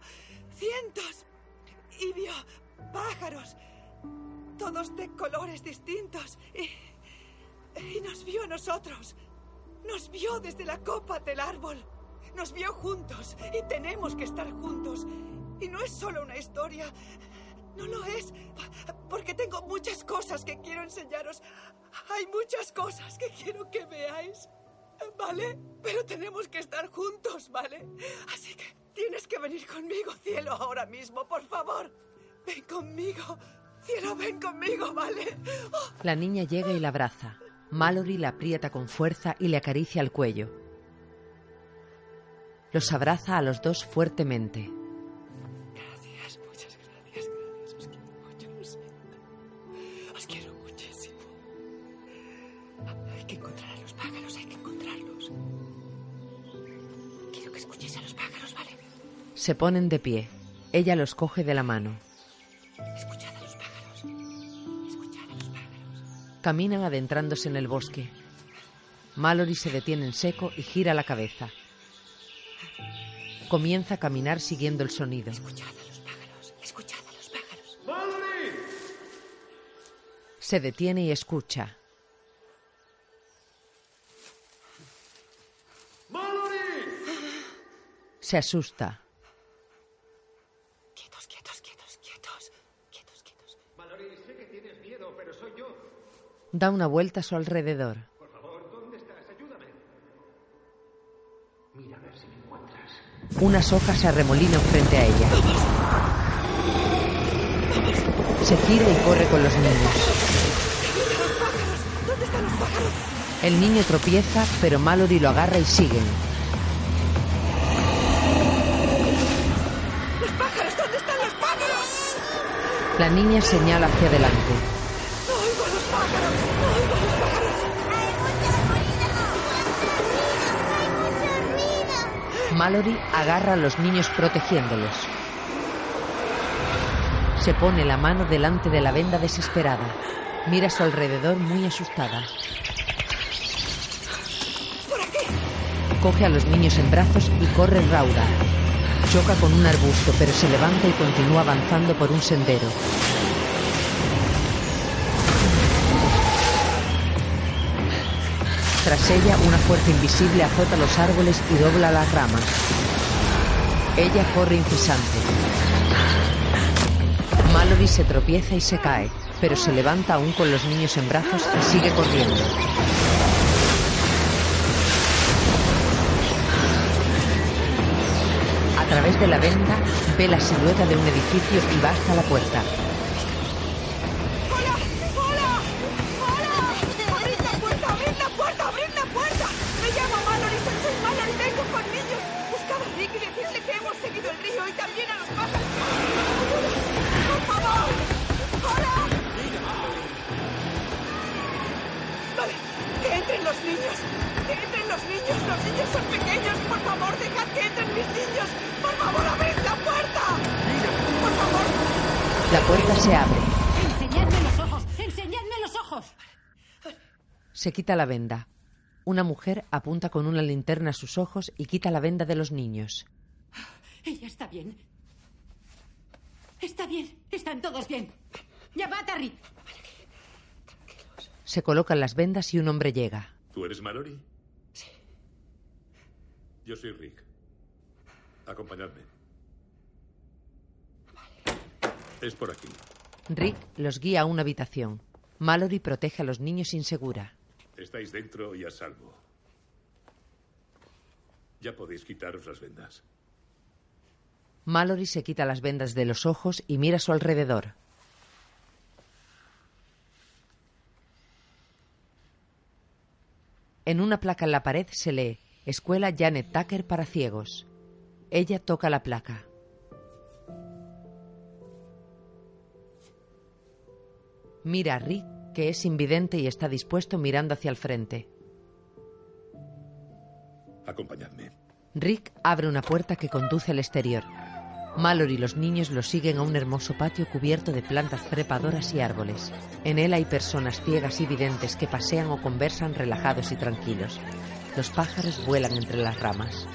cientos. Y vio pájaros, todos de colores distintos. Y, y nos vio a nosotros. Nos vio desde la copa del árbol. Nos vio juntos y tenemos que estar juntos. Y no es solo una historia. No lo es. Porque tengo muchas cosas que quiero enseñaros. Hay muchas cosas que quiero que veáis. ¿Vale? Pero tenemos que estar juntos, ¿vale? Así que tienes que venir conmigo, cielo, ahora mismo, por favor. Ven conmigo. Cielo, ven conmigo, ¿vale? La niña llega y la abraza. Mallory la aprieta con fuerza y le acaricia el cuello. Los abraza a los dos fuertemente. Gracias, muchas gracias, gracias. Os quiero mucho, lo siento. Os quiero muchísimo. Hay que encontrar a los pájaros, hay que encontrarlos. Quiero que escuchéis a los pájaros, ¿vale? Se ponen de pie. Ella los coge de la mano. Caminan adentrándose en el bosque. Mallory se detiene en seco y gira la cabeza. Comienza a caminar siguiendo el sonido. Escuchad a los pájaros. Escuchad a los pájaros. ¡Mallory! Se detiene y escucha. ¡Mallory! Se asusta. Quietos, quietos, quietos, quietos. Quietos, quietos. Mallory, sé que tienes miedo, pero soy yo. Da una vuelta a su alrededor. Por favor, ¿dónde estás? Ayúdame. Mira a ver si me encuentras. Unas hojas se arremolinan frente a ella. Se gira y corre con los niños. ¿Dónde están los pájaros? El niño tropieza, pero Mallory lo agarra y siguen. ¡Los pájaros! ¿Dónde están los pájaros? La niña señala hacia adelante. ¡No oigo a los pájaros! ¡No oigo a los pájaros! Mallory agarra a los niños protegiéndolos. Se pone la mano delante de la venda desesperada. Mira a su alrededor muy asustada. ¡Por aquí! Coge a los niños en brazos y corre rauda. Choca con un arbusto, pero se levanta y continúa avanzando por un sendero. Tras ella, una fuerza invisible azota los árboles y dobla las ramas. Ella corre incesante. Mallory se tropieza y se cae, pero se levanta aún con los niños en brazos y sigue corriendo. A través de la venda ve la silueta de un edificio y va hasta la puerta. Quita la venda. Una mujer apunta con una linterna a sus ojos y quita la venda de los niños. Ella está bien. Está bien. Están todos bien. Llamad a Rick. Se colocan las vendas y un hombre llega. ¿Tú eres Mallory? Sí. Yo soy Rick. Acompañadme. Es por aquí. Rick los guía a una habitación. Mallory protege a los niños insegura. Estáis dentro y a salvo. Ya podéis quitaros las vendas. Mallory se quita las vendas de los ojos y mira a su alrededor. En una placa en la pared se lee Escuela Janet Tucker para ciegos. Ella toca la placa. Mira a Rick, que es invidente y está dispuesto mirando hacia el frente. Acompañadme. Rick abre una puerta que conduce al exterior. Mallory y los niños lo siguen a un hermoso patio cubierto de plantas trepadoras y árboles. En él hay personas ciegas y videntes que pasean o conversan relajados y tranquilos. Los pájaros vuelan entre las ramas.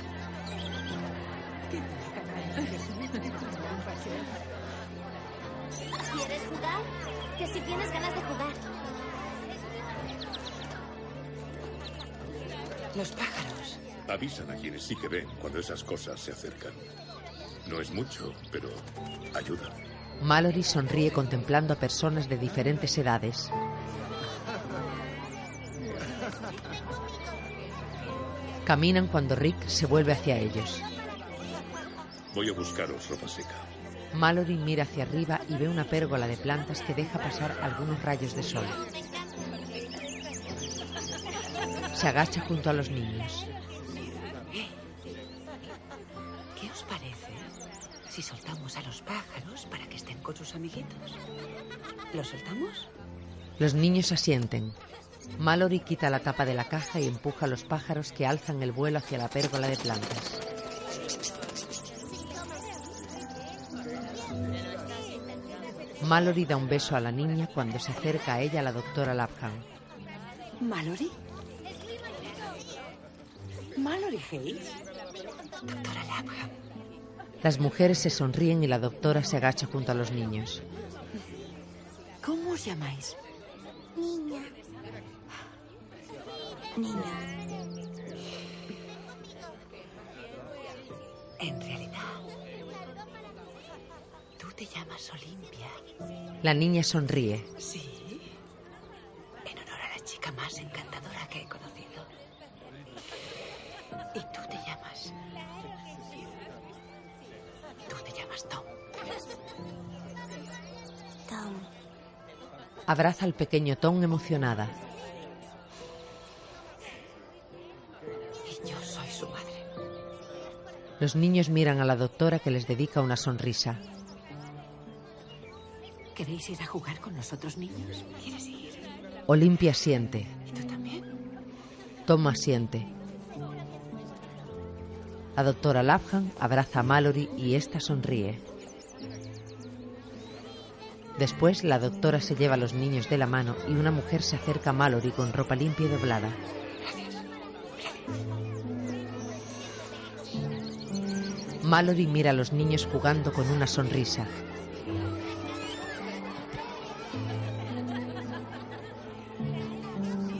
Los pájaros. Avisan a quienes sí que ven cuando esas cosas se acercan. No es mucho, pero ayuda. Mallory sonríe contemplando a personas de diferentes edades. Caminan cuando Rick se vuelve hacia ellos. Voy a buscaros ropa seca. Mallory mira hacia arriba y ve una pérgola de plantas que deja pasar algunos rayos de sol se agacha junto a los niños. ¿Qué os parece si soltamos a los pájaros para que estén con sus amiguitos? ¿Los soltamos? Los niños asienten. Mallory quita la tapa de la caja y empuja a los pájaros que alzan el vuelo hacia la pérgola de plantas. Mallory da un beso a la niña cuando se acerca a ella la doctora Lapham. ¿Mallory? ¿Mallory Hayes? Doctora Lapham. Las mujeres se sonríen y la doctora se agacha junto a los niños. ¿Cómo os llamáis? Niña. Niña. En realidad, tú te llamas Olimpia. La niña sonríe. Sí. En honor a la chica más encantadora que he conocido. Tom. Tom. Abraza al pequeño Tom emocionada. Y yo soy su madre. Los niños miran a la doctora que les dedica una sonrisa. ¿Queréis ir a jugar con nosotros, niños? ¿Quieres ir? Olimpia siente. ¿Y tú también? Tom asiente. La doctora Lapham abraza a Mallory y ésta sonríe. Después, la doctora se lleva a los niños de la mano y una mujer se acerca a Mallory con ropa limpia y doblada. Mallory mira a los niños jugando con una sonrisa.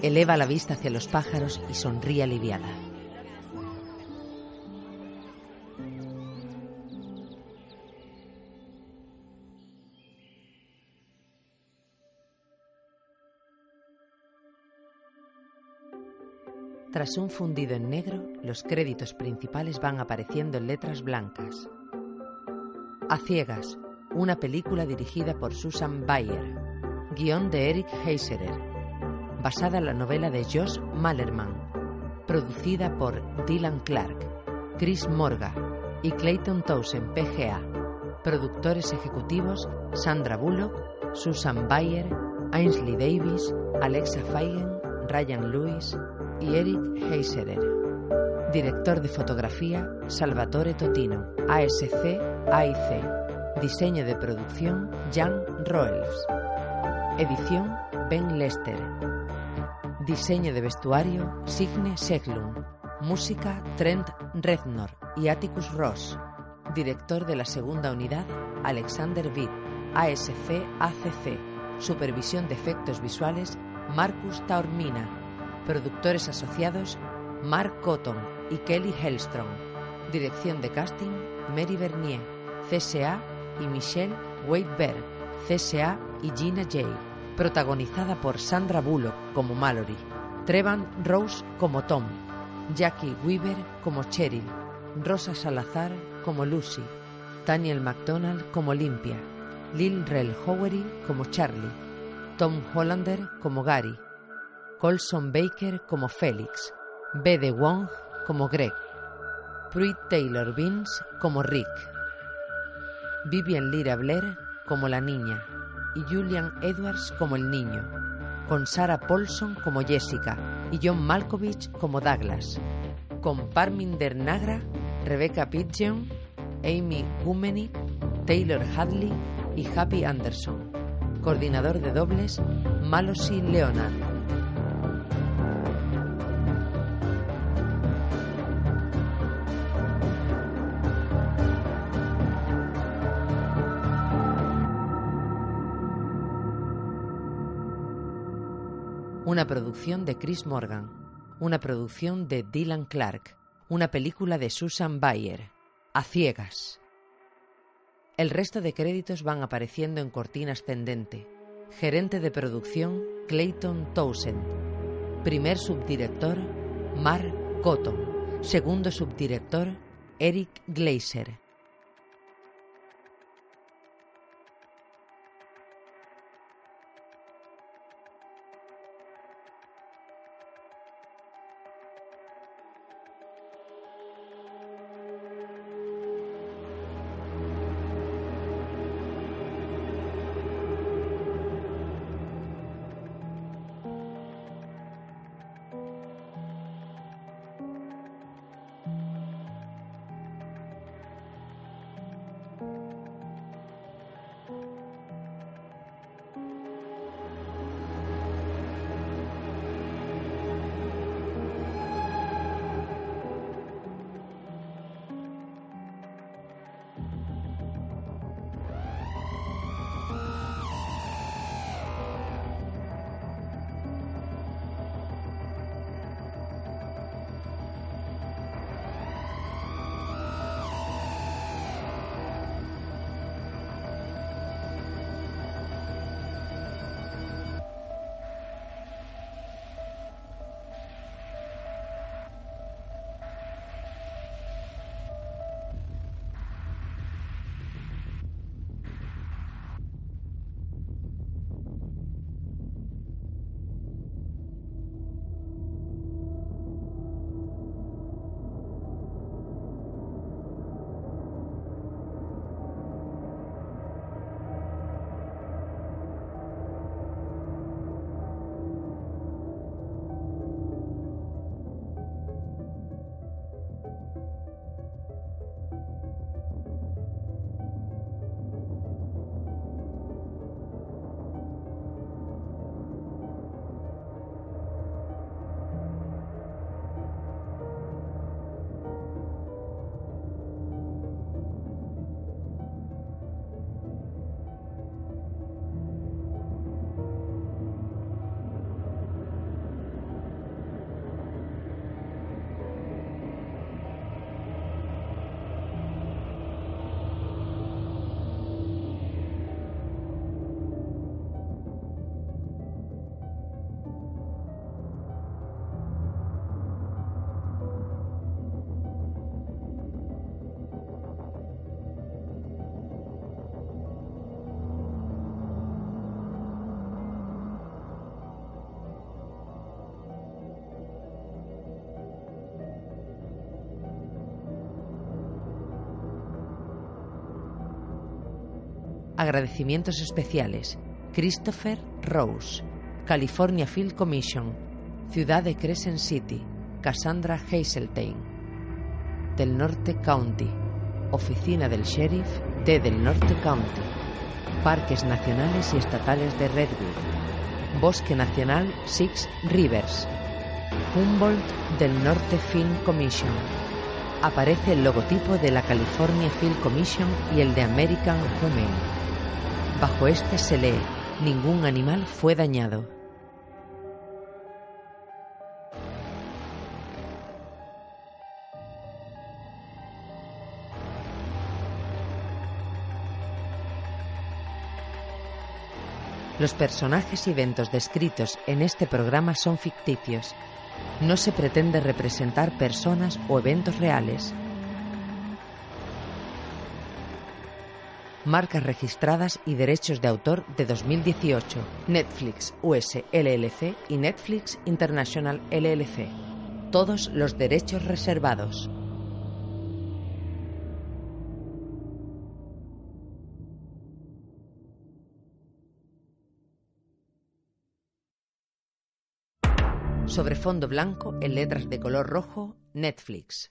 Eleva la vista hacia los pájaros y sonríe aliviada. Tras un fundido en negro, los créditos principales van apareciendo en letras blancas. A ciegas, una película dirigida por Susan Bayer, guion de Eric Heiserer, basada en la novela de Josh Malerman, producida por Dylan Clark, Chris Morga y Clayton Townsend PGA, productores ejecutivos Sandra Bullock, Susan Bayer, Ainsley Davis, Alexa Feigen, Ryan Lewis y Eric Heiserer. Director de fotografía Salvatore Totino, ASC AIC. Diseño de producción Jan Roelfs. Edición Ben Lester. Diseño de vestuario Signe Seglund. Música Trent Reznor y Atticus Ross. Director de la segunda unidad Alexander Witt. ASC ACC. Supervisión de efectos visuales Marcus Taormina. Productores asociados Mark Cotton y Kelly Hellstrom. Dirección de casting Mary Bernier, CSA y Michelle Waitberg, CSA y Gina Jay. Protagonizada por Sandra Bullock como Mallory, Trevan Rose como Tom, Jackie Weaver como Cheryl, Rosa Salazar como Lucy, Daniel McDonald como Limpia, Lil Rel Howery como Charlie, Tom Hollander como Gary, Colson Baker como Félix, B.D. Wong como Greg, Pruitt Taylor Vince como Rick, Vivian Lyra Blair como la niña y Julian Edwards como el niño, con Sarah Paulson como Jessica y John Malkovich como Douglas, con Parminder Nagra, Rebecca Pidgeon, Amy Gumeni, Taylor Hadley y Happy Anderson. Coordinador de dobles, Malosi Leonard. Una producción de Chris Morgan. Una producción de Dylan Clark. Una película de Susan Bayer. A ciegas. El resto de créditos van apareciendo en cortina ascendente. Gerente de producción Clayton Townsend. Primer subdirector Mark Cotton. Segundo subdirector Eric Glazer. Agradecimientos especiales. Christopher Rose, California Field Commission, Ciudad de Crescent City, Cassandra Hazeltine. Del Norte County, Oficina del Sheriff de Del Norte County, Parques Nacionales y Estatales de Redwood, Bosque Nacional Six Rivers, Humboldt del Norte Film Commission. Aparece el logotipo de la California Film Commission y el de American Humane. Bajo este se lee, ningún animal fue dañado. Los personajes y eventos descritos en este programa son ficticios. No se pretende representar personas o eventos reales. Marcas registradas y derechos de autor de 2018. Netflix US LLC y Netflix International LLC. Todos los derechos reservados. Sobre fondo blanco, en letras de color rojo, Netflix.